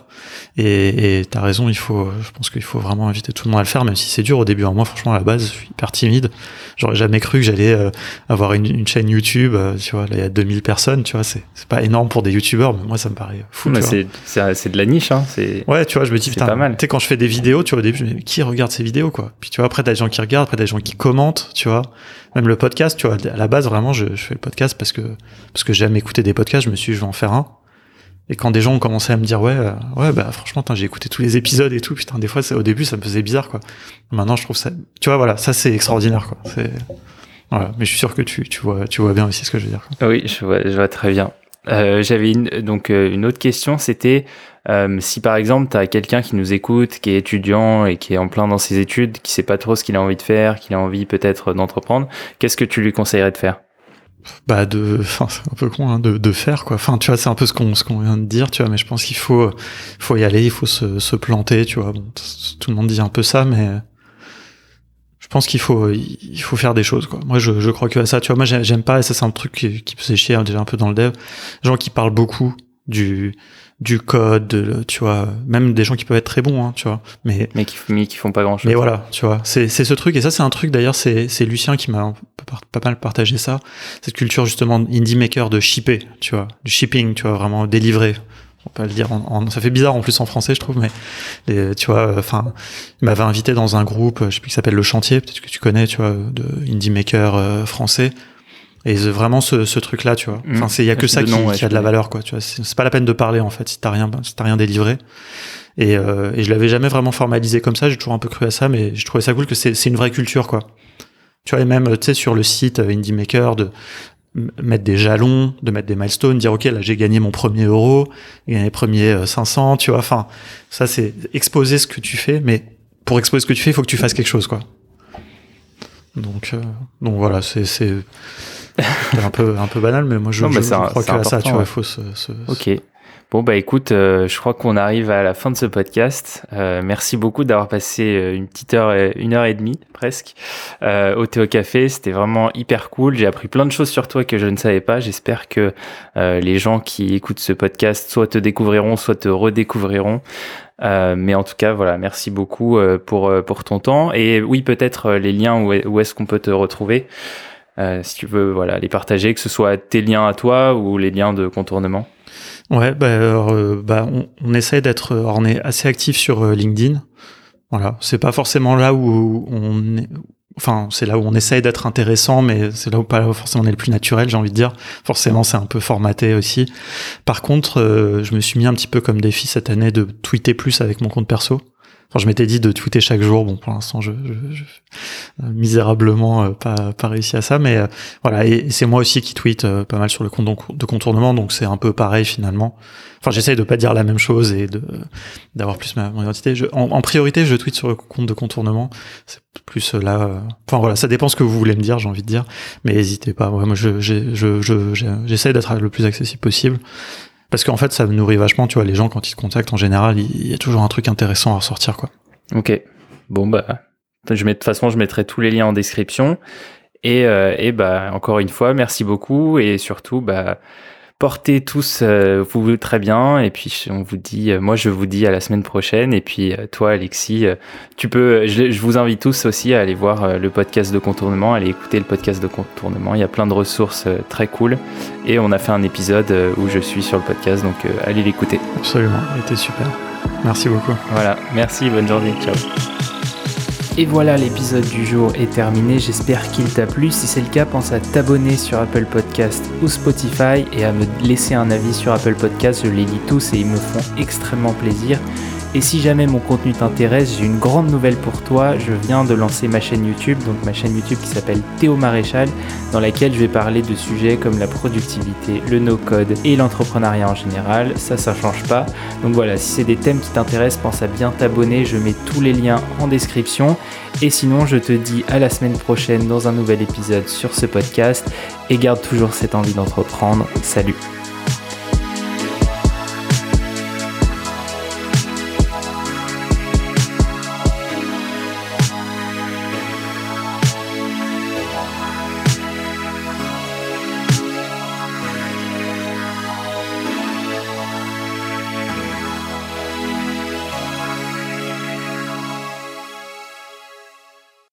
Et t'as raison, il faut, je pense qu'il faut vraiment inviter tout le monde à le faire, même si c'est dur au début. moi, franchement, à la base, je suis hyper timide. J'aurais jamais cru que j'allais euh, avoir une, une, chaîne YouTube. Euh, tu vois, là, il y a 2000 personnes, tu vois, c'est pas énorme pour des YouTubeurs, mais moi, ça me paraît fou. Mais c'est de la niche, hein. Ouais, tu vois, je me dis, putain, pas mal. Tu sais, quand je fais des vidéos, tu vois, au début, je me dis, qui regarde ces vidéos, quoi? Puis tu vois, après, t'as des gens qui regardent, après, t'as des gens qui commentent, tu vois. Même le podcast, tu vois, à la base, vraiment, je, je fais le podcast parce que, parce que j'aime écouter des podcasts, je me suis dit, je vais en faire un. Et quand des gens ont commencé à me dire ouais, euh, ouais, bah franchement, j'ai écouté tous les épisodes et tout, putain, des fois, au début, ça me faisait bizarre, quoi. Maintenant, je trouve ça, tu vois, voilà, ça c'est extraordinaire, quoi. C'est, voilà. Mais je suis sûr que tu, tu vois, tu vois bien aussi ce que je veux dire. Oui, je vois, je vois très bien. Euh, J'avais une, donc euh, une autre question, c'était euh, si par exemple tu as quelqu'un qui nous écoute, qui est étudiant et qui est en plein dans ses études, qui sait pas trop ce qu'il a envie de faire, qui a envie peut-être d'entreprendre, qu'est-ce que tu lui conseillerais de faire? Bah de enfin c'est un peu con hein, de, de faire quoi. Enfin tu vois c'est un peu ce qu'on ce qu'on vient de dire tu vois mais je pense qu'il faut faut y aller il faut se, se planter tu vois. Bon, tout le monde dit un peu ça mais je pense qu'il faut il faut faire des choses quoi. Moi je, je crois que à ça tu vois moi j'aime pas et ça c'est un truc qui, qui faisait chier hein, déjà un peu dans le dev gens qui parlent beaucoup du du code, tu vois, même des gens qui peuvent être très bons, hein, tu vois, mais mais qui, mais qui font pas grand chose. Mais voilà, tu vois, c'est c'est ce truc et ça c'est un truc d'ailleurs c'est c'est Lucien qui m'a pas mal partagé ça, cette culture justement indie maker de shipper, tu vois, du shipping, tu vois, vraiment délivrer. On peut le dire, en, ça fait bizarre en plus en français, je trouve, mais tu vois, enfin, il m'avait invité dans un groupe, je sais plus qui s'appelle Le Chantier, peut-être que tu connais, tu vois, de indie maker euh, français et vraiment ce, ce truc là tu vois. Enfin c'est il y a que ça qui, qui a de la valeur quoi tu vois. C'est pas la peine de parler en fait si t'as rien si t'as rien délivré. Et, euh, et je l'avais jamais vraiment formalisé comme ça. J'ai toujours un peu cru à ça mais je trouvais ça cool que c'est c'est une vraie culture quoi. Tu vois et même tu sais sur le site euh, Indie Maker de mettre des jalons de mettre des milestones dire ok là j'ai gagné mon premier euro j'ai gagné les premiers 500 tu vois. Enfin ça c'est exposer ce que tu fais mais pour exposer ce que tu fais il faut que tu fasses quelque chose quoi. Donc euh, donc voilà c'est c'est un peu, un peu banal, mais moi je, je, crois que ça, tu vois, il faut se, se, Ok. Bon bah écoute, euh, je crois qu'on arrive à la fin de ce podcast. Euh, merci beaucoup d'avoir passé euh, une petite heure, une heure et demie presque euh, au Théo Café. C'était vraiment hyper cool. J'ai appris plein de choses sur toi que je ne savais pas. J'espère que les gens qui écoutent ce podcast soit te découvriront, soit te redécouvriront. mais en tout cas, voilà, merci beaucoup pour pour ton temps. Et oui, peut-être les liens où, où est-ce qu'on peut te retrouver. Euh, si tu veux voilà, les partager, que ce soit tes liens à toi ou les liens de contournement. Ouais, bah, euh, bah on, on, essaie d'être, on est assez actif sur euh, LinkedIn. Voilà, c'est pas forcément là où on est, enfin c'est là où on essaye d'être intéressant, mais c'est là où pas forcément on est le plus naturel, j'ai envie de dire. Forcément, c'est un peu formaté aussi. Par contre, je me suis mis un petit peu comme défi cette année de tweeter plus avec mon compte perso Enfin, je m'étais dit de tweeter chaque jour. Bon, pour l'instant, je, je, je misérablement pas pas réussi à ça, mais voilà. Et, c'est moi aussi qui tweet pas mal sur le compte de contournement, donc c'est un peu pareil finalement. Enfin, j'essaye de pas dire la même chose et de d'avoir plus ma mon identité. Je, en, priorité, je tweete sur le compte de contournement. C'est plus là. Enfin voilà, ça dépend ce que vous voulez me dire, j'ai envie de dire. Mais n'hésitez pas. moi, je j'essaie d'être le plus accessible possible. Parce qu'en fait, ça me nourrit vachement, tu vois, les gens, quand ils te contactent, en général, il y a toujours un truc intéressant à ressortir, quoi. Ok. Bon, bah, je de toute façon, je mettrai tous les liens en description. Et, euh, et bah, encore une fois, merci beaucoup. Et surtout, bah, portez tous euh, vous très bien. Et puis on vous dit euh, moi je vous dis à la semaine prochaine. Et puis euh, toi Alexis tu peux je, vous invite tous aussi à aller voir le podcast de contournement aller écouter le podcast de contournement. Il y a plein de ressources très cool. Et on a fait un épisode où je suis sur le podcast. Donc allez l'écouter. Absolument. Il était super. Merci beaucoup. Voilà. Merci. Bonne journée. Ciao et voilà, l'épisode du jour est terminé. J'espère qu'il t'a plu. Si c'est le cas, pense à t'abonner sur Apple Podcast ou Spotify et à me laisser un avis sur Apple Podcast. Je les lis tous et ils me font extrêmement plaisir. Et si jamais mon contenu t'intéresse, j'ai une grande nouvelle pour toi. Je viens de lancer ma chaîne YouTube, donc ma chaîne YouTube qui s'appelle Théo Maréchal, dans laquelle je vais parler de sujets comme la productivité, le no-code et l'entrepreneuriat en général. Ça, ça change pas. Donc voilà, si c'est des thèmes qui t'intéressent, pense à bien t'abonner. Je mets tous les liens en description. Et sinon, je te dis à la semaine prochaine dans un nouvel épisode sur ce podcast. Et garde toujours cette envie d'entreprendre. Salut